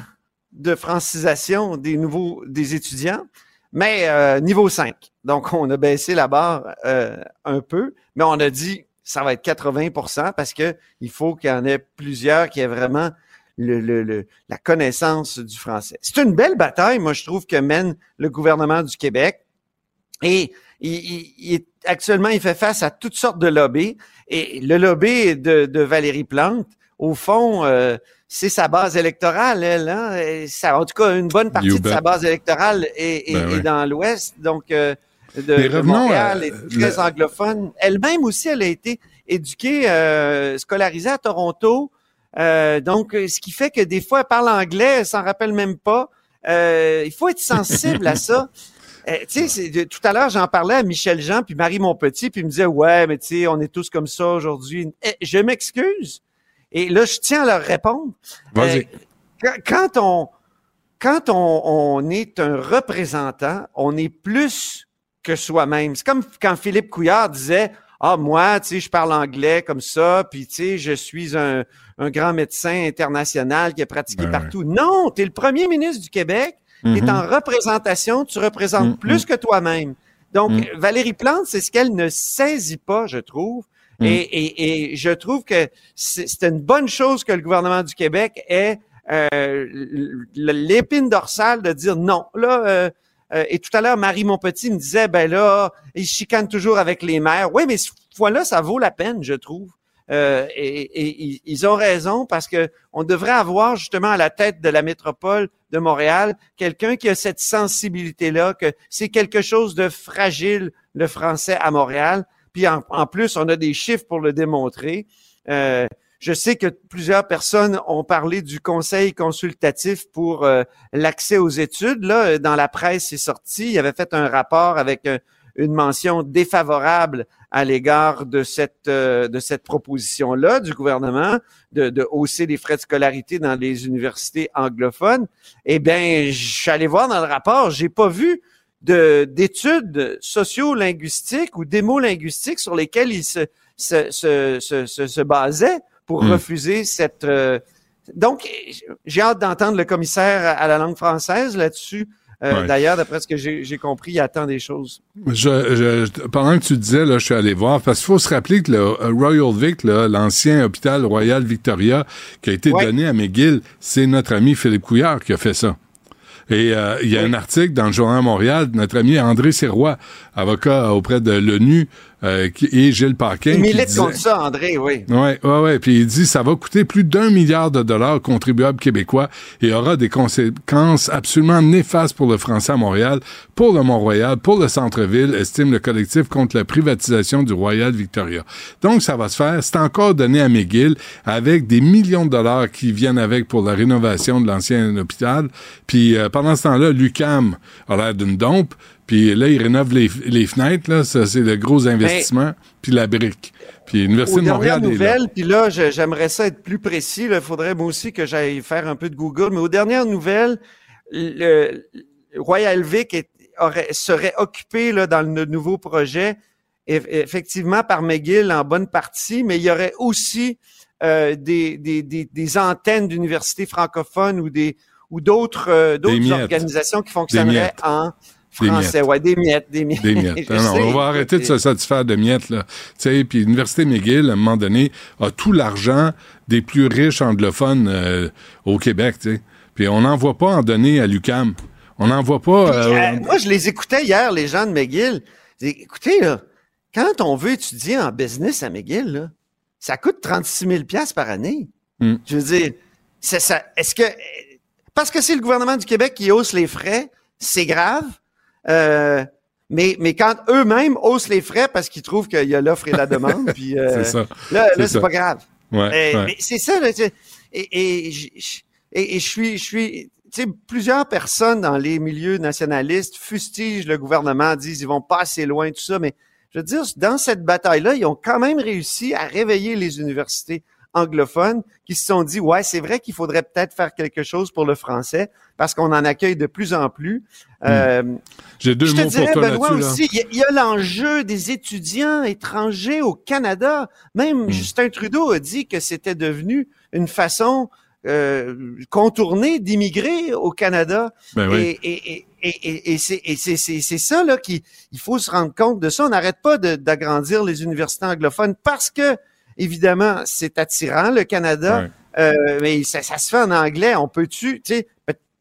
de francisation des nouveaux des étudiants, mais euh, niveau 5. Donc, on a baissé la barre euh, un peu, mais on a dit ça va être 80% parce que il faut qu'il y en ait plusieurs qui aient vraiment la connaissance du français. C'est une belle bataille, moi, je trouve, que mène le gouvernement du Québec. Et il, il- actuellement, il fait face à toutes sortes de lobbies. Et le lobby de Valérie Plante, au fond, euh, c'est sa base électorale, elle. Hein? Et ça, en tout cas, une bonne partie You de bet. sa base électorale est, est- Ben est oui. dans l'Ouest, donc euh, de, de Montréal, à- est très le- anglophone. Elle-même aussi, elle a été éduquée, euh, scolarisée à Toronto. Euh, donc, ce qui fait que des fois, elle parle anglais, elle s'en rappelle même pas. Euh, il faut être sensible à ça. Euh, tu sais, tout à l'heure, j'en parlais à Michel Jean puis Marie Montpetit, puis ils me disaient ouais, mais tu sais, on est tous comme ça aujourd'hui. Eh, je m'excuse. Et là, je tiens à leur répondre. Vas-y. Euh, quand, on quand on, on est un représentant, on est plus que soi-même. C'est comme quand Philippe Couillard disait ah moi, tu sais, je parle anglais comme ça, puis tu sais, je suis un, un grand médecin international qui a pratiqué Ben partout. Non, tu es le premier ministre du Québec, tu es Mhm. en représentation, tu représentes Mhm. plus que toi-même. Donc, Mhm. Valérie Plante, c'est ce qu'elle ne saisit pas, je trouve. Mhm. Et, je trouve que c'est une bonne chose que le gouvernement du Québec ait euh, l'épine dorsale de dire non. Là, euh, euh, et tout à l'heure, Marie Monpetit me disait, ben là, ils chicanent toujours avec les maires. Oui, mais cette fois-là, ça vaut la peine, je trouve. Et, et- et ils ont raison parce que on devrait avoir justement à la tête de la métropole de Montréal quelqu'un qui a cette sensibilité-là, que c'est quelque chose de fragile, le français à Montréal. Puis en, plus, on a des chiffres pour le démontrer. Euh, je sais que plusieurs personnes ont parlé du conseil consultatif pour euh, l'accès aux études. Là, dans la presse, c'est sorti. Il avait fait un rapport avec euh, une mention défavorable à l'égard de cette euh, de cette proposition-là du gouvernement de, de hausser les frais de scolarité dans les universités anglophones. Eh bien, je suis allé voir dans le rapport, j'ai pas vu d'études socio-linguistiques ou démo-linguistiques sur lesquelles il se se, se, se, se, basait pour Hmm. refuser cette. euh, Donc, j'ai hâte d'entendre le commissaire à la langue française là-dessus Euh, Ouais. D'ailleurs, d'après ce que j'ai compris, il attend des choses. Je, je- pendant que tu disais, là, je suis allé voir, parce qu'il faut se rappeler que le euh, Royal Vic, l'ancien hôpital Royal Victoria, qui a été Ouais. donné à McGill, c'est notre ami Philippe Couillard qui a fait ça. Et euh, il y a un article dans le Journal Montréal de notre ami André Sirois, avocat auprès de l'ONU, euh, et Gilles Paquin. Il milite disait- contre ça, André, oui. Ouais, ouais, ouais. Puis il dit ça va coûter plus d'un milliard de dollars aux contribuables québécois et aura des conséquences absolument néfastes pour le français à Montréal, pour le Mont-Royal, pour le centre-ville, estime le collectif contre la privatisation du Royal Victoria. Donc ça va se faire. C'est encore donné à McGill avec des millions de dollars qui viennent avec pour la rénovation de l'ancien hôpital. Puis euh, pendant ce temps-là, l'UCAM a l'air d'une dompe. Puis là, ils rénovent les, les fenêtres, là. Ça, c'est le gros investissement. Puis la brique. Puis l'Université de Montréal nouvelles, puis là, j'aimerais ça être plus précis. Il faudrait moi aussi que j'aille faire un peu de Google. Mais aux dernières nouvelles, le, le Royal Vic est- aurait, serait occupé là, dans le nouveau projet, eff- effectivement par McGill en bonne partie, mais il y aurait aussi euh, des, des, des, des antennes d'universités francophones ou des ou d'autres euh, d'autres organisations qui fonctionneraient en français. miettes. Ouais, des miettes, des miettes. Des miettes. Non, sais, on va arrêter de se satisfaire de miettes, là. Tu sais, puis l'Université McGill, à un moment donné, a tout l'argent des plus riches anglophones euh, au Québec, tu sais. Puis on n'en voit pas en donner à l'UCAM. On n'en voit pas... Euh, euh, moi, je les écoutais hier, les gens de McGill. Écoutez, là, quand on veut étudier en business à McGill, là, ça coûte 36 000 par année. Hmm. Je veux dire, c'est ça. Est-ce que parce que c'est le gouvernement du Québec qui hausse les frais, c'est grave. Euh, mais, mais quand eux-mêmes haussent les frais parce qu'ils trouvent qu'il y a l'offre et la demande, puis euh, ça. là, là c'est pas grave. ouais, c'est ça, là, et, et, et, et je suis, je suis, tu sais, plusieurs personnes dans les milieux nationalistes fustigent le gouvernement, disent ils vont pas assez loin, tout ça, mais je veux dire, dans cette bataille-là, ils ont quand même réussi à réveiller les universités anglophones qui se sont dit, ouais, c'est vrai qu'il faudrait peut-être faire quelque chose pour le français parce qu'on en accueille de plus en plus. Euh, J'ai deux je te mots dirais, pour toi Benoît, là. aussi, il y a- l'enjeu des étudiants étrangers au Canada. Hmm. Même Justin Trudeau a dit que c'était devenu une façon euh, contournée d'immigrer au Canada. Ben oui. Et, et, et, et, et- et c'est ça là qu'il il faut se rendre compte de ça. On n'arrête pas d'agrandir les universités anglophones parce que évidemment c'est attirant le Canada, euh, mais ça, ça se fait en anglais. On peut-tu, tu sais,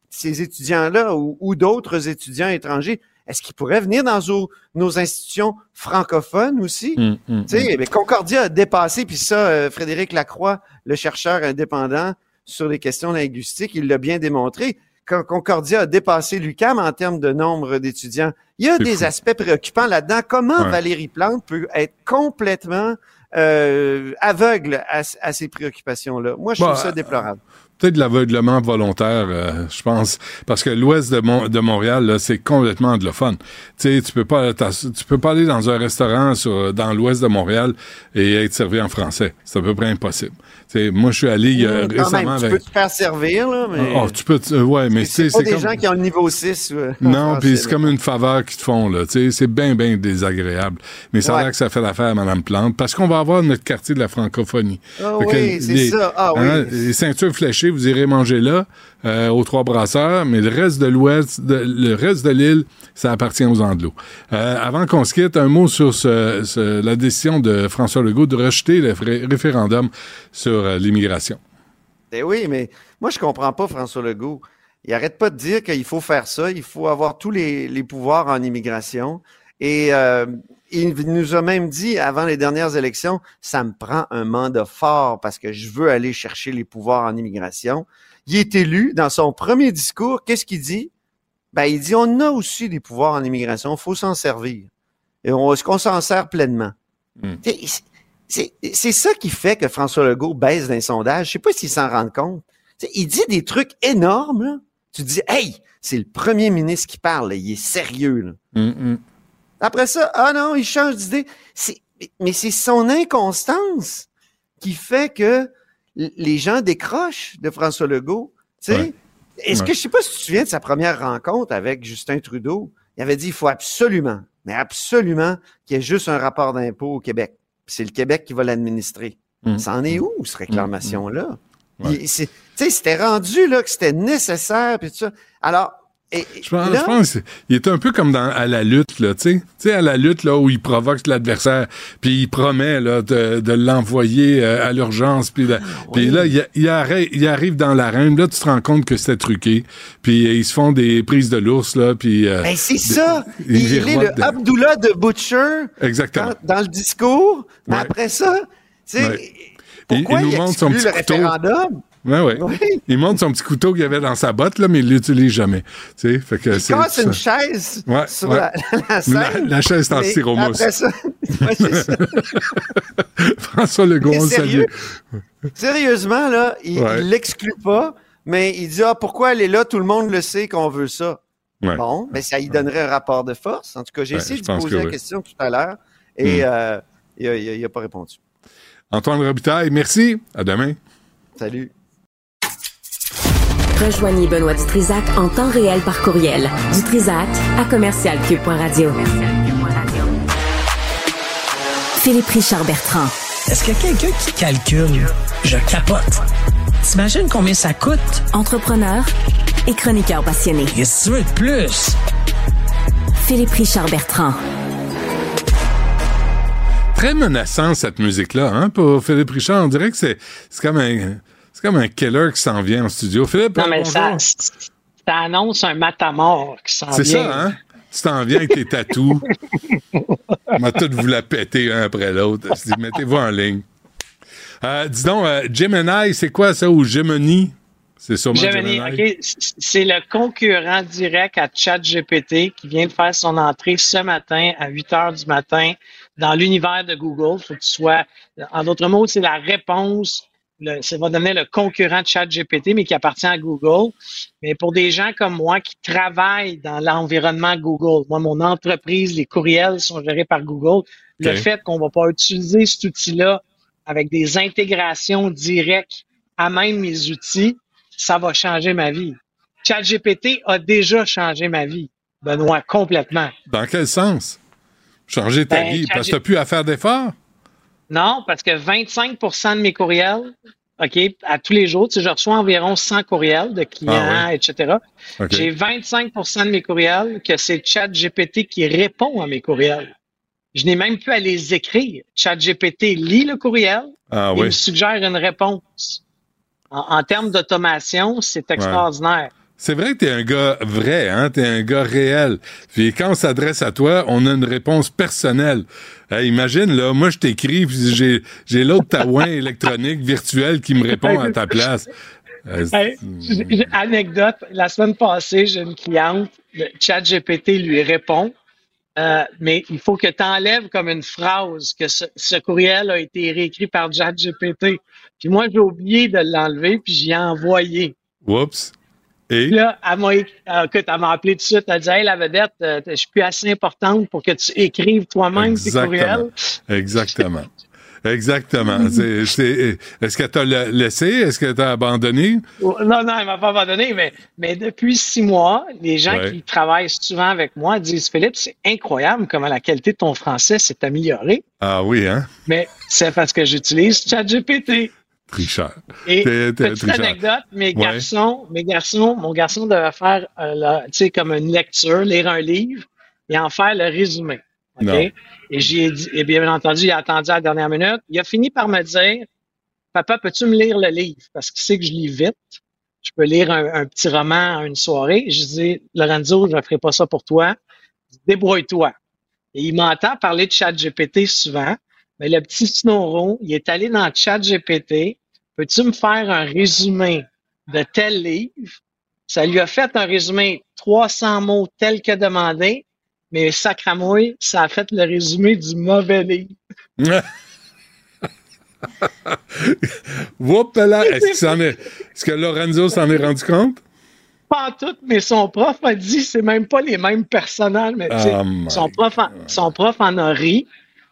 ces étudiants-là ou, ou d'autres étudiants étrangers, est-ce qu'ils pourraient venir dans nos, nos institutions francophones aussi? Hum, hum, Tu sais, mais Concordia a dépassé, puis ça, euh, Frédéric Lacroix, le chercheur indépendant sur les questions linguistiques, il l'a bien démontré. Quand Concordia a dépassé l'UCAM en termes de nombre d'étudiants, il y a des fou. aspects préoccupants là-dedans. Comment Ouais. Valérie Plante peut être complètement euh, aveugle à, à ces préoccupations-là? Moi, je Bah, trouve ça déplorable. Peut-être de l'aveuglement volontaire, euh, je pense, parce que l'ouest de, Mon- de Montréal, c'est complètement anglophone. Tu sais, tu peux pas, tu peux pas aller dans un restaurant sur, dans l'ouest de Montréal et être servi en français. C'est à peu près impossible. Tu sais, moi, je suis allé a même, récemment tu avec. peux te faire servir, là, mais Oh, tu peux, te- ouais, mais c'est c'est pas des comme. gens qui ont le niveau 6. euh, Non, puis c'est comme une faveur qu'ils te font, là. Tu sais, c'est bien, bien désagréable. Mais ça a Ouais. l'air que ça fait l'affaire à Mme Plante, parce qu'on va avoir notre quartier de la francophonie. Ah oui, c'est les- ça. Ah hein, oui. les ceintures fléchées, vous irez manger là, euh, aux Trois Brasseurs, mais le reste de l'Ouest, le reste de l'île, ça appartient aux Anglos. Euh, avant qu'on se quitte, un mot sur la décision de François Legault de rejeter le référendum sur euh, l'immigration. Ben oui, mais moi, je comprends pas François Legault. Il arrête pas de dire qu'il faut faire ça, il faut avoir tous les, pouvoirs en immigration. Euh, il nous a même dit avant les dernières élections, ça me prend un mandat fort parce que je veux aller chercher les pouvoirs en immigration. Il est élu dans son premier discours. Qu'est-ce qu'il dit? Ben, il dit, on a aussi des pouvoirs en immigration, il faut s'en servir. Et on, est-ce qu'on s'en sert pleinement? Hmm. C'est c'est ça qui fait que François Legault baisse d'un sondage. Je sais pas s'il s'en rend compte. Il dit des trucs énormes. Là. Tu te dis, hey, c'est le premier ministre qui parle. là. Il est sérieux. là. Hum, hum. Après ça, ah non, il change d'idée. C'est- Mais c'est son inconstance qui fait que les gens décrochent de François Legault. Tu sais, Ouais. Est-ce Ouais. que je sais pas si tu te souviens de sa première rencontre avec Justin Trudeau? Il avait dit il faut absolument, mais absolument qu'il y ait juste un rapport d'impôt au Québec. C'est le Québec qui va l'administrer. Mm. Ça en est où, cette réclamation-là? Ouais. Il- c'est- Tu sais, c'était rendu là que c'était nécessaire, puis tout ça. Alors, Et, Je pense, là- je pense qu'il est un peu comme dans, à la lutte, là, tu sais. Tu sais, à la lutte, là, où il provoque l'adversaire, puis il promet, là, de, de l'envoyer euh, à l'urgence, puis là, puis là il, il arrête- il arrive dans l'arène, là, tu te rends compte que c'était truqué, puis euh, ils se font des prises de l'ours, là, puis... euh, Ben, c'est ça. Il, il est le de- Abdullah de Butcher Exactement. dans, dans le discours. Mais Ouais. après ça, tu sais, Ouais. pourquoi il il, nous montre son le petit couteau. référendum? Ouais, ouais. Oui. Il montre son petit couteau qu'il avait dans sa botte, là, mais il l'utilise jamais. Tu sais, fait que Il c'est... casse une chaise Ouais, sur ouais. La, la scène. La- la chaise est en styromousse. Ça. François Legault, on sérieux? salue. Sérieusement, là, il l'exclut pas, mais il dit Ah, pourquoi elle est là? Tout le monde le sait qu'on veut ça. Bon, mais ça y donnerait un rapport de force. En tout cas, j'ai Ouais, essayé de poser que la oui. question tout à l'heure et Hmm. euh, il n'a pas répondu. Antoine Robitaille, merci. À demain. Salut. Rejoignez Benoît Dutrisac en temps réel par courriel. Dutrisac à commercialcube.radio. Philippe Richard Bertrand. Est-ce qu'il y a quelqu'un qui calcule? Je capote. T'imagines combien ça coûte? Entrepreneur et chroniqueur passionné. Qu'est-ce que tu veux de plus? Philippe Richard Bertrand. Très menaçant, cette musique-là, hein, pour Philippe Richard. On dirait que c'est, c'est comme un, c'est comme un killer qui s'en vient en studio. Philippe, Non, mais bonjour. ça, ça annonce un matamor qui s'en C'est vient. ça, hein? Tu t'en viens avec tes tatous. On m'a tout vous la péter un après l'autre. Mettez-vous en ligne. Euh, dis donc, euh, Gemini, c'est quoi ça, ou Gemini? C'est sûrement Gemini, Gemini. OK, c- c'est le concurrent direct à ChatGPT qui vient de faire son entrée ce matin à 8 heures du matin dans l'univers de Google. Faut que tu sois, en d'autres mots, c'est la réponse. Le, ça va devenir le concurrent de ChatGPT, mais qui appartient à Google. Mais pour des gens comme moi qui travaillent dans l'environnement Google, moi, mon entreprise, les courriels sont gérés par Google. Le fait qu'on va pas utiliser cet outil-là avec des intégrations directes à même mes outils, ça va changer ma vie. ChatGPT a déjà changé ma vie, Benoît, complètement. Dans quel sens? Changer ta Ben, vie? Parce que changer- t'as plus à faire d'efforts? Non, parce que 25% de mes courriels, OK, à tous les jours, tu sais, je reçois environ 100 courriels de clients, Ah oui. etc. J'ai 25% de mes courriels que c'est ChatGPT qui répond à mes courriels. Je n'ai même plus à les écrire. ChatGPT lit le courriel Ah et oui. me suggère une réponse. En, en termes d'automation, c'est extraordinaire. C'est vrai que t'es un gars vrai, hein? T'es un gars réel. Puis quand on s'adresse à toi, on a une réponse personnelle. Hey, imagine, là, moi, je t'écris, puis j'ai, j'ai l'autre taouin électronique virtuel qui me répond à ta place. Euh, Hey, anecdote, la semaine passée, j'ai une cliente, le ChatGPT lui répond, euh, mais il faut que tu enlèves comme une phrase que ce, ce courriel a été réécrit par ChatGPT. Puis moi, j'ai oublié de l'enlever, puis j'y ai envoyé. Whoops. Et? Là, elle m'a, euh, écoute, elle m'a appelé tout de suite. Elle dit Hey, la vedette, euh, je suis plus assez importante pour que tu écrives toi-même tes courriels. Exactement. Exactement. C'est, c'est- est-ce que t'as le- laissé? Est-ce que t'as abandonné? Oh, Non, non, elle m'a pas abandonné, mais, mais depuis six mois, les gens Ouais. qui travaillent souvent avec moi disent Philippe, c'est incroyable comment la qualité de ton français s'est améliorée, Ah oui, hein? mais c'est parce que j'utilise ChatGPT. Tricheur. Et T'es- t'es petite tricheur. anecdote, mes Ouais. garçons, mes garçons, mon garçon devait faire, euh, tu sais, comme une lecture, lire un livre et en faire le résumé. OK? Non. Et j'ai dit, et bien entendu, il a attendu à la dernière minute. Il a fini par me dire, papa, peux-tu me lire le livre? Parce qu'il sait que je lis vite. Je peux lire un, un petit roman à une soirée. Je dis, Lorenzo, je ne ferai pas ça pour toi. Débrouille-toi. Et il m'entend parler de ChatGPT souvent. Mais le petit Snoro, il est allé dans ChatGPT. Peux-tu me faire un résumé de tel livre? Ça lui a fait un résumé 300 mots tel que demandé, mais sacramouille, ça a fait le résumé du mauvais livre. Whoop là, est-ce que, est, Lorenzo s'en est rendu compte? Pas en tout, mais son prof a dit c'est même pas les mêmes personnages. Mais Oh my son, prof en, son prof en a ri,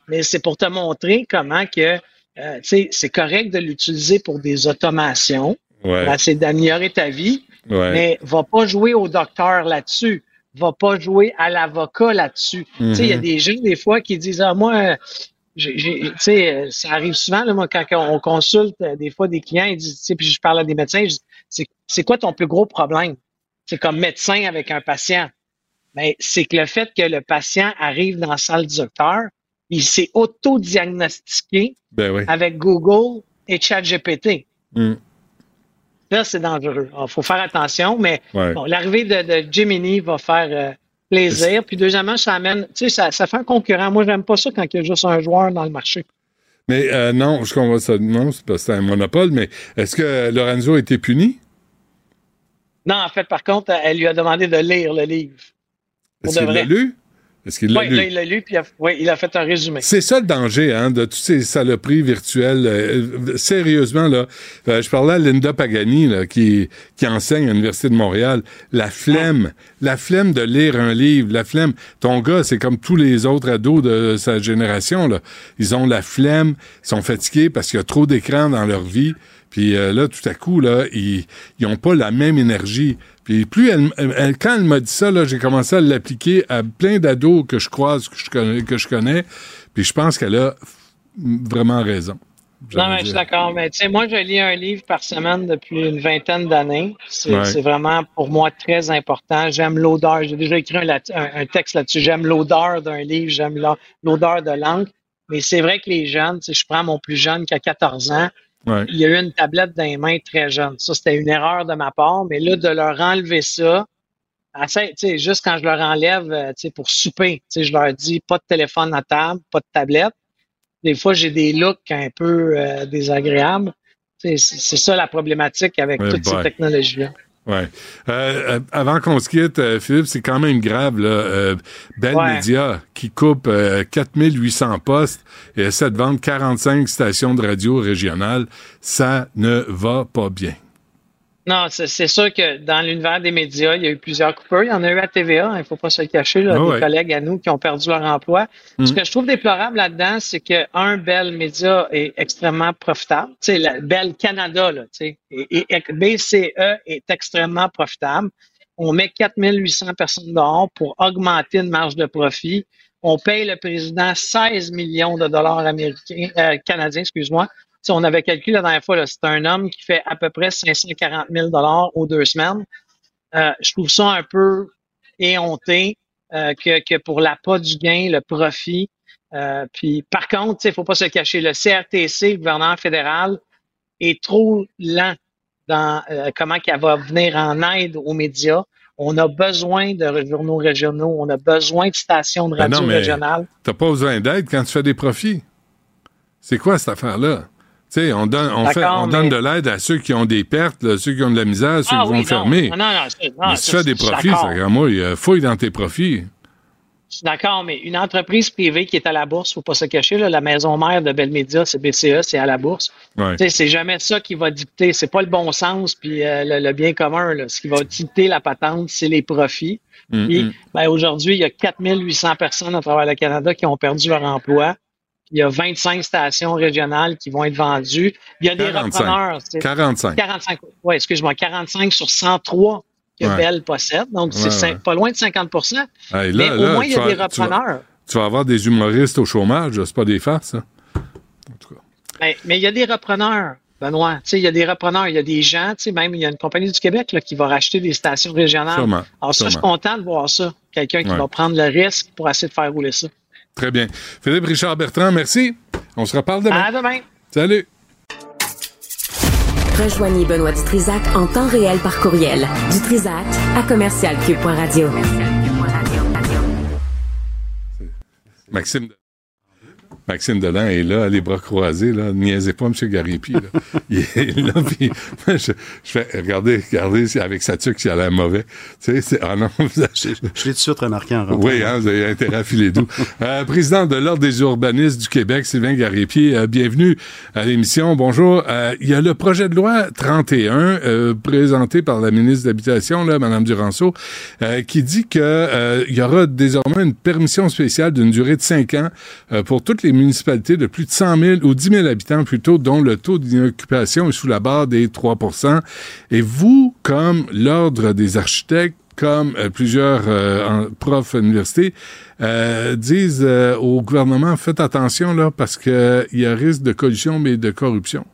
mais c'est pour te montrer comment que euh, c'est correct de l'utiliser pour des automations. Ouais. Ben, c'est d'améliorer ta vie, Ouais. mais va pas jouer au docteur là-dessus. Va pas jouer à l'avocat là-dessus. Tu sais, il y a Mhm. des gens, des fois, qui disent Ah, moi, tu sais, ça arrive souvent, là, moi, quand on consulte euh, des fois des clients, ils disent, tu sais, puis je parle à des médecins, je dis, c'est c'est quoi ton plus gros problème? c'est comme médecin avec un patient. Mais c'est que le fait que le patient arrive dans la salle du docteur, il s'est auto-diagnostiqué Ben oui. avec Google et ChatGPT. Mm. Là, c'est dangereux. Il faut faire attention, mais Ouais. bon, l'arrivée de, de Gemini va faire euh, plaisir. Puis deuxièmement, ça amène, tu sais, ça, ça fait un concurrent. Moi, j'aime pas ça quand il y a juste un joueur dans le marché. Mais euh, non, je comprends ça. Non, c'est parce que c'est un monopole, mais est-ce que Lorenzo a été puni? Non, en fait, par contre, elle lui a demandé de lire le livre. Est-ce qu'il l'a lu? Est-ce qu'il l'a Oui, lu? là, il l'a lu, puis il a, ouais, il a fait un résumé. C'est ça le danger hein, de toutes ces saloperies virtuelles. Euh, sérieusement, là, euh, je parlais à Linda Pagani, là, qui, qui enseigne à l'Université de Montréal. La flemme, la flemme de lire un livre, la flemme. Ton gars, c'est comme tous les autres ados de sa génération. Là. Ils ont la flemme, ils sont fatigués parce qu'il y a trop d'écrans dans leur vie. Puis euh, là, tout à coup, là, ils n'ont pas la même énergie. Puis plus elle, elle- quand elle m'a dit ça, là, j'ai commencé à l'appliquer à plein d'ados que je croise, que je connais, que je connais. Puis je pense qu'elle a vraiment raison. Non, mais je suis d'accord. Mais tu sais, moi, je lis un livre par semaine depuis une vingtaine d'années. C'est Ouais. vraiment pour moi très important. J'aime l'odeur. J'ai déjà écrit un, lat- un- un texte là-dessus. J'aime l'odeur d'un livre. J'aime l'odeur de l'encre. Mais c'est vrai que les jeunes, tu sais, je prends mon plus jeune qui a 14 ans. Ouais. Il y a eu une tablette dans les mains très jeune. Ça, c'était une erreur de ma part. Mais là, de leur enlever ça, assez, juste quand je leur enlève, euh, pour souper, je leur dis pas de téléphone à table, pas de tablette. Des fois, j'ai des looks un peu euh, désagréables. C'est ça la problématique avec toutes boy. ces technologies-là. Ouais. Euh, euh, avant qu'on se quitte, euh, Philippe, c'est quand même grave, là. Euh, Bell Ouais. Media, qui coupe euh, 4800 postes et essaie de vendre 45 stations de radio régionales, ça ne va pas bien. Non, c'est sûr que dans l'univers des médias, il y a eu plusieurs coupeurs. Il y en a eu à TVA, hein, il ne faut pas se le cacher, là, Ah des ouais. collègues à nous qui ont perdu leur emploi. Mm. Ce que je trouve déplorable là-dedans, c'est que un Bell Média est extrêmement profitable. Tu sais, la Bell Canada, là, tu sais, et, et- BCE est extrêmement profitable. On met 4800 personnes dehors pour augmenter une marge de profit. On paye le président 16 millions de dollars américains, euh, canadiens, excuse-moi. Tu on avait calculé la dernière fois, c'est un homme qui fait à peu près 540 000 dollars aux deux semaines. Euh, je trouve ça un peu éhonté euh, que, que pour l'appât du gain, le profit. Euh, puis par contre, il faut pas se cacher, le CRTC, le gouvernement fédéral, est trop lent dans comment qu'elle va venir en aide aux médias. On a besoin de journaux régionaux, on a besoin de stations de Ben radio non, mais régionales. t'as pas besoin d'aide quand tu fais des profits. C'est quoi cette affaire-là? Sais, on donne, on fait, on donne de l'aide à ceux qui ont des pertes, là, ceux qui ont de la misère, ceux Ah qui oui, vont non. fermer. Non, non, non, Mais si tu fais des profits, ça, moi, il fouille dans tes profits. Je suis d'accord, mais une entreprise privée qui est à la bourse, faut pas se cacher, là, la maison mère de Bell Media, c'est BCE, c'est à la bourse. Ouais. C'est jamais ça qui va dicter. C'est pas le bon sens puis euh, le, le bien commun. Là. Ce qui va dicter la patente, c'est les profits. Mm, mm. ben, aujourd'hui, il y a 4800 personnes à travers le Canada qui ont perdu leur emploi. Il y a 25 stations régionales qui vont être vendues. Il y a des 45. repreneurs. tu sais. 45. 45. Ouais, excuse-moi, 45 sur 103 que Ouais. Bell possède. Donc, c'est Ouais, cin- ouais. pas loin de 50 Hey, Mais là, au là, moins, il y a des vas- tu vas- repreneurs. Tu vas avoir des humoristes au chômage, c'est pas des farces, hein? Ben, mais il y a des repreneurs, Benoît. Tu sais, il y a des repreneurs, il y a des gens, tu sais, même il y a une compagnie du Québec là, qui va racheter des stations régionales. Sûrement, Alors ça, je suis content de voir ça. Quelqu'un qui Ouais. va prendre le risque pour essayer de faire rouler ça. Très bien. Philippe Richard Bertrand, merci. On se reparle demain. À demain. Salut. Rejoignez Benoît Dutrisac en temps réel par courriel. Dutrisac à commercialcube.radio. Maxime. Maxime Delan est là, les bras croisés, là. Niaisez pas, M. Garipi, là. Il est là, puis je, je fais, regardez, regardez, avec sa tuque, il a l'air mauvais. Tu sais, c'est, ah non, vous avez- Je l'ai tout de suite remarqué en rentrant. Oui, hein, vous avez intérêt à filer doux. Euh, président de l'Ordre des urbanistes du Québec, Sylvain Garipier, euh, bienvenue à l'émission. Bonjour. Euh, il y a le projet de loi 31 euh, présenté par la ministre de l'Habitation, là, Mme Duranceau, qui dit que il y aura désormais une permission spéciale d'une durée de 5 ans pour toutes les municipalités de plus de 100 000 ou 10 000 habitants plutôt, dont le taux d'inoccupation est sous la barre des 3 Et vous, comme l'Ordre des architectes, comme euh, plusieurs euh, profs à l'université, euh, disent euh, au gouvernement, faites attention là, parce qu'il y a risque de collusion, mais de corruption.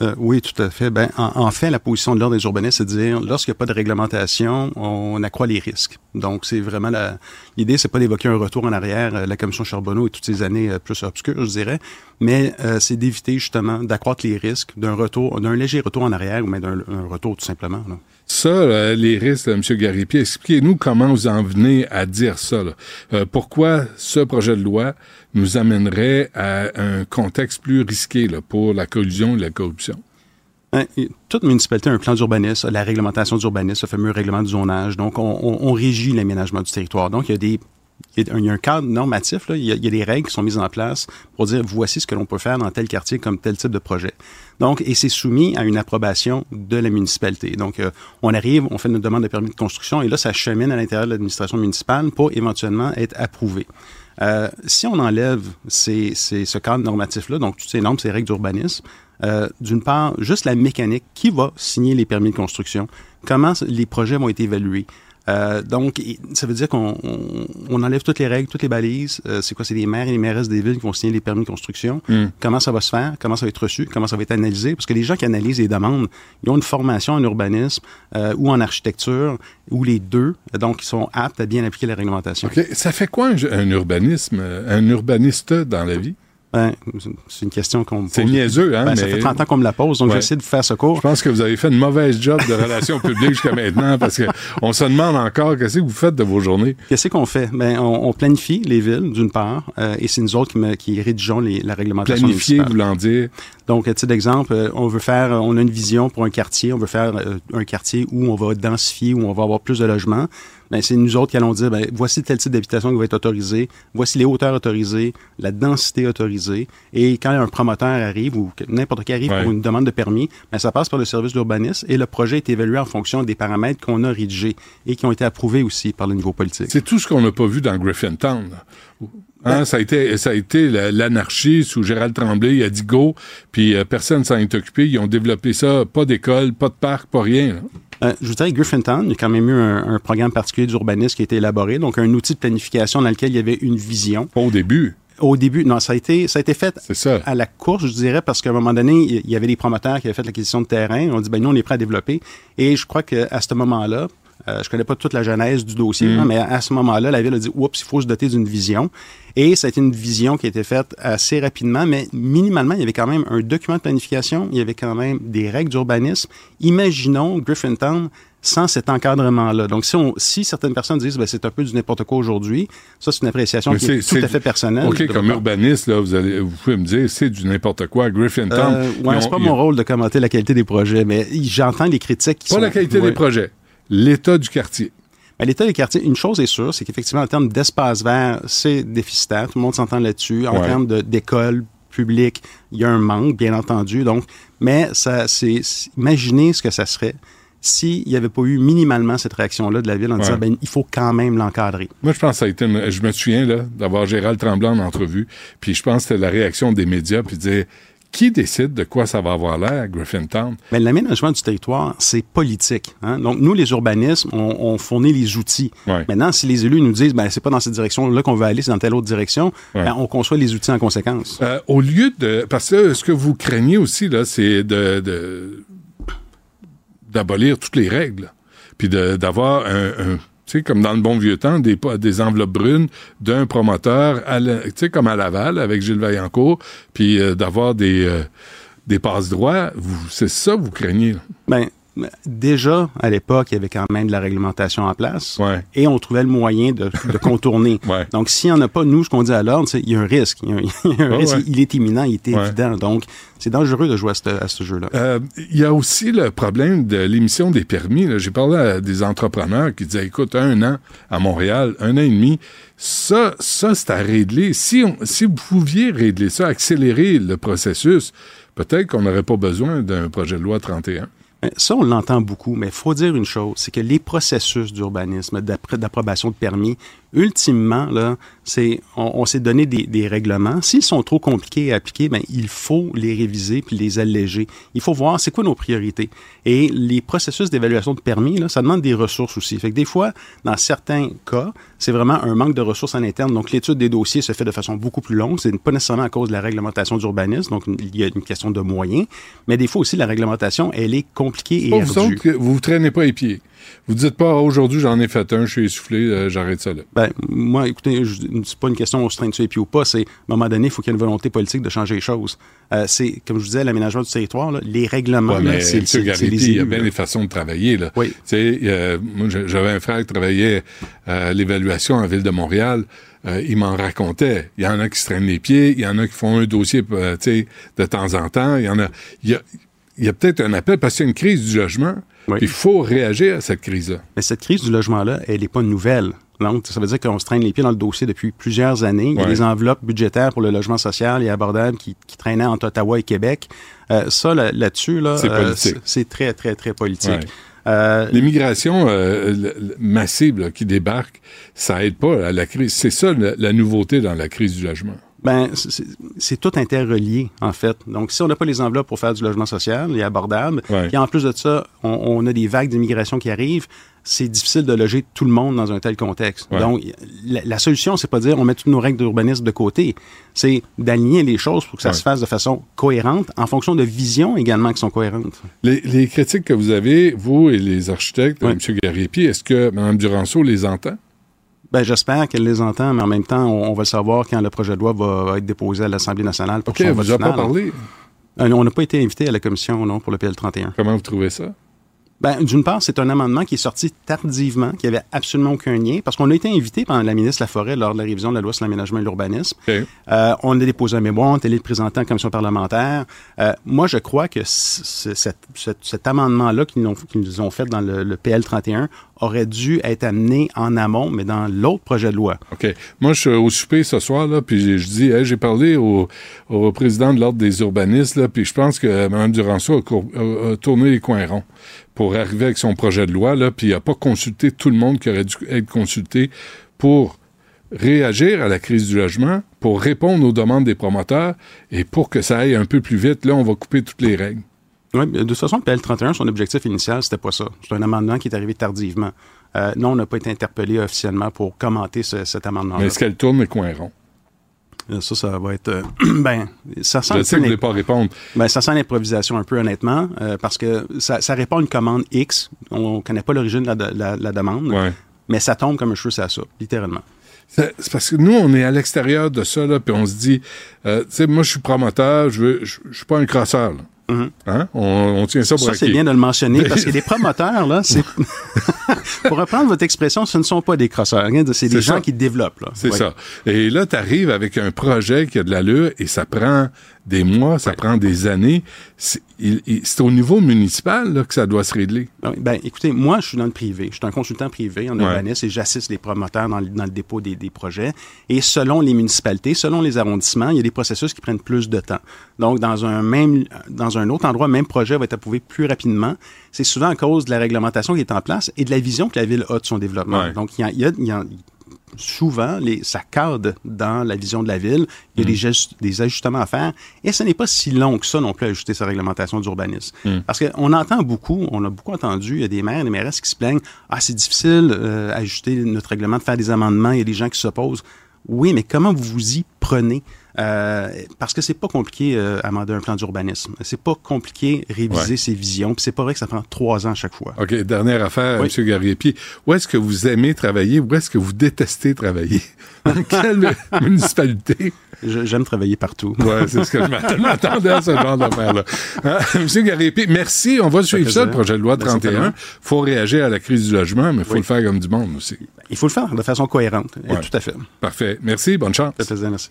Euh, oui, tout à fait. Ben, en, en fait, la position de l'ordre des urbanistes, c'est de dire, lorsqu'il n'y a pas de réglementation, on accroît les risques. Donc, c'est vraiment la, l'idée, c'est pas d'évoquer un retour en arrière, euh, la commission Charbonneau et toutes ces années euh, plus obscures, je dirais, mais euh, c'est d'éviter justement d'accroître les risques d'un retour, d'un léger retour en arrière ou même d'un un retour tout simplement. là. Ça, euh, les risques, là, M. Garipier, expliquez-nous comment vous en venez à dire ça. là. Euh, pourquoi ce projet de loi nous amènerait à un contexte plus risqué là, pour la collusion et la corruption? Hein, toute municipalité a un plan d'urbanisme, la réglementation d'urbanisme, le fameux règlement du zonage. Donc, on, on- régit l'aménagement du territoire. Donc, il y a des il y a un- cadre normatif, là. Il, y a, il y a des règles qui sont mises en place pour dire voici ce que l'on peut faire dans tel quartier comme tel type de projet. Donc, et c'est soumis à une approbation de la municipalité. Donc, euh, on arrive, on fait notre demande de permis de construction et là, ça chemine à l'intérieur de l'administration municipale pour éventuellement être approuvé. Euh, si on enlève ce cadre normatif-là, donc toutes ces normes, ces règles d'urbanisme, euh, d'une part, juste la mécanique, qui va signer les permis de construction, comment les projets vont être évalués. Euh, donc, ça veut dire qu'on on, on enlève toutes les règles, toutes les balises. Euh, c'est quoi? C'est les maires et les mairesses des villes qui vont signer les permis de construction. Mm. Comment ça va se faire? Comment ça va être reçu? Comment ça va être analysé? Parce que les gens qui analysent les demandes, ils ont une formation en urbanisme euh, ou en architecture, ou les deux. Donc, ils sont aptes à bien appliquer la réglementation. OK. Ça fait quoi un, un urbanisme, euh, un urbaniste dans la vie? Ben, c'est une question qu'on me pose. C'est niaiseux, hein? Ben, Ça fait 30 ans qu'on me la pose, donc Ouais. j'essaie de vous faire ce cours. Je pense que vous avez fait une mauvaise job de relations publiques jusqu'à maintenant parce que on se demande encore qu'est-ce que vous faites de vos journées? Qu'est-ce qu'on fait? Ben, on, on planifie les villes, d'une part, euh, et c'est nous autres qui, me- qui rédigeons les- la réglementation Planifier, voulant dire. Donc, à titre d'exemple, euh, on veut faire, on a une vision pour un quartier, on veut faire euh, un quartier où on va densifier, où on va avoir plus de logements. Ben, c'est nous autres qui allons dire, ben, voici tel type d'habitation qui va être autorisé, voici les hauteurs autorisées, la densité autorisée. Et quand un promoteur arrive ou n'importe qui arrive Ouais. pour une demande de permis, ben, ça passe par le service d'urbanisme et le projet est évalué en fonction des paramètres qu'on a rédigés et qui ont été approuvés aussi par le niveau politique. C'est tout ce qu'on n'a pas vu dans Griffintown. Hein, ça a été, ça a été la- l'anarchie sous Gérald Tremblay. Il a dit go, puis euh, personne s'en est occupé. Ils ont développé ça, pas d'école, pas de parc, pas rien. Euh, je vous dirais, Griffintown, il y a quand même eu un, un programme particulier d'urbanisme qui a été élaboré, donc un outil de planification dans lequel il y avait une vision. Au début. Au début, non, ça a été, ça a été fait ça. à la course, je dirais, parce qu'à un moment donné, il y avait des promoteurs qui avaient fait l'acquisition de terrain. On dit, ben nous, on est prêt à développer. Et je crois qu'à ce moment-là, euh, je connais pas toute la genèse du dossier, Mm. hein, mais à ce moment-là, la ville a dit, oups, il faut se doter d'une vision. Et ça a été une vision qui a été faite assez rapidement, mais minimalement, il y avait quand même un document de planification, il y avait quand même des règles d'urbanisme. Imaginons Griffintown sans cet encadrement-là. Donc, si, on, si certaines personnes disent ben, c'est un peu du n'importe quoi aujourd'hui, ça, c'est une appréciation Mais qui est tout à fait personnelle. OK, comme urbaniste, là, vous, allez, vous pouvez me dire, c'est du n'importe quoi. Griffintown. Euh, ouais, c'est pas ils- mon rôle de commenter la qualité des projets, mais j'entends les critiques qui Pas sont... la qualité Ouais. des projets, l'état du quartier. Ben, L'état des quartiers, une chose est sûre, c'est qu'effectivement, en termes d'espace vert, c'est déficitaire. Tout le monde s'entend là-dessus. En Ouais. termes d'écoles publiques, il y a un manque, bien entendu. Donc, mais ça, c'est, imaginez ce que ça serait s'il n'y avait pas eu minimalement cette réaction-là de la ville en disant, ben, il faut quand même l'encadrer. Moi, je pense que ça a été une- Je me souviens, là, d'avoir Gérald Tremblay en entrevue, puis je pense que c'était la réaction des médias, puis dire qui décide de quoi ça va avoir l'air, Griffintown? Mais l'aménagement du territoire, c'est politique. hein? Donc, nous, les urbanismes, on, on fournit les outils. Ouais. Maintenant, si les élus nous disent, ben, c'est pas dans cette direction-là qu'on veut aller, c'est dans telle autre direction, Ouais. ben, on conçoit les outils en conséquence. Euh, au lieu de. Parce que ce que vous craignez aussi, là, c'est de. de- d'abolir toutes les règles. Puis de- d'avoir un. un- comme dans le bon vieux temps, des, des enveloppes brunes d'un promoteur, comme à Laval, avec Gilles Vaillancourt, puis euh, d'avoir des, euh, des passes droits. C'est ça que vous craignez. Ben, déjà, à l'époque, il y avait quand même de la réglementation en place. Ouais. Et on trouvait le moyen de, de contourner. Ouais. Donc, s'il n'y en a pas, nous, ce qu'on dit à l'ordre, c'est qu'il y a un risque. Il y a un, il y a un Ouais, risque. ouais. Il est imminent, il est évident. Donc, c'est dangereux de jouer à ce, jeu-là. Euh, Il y a aussi le problème de l'émission des permis. J'ai parlé à des entrepreneurs qui disaient, écoute, un an à Montréal, un an et demi, ça, ça c'est à régler. Si, on, si vous pouviez régler ça, accélérer le processus, peut-être qu'on n'aurait pas besoin d'un projet de loi 31. Mais Ça, on l'entend beaucoup, mais il faut dire une chose, c'est que les processus d'urbanisme, d'appro- d'approbation de permis, ultimement, là, c'est on, on s'est donné des, des règlements. S'ils sont trop compliqués à appliquer, ben il faut les réviser puis les alléger. Il faut voir c'est quoi nos priorités. Et les processus d'évaluation de permis, là, ça demande des ressources aussi. Fait que des fois, dans certains cas, c'est vraiment un manque de ressources en interne. Donc l'étude des dossiers se fait de façon beaucoup plus longue. C'est pas nécessairement à cause de la réglementation d'urbanisme. Donc il y a une question de moyens, mais des fois aussi la réglementation, elle est compliquée et Pas vous ardue. que vous vous traînez pas les pieds. Vous dites pas, Ah, aujourd'hui, j'en ai fait un, je suis essoufflé, euh, j'arrête ça là. Ben, moi, écoutez, c'est pas une question on se traîne dessus les pieds ou pas. C'est, à un moment donné, il faut qu'il y ait une volonté politique de changer les choses. Euh, c'est, comme je vous disais, l'aménagement du territoire, là, les règlements, Ouais, c'est, les il y a bien là. des façons de travailler. Là. Sais, euh, j'avais un frère qui travaillait euh, à l'évaluation en Ville de Montréal. Euh, il m'en racontait. Il y en a qui se traînent les pieds, il y en a qui font un dossier euh, de temps en temps. Il y en a. Il y a, il y a peut-être un appel parce qu'il y a une crise du logement. Il faut réagir à cette crise-là. Mais cette crise du logement-là, elle n'est pas nouvelle. Donc, ça veut dire qu'on se traîne les pieds dans le dossier depuis plusieurs années. Il y a Ouais. des enveloppes budgétaires pour le logement social et abordable qui, qui traînaient entre Ottawa et Québec. Euh, ça, là- là-dessus, là, C'est euh, politique. c'est très, très, très politique. Ouais. Euh, L'immigration euh, massive là, qui débarque, ça aide pas à la crise. C'est ça la, la nouveauté dans la crise du logement. Ben, c'est- tout interrelié, en fait. Donc, si on n'a pas les enveloppes pour faire du logement social et abordable, et en plus de ça, on, on a des vagues d'immigration qui arrivent, c'est difficile de loger tout le monde dans un tel contexte. Ouais. Donc, la, la solution, c'est pas de dire on met toutes nos règles d'urbanisme de côté, c'est d'aligner les choses pour que ça Ouais. se fasse de façon cohérente, en fonction de visions également qui sont cohérentes. Les, les critiques que vous avez, vous et les architectes, M. Gariepi, est-ce que Mme Duranceau les entend? Ben, j'espère qu'elle les entend, mais en même temps, on, on va le savoir quand le projet de loi va, être déposé à l'Assemblée nationale pour OK, son vote pas parlé? Euh, on n'a pas été invité à la commission, non, pour le PL31. Comment vous trouvez ça? Ben, d'une part, c'est un amendement qui est sorti tardivement, qui avait absolument aucun lien, parce qu'on a été invité par la ministre Laforêt lors de la révision de la loi sur l'aménagement et l'urbanisme. Euh, on a déposé un mémoire, on est allé le présenter en commission parlementaire. Euh, moi, je crois que cet, cet- cet amendement-là qu'ils nous, ont- qu'ils ont fait dans le, le PL 31 aurait dû être amené en amont, mais dans l'autre projet de loi. OK. Moi, je suis au souper ce soir, là, puis je dis, j'ai parlé au, président de l'Ordre des urbanistes, là, puis je pense que Mme Duranceau a- a tourné les coins ronds pour arriver avec son projet de loi, là, puis il n'a pas consulté tout le monde qui aurait dû être consulté pour réagir à la crise du logement, pour répondre aux demandes des promoteurs et pour que ça aille un peu plus vite. Là, on va couper toutes les règles. Oui, de toute façon, le PL31, son objectif initial, c'était pas ça. C'est un amendement qui est arrivé tardivement. Euh, non, on n'a pas été interpellé officiellement pour commenter ce- cet amendement-là. Mais est-ce qu'elle tourne les coins ronds? Euh, Ça, ça va être. euh, ben, ça sent. Je sais que vous pas répondre. Ben, ça sent l'improvisation un peu, honnêtement, euh, parce que ça, ça répond à une commande X. On connaît pas l'origine de la, la- la demande, Ouais. mais ça tombe comme un cheveu sur la soupe, littéralement. C'est parce que nous, on est à l'extérieur de ça, là, puis on se dit, euh, tu sais, moi, je suis promoteur, je veux, je, je suis pas un crosseur, là. Hein? On, on tient ça pour Ça, c'est bien de le mentionner parce que les promoteurs, là, c'est. Pour reprendre votre expression, ce ne sont pas des crosseurs. hein, C'est des gens ça. qui développent. là. C'est Ouais. ça. Et là, tu arrives avec un projet qui a de l'allure et ça prend des mois, ça prend des années. C'est au niveau municipal là, que ça doit se régler. Ben, écoutez, moi, je suis dans le privé. Je suis un consultant privé en Ouais. urbanisme et j'assiste les promoteurs dans le, dans le dépôt des, des projets. Et selon les municipalités, selon les arrondissements, il y a des processus qui prennent plus de temps. Donc, dans un même, dans un autre endroit, le même projet va être approuvé plus rapidement. C'est souvent à cause de la réglementation qui est en place et de la vision que la ville a de son développement. Ouais. Donc, il y a, il y a- il y a- souvent, les, ça cadre dans la vision de la ville. Il y a des, gestes- des ajustements à faire. Et ce n'est pas si long que ça non plus ajuster sa réglementation d'urbanisme. Parce qu'on entend beaucoup, on a beaucoup entendu, il y a des maires et des mairesses qui se plaignent Ah, c'est difficile euh, ajuster notre règlement, de faire des amendements, il y a des gens qui s'opposent. Oui, mais comment vous vous y prenez? Euh, parce que c'est pas compliqué euh, amender un plan d'urbanisme. C'est pas compliqué réviser Ouais. ses visions. Puis c'est pas vrai que ça prend trois ans à chaque fois. OK, dernière affaire, Oui. M. Gariepi. Où est-ce que vous aimez travailler? Où est-ce que vous détestez travailler? Dans quelle municipalité? J'aime travailler partout. Ouais, c'est ce que je m'att- je m'attendais à ce genre d'affaire-là. Hein? Monsieur Gariepi, merci. On va suivre ça, le projet de loi Ben, 31. certainement. faut réagir à la crise du logement, mais il faut Oui. le faire comme du monde aussi. Il faut le faire de façon cohérente. Ouais. Tout à fait. Parfait. Merci. Bonne chance. Ça fait plaisir, merci.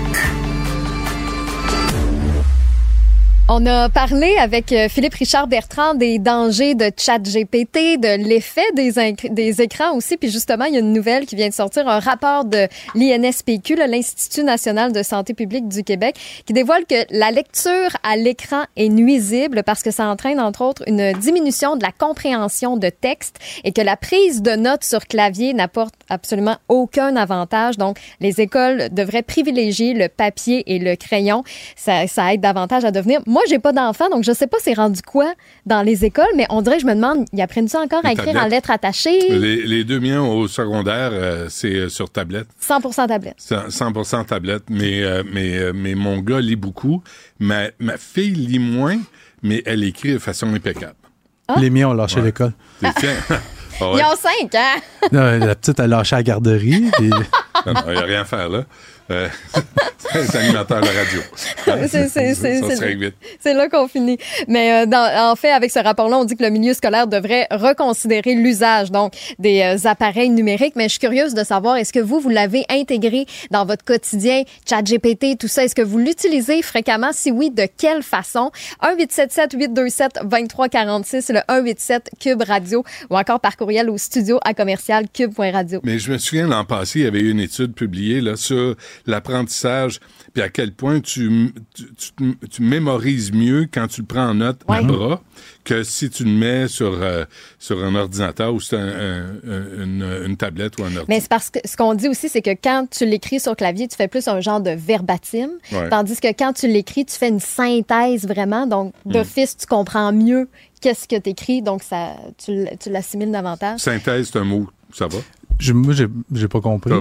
On a parlé avec euh, Philippe Richard Bertrand des dangers de ChatGPT, de l'effet des, des écrans aussi. Puis justement, il y a une nouvelle qui vient de sortir, un rapport de l'INSPQ, l'Institut national de santé publique du Québec, qui dévoile que la lecture à l'écran est nuisible parce que ça entraîne entre autres une diminution de la compréhension de texte et que la prise de notes sur clavier n'apporte absolument aucun avantage. Donc, les écoles devraient privilégier le papier et le crayon. Ça, aide davantage à devenir. J'ai pas d'enfant, donc je sais pas c'est rendu quoi dans les écoles, mais on dirait, je me demande, ils apprennent ça encore à écrire en lettres attachées? Les, les deux miens au secondaire, euh, c'est euh, sur tablette. 100% tablette. 100% tablette, mais, euh, mais, euh, mais mon gars lit beaucoup. Ma, ma fille lit moins, mais elle écrit de façon impeccable. Les miens ont lâché l'école. Ah ouais. Ils ont cinq, hein? Non, la petite a lâché à la garderie. non, Il n'y a rien à faire, là. Euh, c'est animateur de radio. C'est- là qu'on finit. Mais euh, dans- en fait, avec ce rapport-là, on dit que le milieu scolaire devrait reconsidérer l'usage donc des euh, appareils numériques. Mais je suis curieuse de savoir, est-ce que vous, vous l'avez intégré dans votre quotidien, ChatGPT, tout ça? Est-ce que vous l'utilisez fréquemment? Si oui, de quelle façon? 1-877-827-2346, le 187 Cube Radio ou encore par courriel au studio à commercial cube.radio. Mais je me souviens l'an passé, il y avait eu une étude publiée là, sur l'apprentissage, puis à quel point tu, tu, tu- tu mémorises mieux quand tu le prends en note à bras que si tu le mets sur, euh, sur un ordinateur ou sur un- un- un- une, une tablette ou un ordinateur. Mais c'est parce que ce qu'on dit aussi, c'est que quand tu l'écris sur clavier, tu fais plus un genre de verbatim. Ouais. Tandis que quand tu l'écris, tu fais une synthèse vraiment. Donc, d'office, tu comprends mieux qu'est-ce que tu écris. Donc, ça, tu, l'assimiles davantage. Synthèse, c'est un mot, ça va? Je- moi, j'ai pas compris.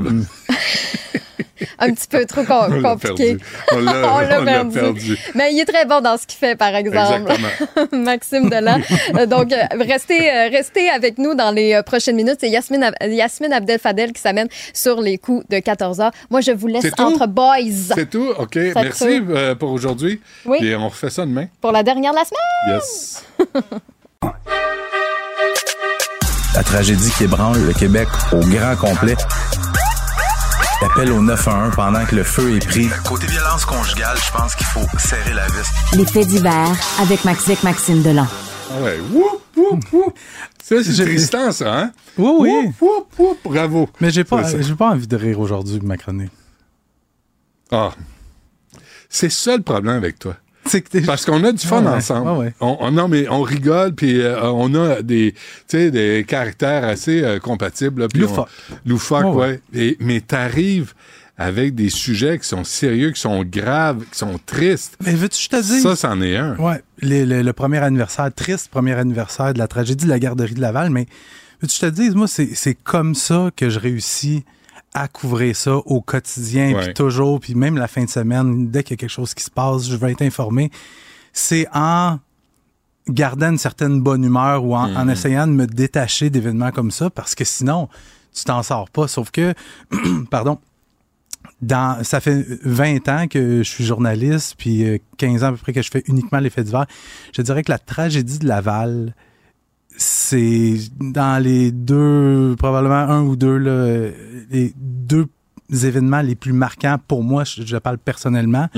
Un petit peu trop com- On l'a compliqué. perdu. On l'a- l'a perdu. Mais il est très bon dans ce qu'il fait, par exemple. Maxime Delan. Donc, euh, restez, euh, restez avec nous dans les euh, prochaines minutes. C'est Yasmine, Ab- Yasmine Abdel-Fadel qui s'amène sur les coups de 14 heures. Moi, je vous laisse entre boys. C'est tout? OK. Merci euh, pour aujourd'hui. Oui. Et on refait ça demain. Pour la dernière de la semaine. Yes. La tragédie qui ébranle le Québec au grand complet. L'appel au 911 pendant que le feu est pris. Côté violence conjugale, je pense qu'il faut serrer la vis. Les faits divers avec Maxique Maxime Delan. Ah ouais. Woup, woup, woup. Ça, c'est Tristan, ça, hein? Oui, oui. Woup, woup, woup. Bravo. Mais j'ai pas, j'ai pas envie de rire aujourd'hui ma chronique. Ah. C'est ça le problème avec toi. Parce qu'on a du fun Ah ouais, ensemble. ah ouais. On, on- non, mais on rigole, puis euh, on a des, des caractères assez euh, compatibles. là, Loufoque. on- Loufoque, Ouais, ouais. Et- mais t'arrives avec des sujets qui sont sérieux, qui sont graves, qui sont tristes. Mais veux-tu que je te dise? Ça, c'en est un. Ouais, les- le, le premier anniversaire, triste premier anniversaire de la tragédie de la garderie de Laval, mais veux-tu que je te dise, moi, c'est comme ça que je réussis à couvrir ça au quotidien, puis toujours, puis même la fin de semaine, dès qu'il y a quelque chose qui se passe, je veux être informé. C'est en gardant une certaine bonne humeur ou en, en Mhm. essayant de me détacher d'événements comme ça, parce que sinon, tu t'en sors pas. Sauf que, pardon, dans, ça fait 20 ans que je suis journaliste, puis euh, 15 ans à peu près que je fais uniquement les faits divers. Je dirais que la tragédie de Laval, c'est dans les deux, probablement un ou deux, là, les deux événements les plus marquants pour moi, je, je parle personnellement.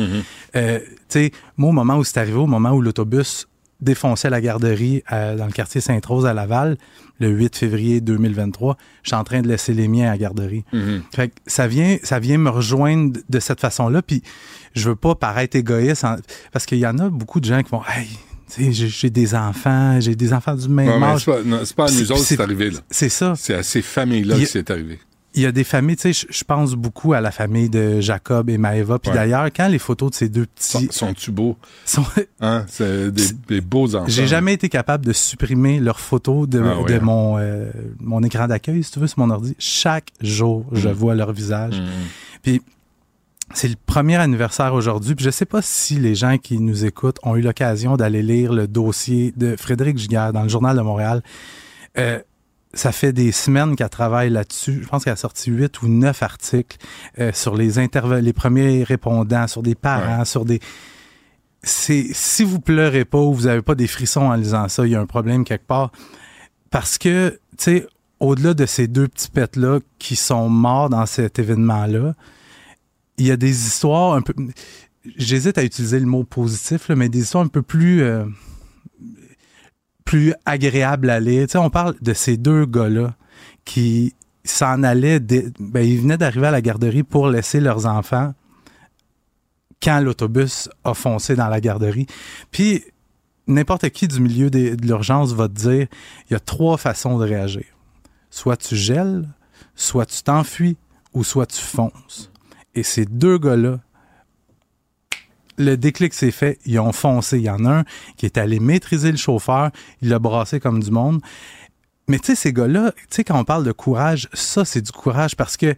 Euh, tu sais, moi, au moment où c'est arrivé, au moment où l'autobus défonçait la garderie euh, dans le quartier Sainte-Rose à Laval, le 8 février 2023, je suis en train de laisser les miens à la garderie. Mhm. Fait que ça vient, ça vient me rejoindre de cette façon-là. Puis je veux pas paraître égoïste en- parce qu'il y en a beaucoup de gens qui vont, hey, j'ai des enfants, j'ai des enfants du même Non, âge. c'est pas, pas à nous autres que c'est- arrivé. là. C'est ça. C'est à ces familles-là que c'est arrivé. Il y a des familles, tu sais, je- pense beaucoup à la famille de Jacob et Maëva. Puis Ouais. d'ailleurs, quand les photos de ces deux petits... Sont-tu beaux? Sont... Hein? C'est des, des beaux enfants. J'ai jamais été capable de supprimer leurs photos de, Ah oui, hein. mon, euh, mon écran d'accueil, si tu veux, sur mon ordi. Chaque jour, je Mm. vois leur visage. Mm. Puis c'est le premier anniversaire aujourd'hui. Puis je sais pas si les gens qui nous écoutent ont eu l'occasion d'aller lire le dossier de Frédéric Giguère dans le Journal de Montréal. Euh, ça fait des semaines qu'elle travaille là-dessus. Je pense qu'elle a sorti huit ou neuf articles euh, sur les les premiers répondants, sur des parents, sur des. C'est si vous pleurez pas ou vous avez pas des frissons en lisant ça, il y a un problème quelque part. Parce que, tu sais, au-delà de ces deux petits pets-là qui sont morts dans cet événement-là, il y a des histoires un peu. j'hésite à utiliser le mot positif, là, mais des histoires un peu plus, euh, plus agréables à lire. Tu sais, on parle de ces deux gars-là qui s'en allaient, ben, ils venaient d'arriver à la garderie pour laisser leurs enfants quand l'autobus a foncé dans la garderie. Puis, n'importe qui du milieu de l'urgence va te dire, il y a trois façons de réagir. Soit tu gèles, soit tu t'enfuis, ou soit tu fonces. Et ces deux gars-là, le déclic s'est fait, ils ont foncé. Il y en a un qui est allé maîtriser le chauffeur, il l'a brassé comme du monde. Mais tu sais, ces gars-là, tu sais, quand on parle de courage, ça, c'est du courage parce que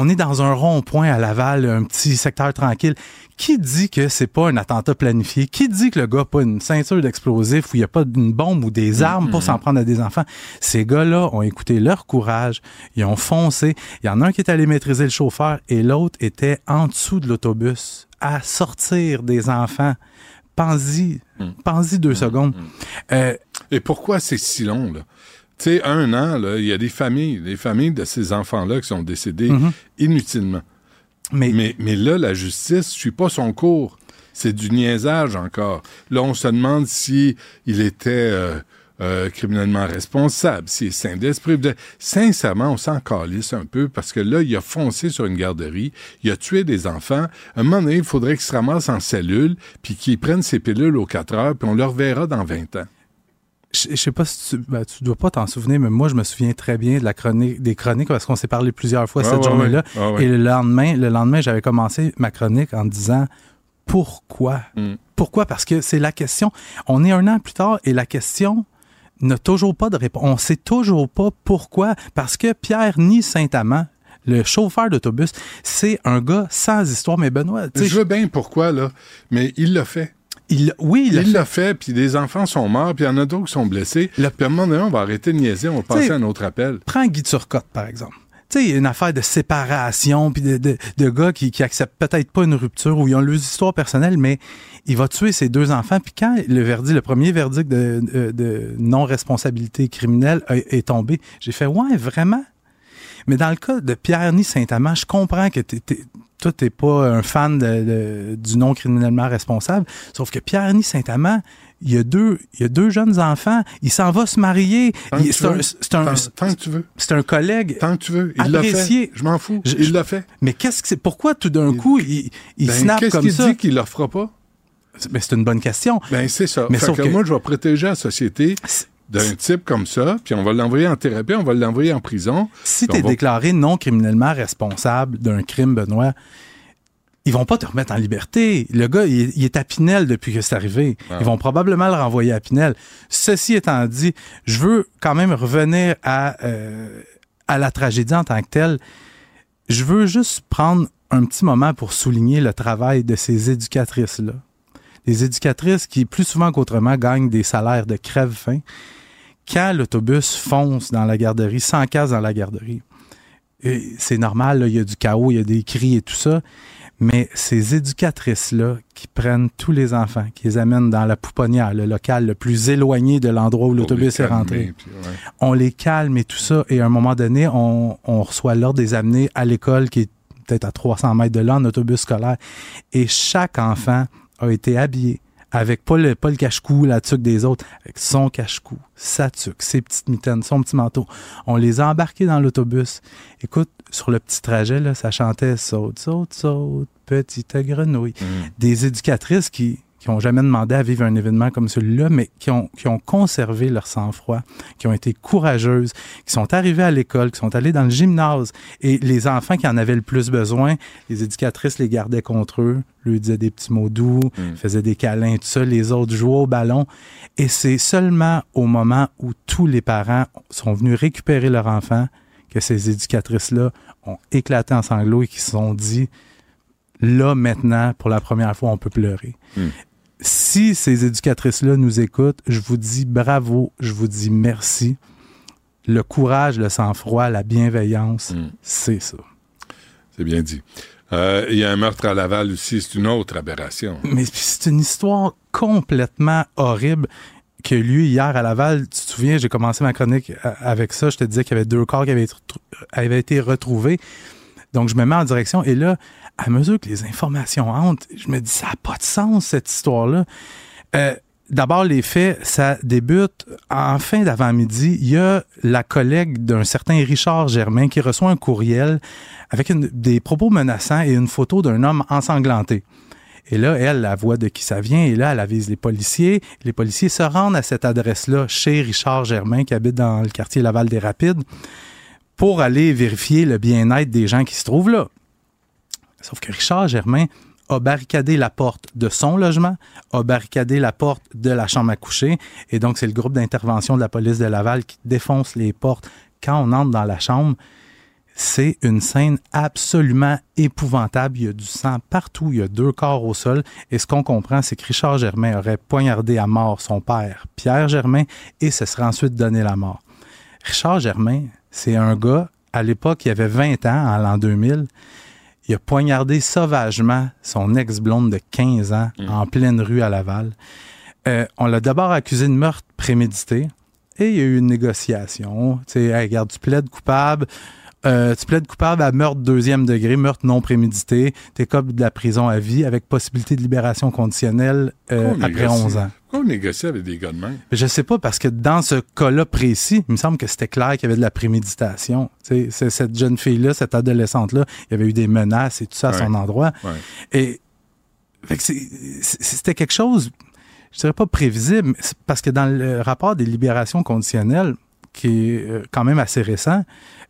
on est dans un rond-point à Laval, un petit secteur tranquille. Qui dit que c'est pas un attentat planifié? Qui dit que le gars n'a pas une ceinture d'explosifs ou il n'y a pas une bombe ou des armes pour s'en prendre à des enfants? Ces gars-là ont écouté leur courage, ils ont foncé. Il y en a un qui est allé maîtriser le chauffeur et l'autre était en dessous de l'autobus à sortir des enfants. Pense-y, pense-y deux secondes. Euh, Et pourquoi c'est si long, là? Tu sais, un an, il y a des familles, des familles de ces enfants-là qui sont décédés Mhm. inutilement. Mais, mais, là, la justice ne suit pas son cours. C'est du niaisage encore. Là, on se demande si il était euh, euh, criminellement responsable, s'il est sain d'esprit. De- Sincèrement, on s'en calisse un peu parce que là, il a foncé sur une garderie, il a tué des enfants. À un moment donné, il faudrait qu'il se ramasse en cellule, puis qu'il prenne ses pilules aux 4 heures, puis on le reverra dans 20 ans. Je je sais pas si tu, ben, tu dois pas t'en souvenir, mais moi, je me souviens très bien de la chronique, des chroniques parce qu'on s'est parlé plusieurs fois Ah cette ouais, journée-là. ouais. Ah ouais. Et le lendemain, le lendemain, j'avais commencé ma chronique en disant pourquoi? Mm. Pourquoi? Parce que c'est la question. On est un an plus tard et la question n'a toujours pas de réponse. On sait toujours pas pourquoi. Parce que Pierre ni Saint-Amand, le chauffeur d'autobus, c'est un gars sans histoire. Mais Benoît, Je veux bien pourquoi, là, mais il l'a fait. Il, oui, il l'a il l'a fait, puis des enfants sont morts, puis il y en a d'autres qui sont blessés. Puis à un moment donné, on va arrêter de niaiser, on va passer à un autre appel. Prends Guy Turcotte, par exemple. Tu sais, une affaire de séparation, puis de, de, de gars qui, qui acceptent peut-être pas une rupture, ou ils ont leurs histoires personnelles, mais il va tuer ses deux enfants. Puis quand le verdict, le premier verdict de, non-responsabilité criminelle est tombé, j'ai fait, ouais, vraiment? Mais dans le cas de Pierre-Ny Saint-Amand, je comprends que t'es- toi, t'es pas un fan de- de- du non criminellement responsable, sauf que Pierre-Ny Saint-Amand, il y a deux, il y a deux jeunes enfants, il s'en va se marier. C'est un, Tant- que tu veux. c'est un collègue. Tant que tu veux. Il l'a fait. Je m'en fous. Je- il l'a fait. Mais qu'est-ce que c'est? Pourquoi tout d'un coup, il, il Ben, snap Qu'est-ce comme qu'il ça? dit qu'il le fera pas? Ben, c'est une bonne question. Ben, c'est ça. Mais sauf que, que- moi, je vais protéger la société d'un type comme ça, puis on va l'envoyer en thérapie, on va l'envoyer en prison. Si tu es va- déclaré non criminellement responsable d'un crime, Benoît, ils vont pas te remettre en liberté. Le gars, il, il est à Pinel depuis que c'est arrivé. Ah. Ils vont probablement le renvoyer à Pinel. Ceci étant dit, je veux quand même revenir à, euh, à la tragédie en tant que telle. Je veux juste prendre un petit moment pour souligner le travail de ces éducatrices-là. Des éducatrices qui, plus souvent qu'autrement, gagnent des salaires de crève-faim. Quand l'autobus fonce dans la garderie, sans casse dans la garderie, et c'est normal, il y a du chaos, il y a des cris et tout ça. Mais ces éducatrices-là qui prennent tous les enfants, qui les amènent dans la pouponnière, le local le plus éloigné de l'endroit où l'autobus est rentré, calmer, puis ouais. on les calme et tout ça. Et à un moment donné, on, on reçoit l'ordre de les amener à l'école qui est peut-être à 300 mètres de là, en autobus scolaire. Et chaque enfant a été habillé avec pas le, pas le cache-cou, la tuque des autres, avec son cache-cou, sa tuque, ses petites mitaines, son petit manteau. On les a embarqués dans l'autobus. Écoute, sur le petit trajet, là, ça chantait saute, saute, saute, petite grenouille. Des éducatrices qui qui ont jamais demandé à vivre un événement comme celui-là, mais qui ont, qui ont conservé leur sang-froid, qui ont été courageuses, qui sont arrivées à l'école, qui sont allées dans le gymnase. Et les enfants qui en avaient le plus besoin, les éducatrices les gardaient contre eux, lui disaient des petits mots doux, faisaient des câlins, tout ça. Les autres jouaient au ballon. Et c'est seulement au moment où tous les parents sont venus récupérer leur enfant que ces éducatrices-là ont éclaté en sanglots et qui se sont dit, là, maintenant, pour la première fois, on peut pleurer. Si ces éducatrices-là nous écoutent, je vous dis bravo, je vous dis merci. Le courage, le sang-froid, la bienveillance, c'est ça. C'est bien dit. Euh, Il y a un meurtre à Laval aussi, c'est une autre aberration. Mais c'est une histoire complètement horrible qui a eu lieu hier à Laval. Tu te souviens, j'ai commencé ma chronique avec ça. Je te disais qu'il y avait deux corps qui avaient, été avaient été retrouvés. Donc, je me mets en direction. Et là, à mesure que les informations entrent, je me dis, ça n'a pas de sens, cette histoire-là. Euh, D'abord, les faits, ça débute en fin d'avant-midi. Il y a la collègue d'un certain Richard Germain qui reçoit un courriel avec des propos menaçants et une photo d'un homme ensanglanté. Et là, elle, la voit de qui ça vient, et là, elle avise les policiers. Les policiers se rendent à cette adresse-là chez Richard Germain, qui habite dans le quartier Laval des Rapides, pour aller vérifier le bien-être des gens qui se trouvent là. Sauf que Richard Germain a barricadé la porte de son logement, a barricadé la porte de la chambre à coucher, et donc c'est le groupe d'intervention de la police de Laval qui défonce les portes quand on entre dans la chambre. C'est une scène absolument épouvantable. Il y a du sang partout. Il y a deux corps au sol. Et ce qu'on comprend, c'est que Richard Germain aurait poignardé à mort son père, Pierre Germain, et se serait ensuite donné la mort. Richard Germain, c'est un gars, à l'époque, il avait 20 ans, en l'an 2000. Il a poignardé sauvagement son ex-blonde de 15 ans en pleine rue à Laval. Euh, on l'a d'abord accusé de meurtre prémédité et il y a eu une négociation. Tu sais, hey, regarde, tu plaides coupable. Euh, tu plaides coupable à meurtre deuxième degré, meurtre non prémédité. T'es comme de la prison à vie avec possibilité de libération conditionnelle euh, après négocie? 11 ans. Pourquoi on négocie avec des gars de? Mais Je sais pas, parce que dans ce cas-là précis, il me semble que c'était clair qu'il y avait de la préméditation. C'est- cette jeune fille-là, cette adolescente-là, il y avait eu des menaces et tout ça à son endroit. Ouais. Et c'était quelque chose, je dirais pas prévisible, parce que dans le rapport des libérations conditionnelles, qui est euh, quand même assez récent,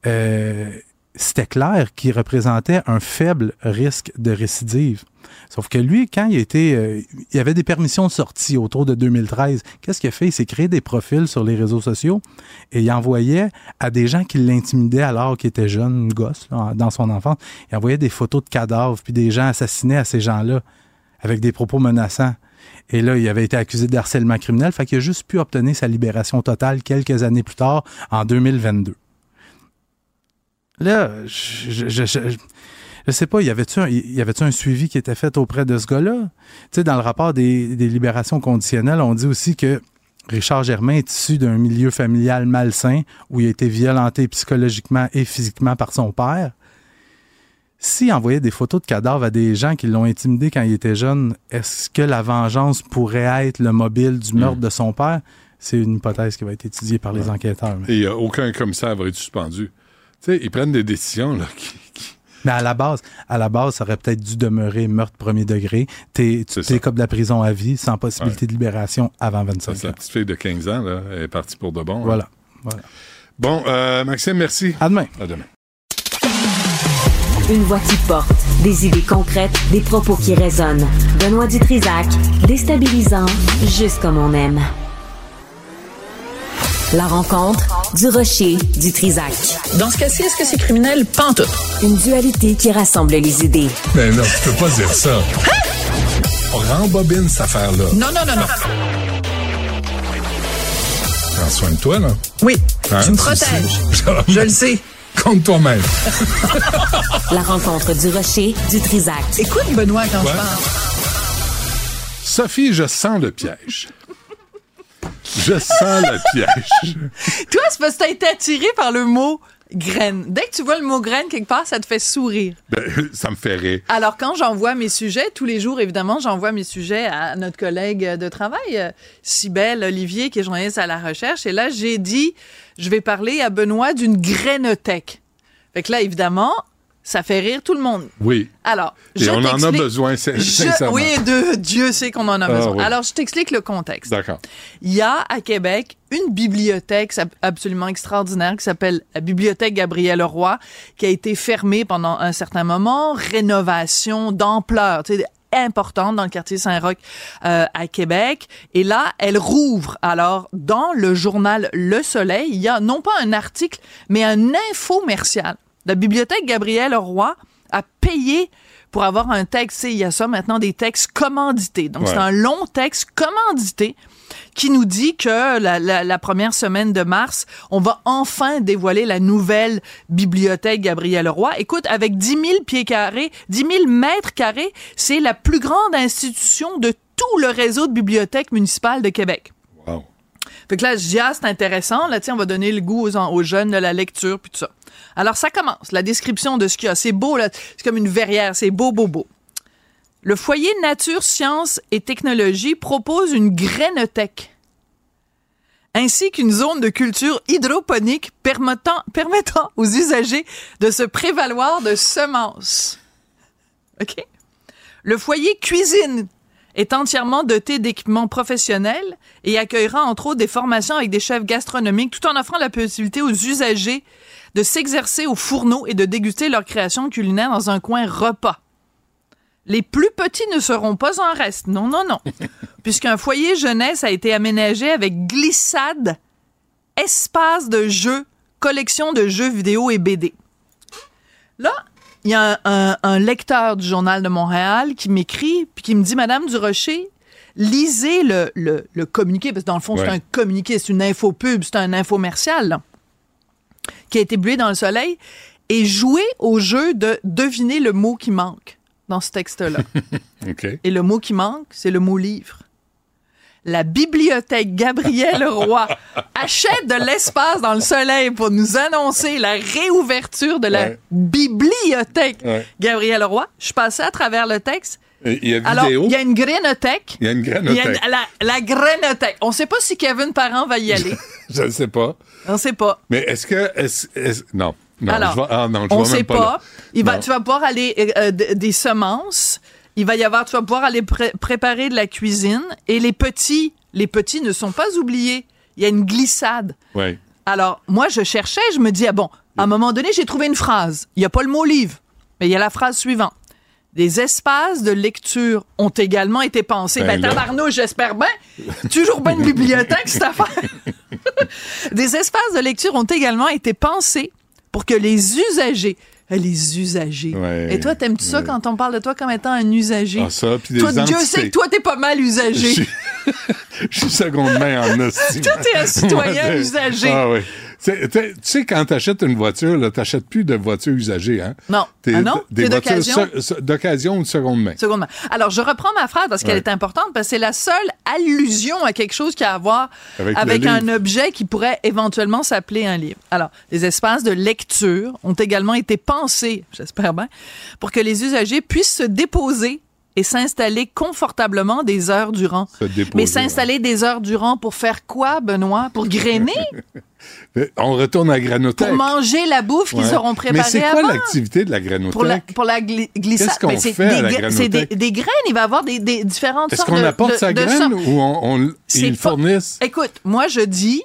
euh, c'était clair qu'il représentait un faible risque de récidive. Sauf que lui, quand il était, euh, il avait des permissions de sortie autour de 2013. Qu'est-ce qu'il a fait? Il s'est créé des profils sur les réseaux sociaux et il envoyait à des gens qui l'intimidaient alors qu'il était jeune, gosse, dans son enfance. Il envoyait des photos de cadavres puis des gens assassinés à ces gens-là avec des propos menaçants. Et là, il avait été accusé de harcèlement criminel, fait qu'il a juste pu obtenir sa libération totale quelques années plus tard, en 2022. Là, je, je, je, je- sais pas, y avait-tu un, y avait-tu un suivi qui était fait auprès de ce gars-là? Tu sais, dans le rapport des libérations conditionnelles, on dit aussi que Richard Germain est issu d'un milieu familial malsain où il a été violenté psychologiquement et physiquement par son père. S'il envoyait des photos de cadavres à des gens qui l'ont intimidé quand il était jeune, est-ce que la vengeance pourrait être le mobile du meurtre de son père? C'est une hypothèse qui va être étudiée par les enquêteurs. mais- Et a aucun commissaire va être suspendu. Tu sais, ils prennent des décisions là, qui, Mais à la base, à la base, ça aurait peut-être dû demeurer meurtre premier degré. T'es, tu t'es comme de la prison à vie, sans possibilité de libération avant 25 Ça, ans. la petite fille de 15 ans là, elle est partie pour de bon. hein. Voilà. voilà. Bon, euh, Maxime, merci. À demain. À demain. Une voix qui porte, des idées concrètes, des propos qui résonnent. Benoît Dutrisac, déstabilisant, juste comme on aime. La rencontre du rocher du Trisac. Dans ce cas-ci, est-ce que c'est criminel? Pantoute. Une dualité qui rassemble les idées. Mais non, tu peux pas dire ça. On rembobine cette affaire-là. Non, non, non, non. Prends soin de toi, là. Oui, Hein, tu me protèges. Je le sais. Compte toi-même. La rencontre du rocher du Trisac. Écoute, Benoît, quand Ouais. je parle. Sophie, je sens le piège. Je sens le piège. Toi, c'est parce que t'as été attiré par le mot graine. Dès que tu vois le mot graine quelque part, ça te fait sourire. Ben, ça me fait rire. Alors, quand j'envoie mes sujets, tous les jours, évidemment, j'envoie mes sujets à notre collègue de travail, euh, Cybelle Olivier, qui est journaliste à la recherche. Et là, j'ai dit, je vais parler à Benoît d'une grainothèque. Fait que là, évidemment, ça fait rire tout le monde. Oui. Alors, Et je on en a besoin, sincèrement. Oui, de, Dieu sait qu'on en a Ah, besoin. oui. Alors, je t'explique le contexte. D'accord. Il y a à Québec une bibliothèque ab- absolument extraordinaire qui s'appelle la Bibliothèque Gabriel Roy, qui a été fermée pendant un certain moment, rénovation d'ampleur, tu sais, importante dans le quartier Saint-Roch euh, à Québec. Et là, elle rouvre. Alors, dans le journal Le Soleil, il y a non pas un article, mais un infomercial. La Bibliothèque Gabriel Roy a payé pour avoir un texte. Il y a ça maintenant des textes commandités. Donc, Ouais. c'est un long texte commandité qui nous dit que la, la- la première semaine de mars, on va enfin dévoiler la nouvelle bibliothèque Gabriel Roy. Écoute, avec 10 000 pieds carrés, 10 000 mètres carrés, c'est la plus grande institution de tout le réseau de bibliothèques municipales de Québec. Fait que là, je ah, c'est intéressant. Là, tiens, on va donner le goût aux, jeunes de la lecture, puis tout ça. Alors, ça commence. La description de ce qu'il y a. C'est beau, là. C'est comme une verrière. C'est beau, beau, beau. Le foyer Nature, Sciences et Technologie propose une grainothèque ainsi qu'une zone de culture hydroponique permettant, permettant aux usagers de se prévaloir de semences. OK? Le foyer cuisine est entièrement doté d'équipements professionnels et accueillera entre autres des formations avec des chefs gastronomiques tout en offrant la possibilité aux usagers de s'exercer au fourneau et de déguster leur création culinaire dans un coin repas. Les plus petits ne seront pas en reste. Non, non, non. Puisqu'un foyer jeunesse a été aménagé avec glissade, espace de jeu, collection de jeux vidéo et BD. Là, il y a un, un- un lecteur du Journal de Montréal qui m'écrit puis qui me dit Madame Durocher, lisez le, le, le communiqué, parce que dans le fond, c'est un communiqué, c'est une infopub, c'est un infomercial, là, qui a été brûlé dans le soleil, et jouez au jeu de deviner le mot qui manque dans ce texte-là. Et le mot qui manque, c'est le mot livre. La bibliothèque Gabriel Roy achète de l'espace dans le soleil pour nous annoncer la réouverture de la Ouais. bibliothèque Ouais. Gabriel Roy. Je passée à travers le texte. Il y a Alors, il y a une grainothèque. Il y a une y a grainothèque. une- la, la grainothèque. On ne sait pas si Kevin Parent va y aller. Je ne sais pas. On ne sait pas. Mais est-ce que. est-ce- non. Non, Alors, je vais, ah, non, je on vais sait pas. pas. là. Il va, Non. tu vas pouvoir aller euh, euh, des semences. Il va y avoir, tu vas pouvoir aller pré- préparer de la cuisine. Et les petits, les petits ne sont pas oubliés. Il y a une glissade. Ouais. Alors, moi, je cherchais, je me dis, ah bon, à un moment donné, j'ai trouvé une phrase. Il n'y a pas le mot livre, mais il y a la phrase suivante. Des espaces de lecture ont également été pensés. Ben Ben, tabarnouche, j'espère bien. Toujours une bibliothèque, cette affaire. Des espaces de lecture ont également été pensés pour que les usagers, les usagers. Ouais, Et toi, t'aimes-tu ça ouais. quand on parle de toi comme étant un usager? Ah, ça, puis des toi, Dieu sait que toi, t'es pas mal usagé. Je suis- seconde main en. Toi, t'es un citoyen je- usagé. Ah oui. Tu sais- quand tu achètes une voiture, tu n'achètes plus de voiture usagée. Hein? Non. Ah non? Des voitures d'occasion? ou de seconde main. Seconde main. Alors, je reprends ma phrase parce qu'elle Ouais. est importante, parce que c'est la seule allusion à quelque chose qui a à voir Avec un livre. objet qui pourrait éventuellement s'appeler un livre. Alors, les espaces de lecture ont également été pensés, j'espère bien, pour que les usagers puissent se déposer et s'installer confortablement des heures durant. Se déposer, Mais s'installer des heures durant pour faire quoi, Benoît? Pour grainer? On retourne à la granothèque. pour manger la bouffe qu'ils Ouais. auront préparée Mais c'est quoi l'activité de la granothèque? Pour la, pour la gli- glissade? Qu'est-ce qu'on c'est fait à des, la gra- c'est des, des graines. Il va y avoir des, des différentes Est-ce sortes qu'on de apporte de- sa de graine ou on, on- ils fournissent? Écoute, moi, je dis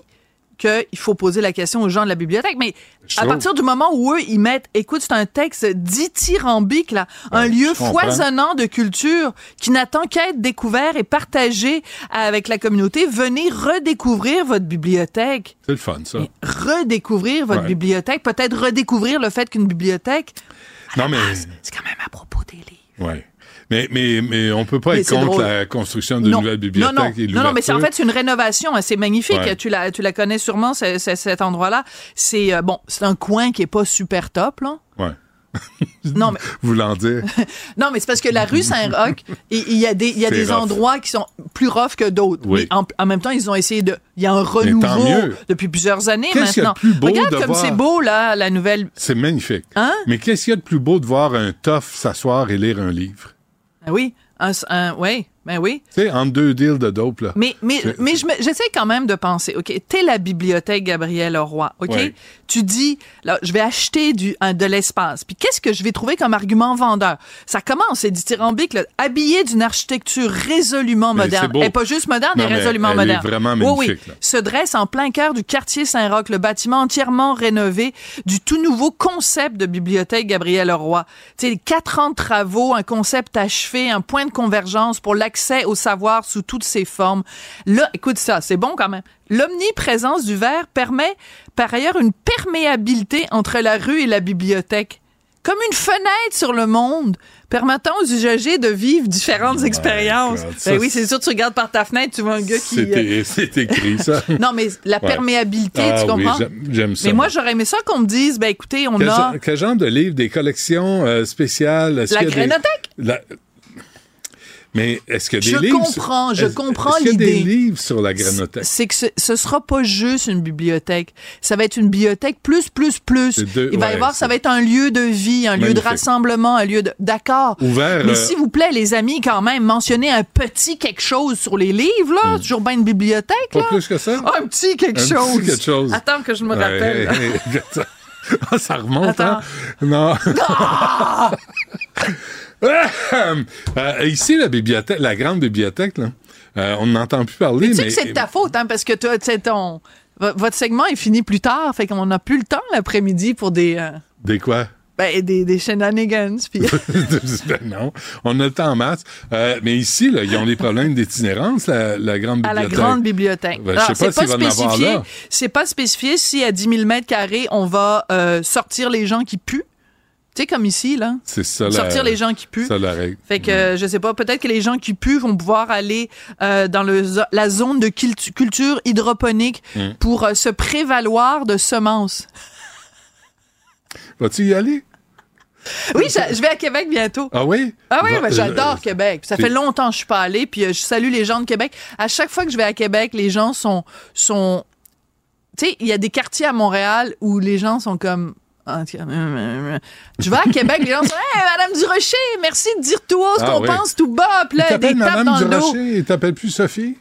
qu'il faut poser la question aux gens de la bibliothèque, mais à partir du moment où eux, ils mettent, écoute, c'est un texte dithyrambique, là, un lieu je comprends. foisonnant de culture qui n'attend qu'à être découvert et partagé avec la communauté. Venez redécouvrir votre bibliothèque. C'est le fun, ça. Redécouvrir votre Ouais. bibliothèque. Peut-être redécouvrir le fait qu'une bibliothèque, Non, mais. c'est quand même à propos des livres. Ouais. Mais, mais, mais on peut pas Mais être contre drôle. la construction d'une non. nouvelle bibliothèque non, non. et non, non, mais c'est en fait c'est une rénovation, hein, c'est magnifique. Ouais. Tu la tu la connais sûrement ce- ce- cet endroit-là. C'est euh, bon, c'est un coin qui est pas super top là. Ouais. Non mais Voulant dire. non mais c'est parce que la rue Saint-Roch, il y a des y a des rough. endroits qui sont plus rough que d'autres. Oui. Mais en, en même temps, ils ont essayé de il y a un renouveau depuis plusieurs années maintenant. de plus beau Regarde de comme voir- c'est beau là la nouvelle C'est magnifique. Hein? Mais qu'est-ce qu'il y a de plus beau de voir un tough s'asseoir et lire un livre? Ah oui, un, un oui, ben oui. Tu sais, entre deux deals de dope, là. Mais, mais, mais j'essaie quand même de penser, OK, t'es la bibliothèque Gabriel Roy, OK? Ouais. Tu dis, là, je vais acheter du, de l'espace. Puis qu'est-ce que je vais trouver comme argument vendeur? Ça commence, c'est dithyrambique, là, habillé d'une architecture résolument Mais moderne. Elle est pas juste moderne, Non, mais résolument elle est moderne. vraiment Oui, oui. magnifique, là. Se dresse en plein cœur du quartier Saint-Roch, le bâtiment entièrement rénové, du tout nouveau concept de bibliothèque Gabriel Roy. Tu sais, quatre ans de travaux, un concept achevé, un point de convergence pour l'accès au savoir sous toutes ses formes. Là, écoute ça, c'est bon quand même. L'omniprésence du verre permet par ailleurs une perméabilité entre la rue et la bibliothèque. Comme une fenêtre sur le monde, permettant aux usagers de vivre différentes expériences? God, Ben oui, c'est sûr, tu regardes par ta fenêtre, tu vois un gars qui... C'est euh, c'est écrit, ça. non, mais la Ouais. perméabilité, Ah tu oui, comprends? j'aime- j'aime ça, Mais moi, j'aurais aimé ça qu'on me dise, ben écoutez, on Quel, a genre, quel genre de livre? Des collections euh, spéciales? La des-. La- Mais est-ce qu'il y a Je des livres? comprends, je est-ce- comprends est-ce qu'il y a des l'idée. livres sur la granothèque? C'est que ce, ce sera pas juste une bibliothèque. Ça va être une bibliothèque plus, plus, plus. Deux- Il va y avoir, ça va être un lieu de vie, un lieu de rassemblement, un lieu de, d'accord. Ouvert, Mais euh, s'il vous plaît, les amis, quand même, mentionnez un petit quelque chose sur les livres, là. Toujours bien une bibliothèque, Hmm. Pas là. plus que ça? Un petit quelque Un petit chose. quelque chose. Attends que je me rappelle. ça- Ah, ça remonte, Attends. hein? Non. Ah! Euh, ici, la bibliothèque, la grande bibliothèque, là, euh, on n'entend plus parler, Tu sais mais... que c'est de ta faute, hein, parce que toi, ton, vo- votre segment est fini plus tard, fait qu'on n'a plus le temps l'après-midi pour des, euh, Des quoi? ben, des, des shenanigans. Ben non, on a le temps en masse. Euh, mais ici, là, ils ont des problèmes d'itinérance, la, la grande à la bibliothèque. grande bibliothèque. Ben, je sais Alors, pas spécifié. C'est pas spécifié si à 10 000 mètres carrés, on va euh, sortir les gens qui puent. Tu sais, comme ici, là. C'est ça, la- Sortir les gens qui puent. Ça, la règle. Fait que, euh, je sais pas, peut-être que les gens qui puent vont pouvoir aller euh, dans le, la zone de cultu- culture hydroponique Mm. pour euh, se prévaloir de semences. Vas-tu y aller? Oui, je, vais à Québec bientôt. Ah oui? Ah oui, ben, j'adore euh, Québec. Ça fait longtemps que je suis pas allée, puis je salue les gens de Québec. À chaque fois que je vais à Québec, les gens sont sont tu sais, il y a des quartiers à Montréal où les gens sont comme ah, euh, euh, euh. je vais à Québec, les gens sont Hey, Madame Durocher, merci de dire tout haut ce Ah qu'on oui. pense tout bas, puis Il là, des t'appelle tapes Madame dans le dos. Durocher, il t'appelle plus Sophie?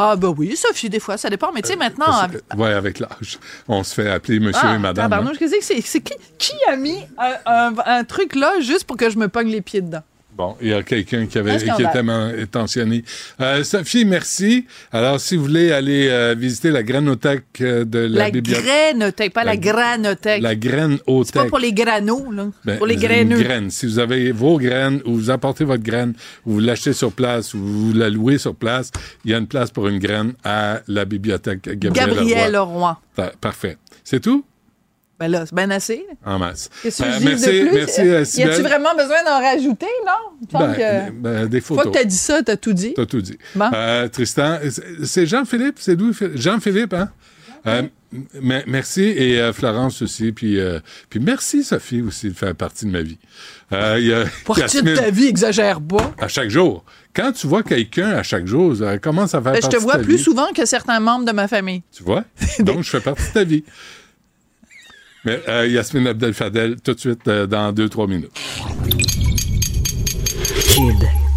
Ah ben oui, Sophie, des fois, ça dépend. Mais tu sais, maintenant, Parce que- ouais, avec l'âge. On se fait appeler monsieur ah, et madame. pardon, hein. je disais que c'est? C'est qui, qui a mis un, un- un truc là juste pour que je me pogne les pieds dedans? Bon, il y a quelqu'un qui, avait, qui était intentionné. Euh, Sophie, merci. Alors, si vous voulez aller euh, visiter la granothèque euh, de la, La, bibliothèque. grainothèque, pas la, granothèque. La graine C'est pas pour les granos, là. Ben, pour les graineux. graine. Si vous avez vos graines ou vous apportez votre graine ou vous l'achetez sur place ou vous la louez sur place, il y a une place pour une graine à la bibliothèque Gabriel, Gabriel Leroy. Leroy. Pa- Parfait. C'est tout? Ben là, c'est bien assez. En masse. Que Euh, je merci, merci, euh, y a-tu vraiment besoin d'en rajouter, non? Ben, que... ben, des Une fois photos. que t'as dit ça, t'as tout dit. T'as tout dit. Bon. Euh, Tristan, c'est- Jean-Philippe, c'est d'où? Jean-Philippe, hein? Euh, merci et euh, Florence aussi. Puis, puis merci Sophie aussi de faire partie de ma vie. Partie de ta vie, exagère pas? à chaque jour. Quand tu vois quelqu'un à chaque jour, ça commence à faire Ben, je partie te vois de ta plus vie? souvent que certains membres de ma famille. Tu vois? Donc, je fais partie de ta vie. Mais euh, Yasmine Abdel Fadel, tout de suite euh, dans deux, trois minutes. Kid.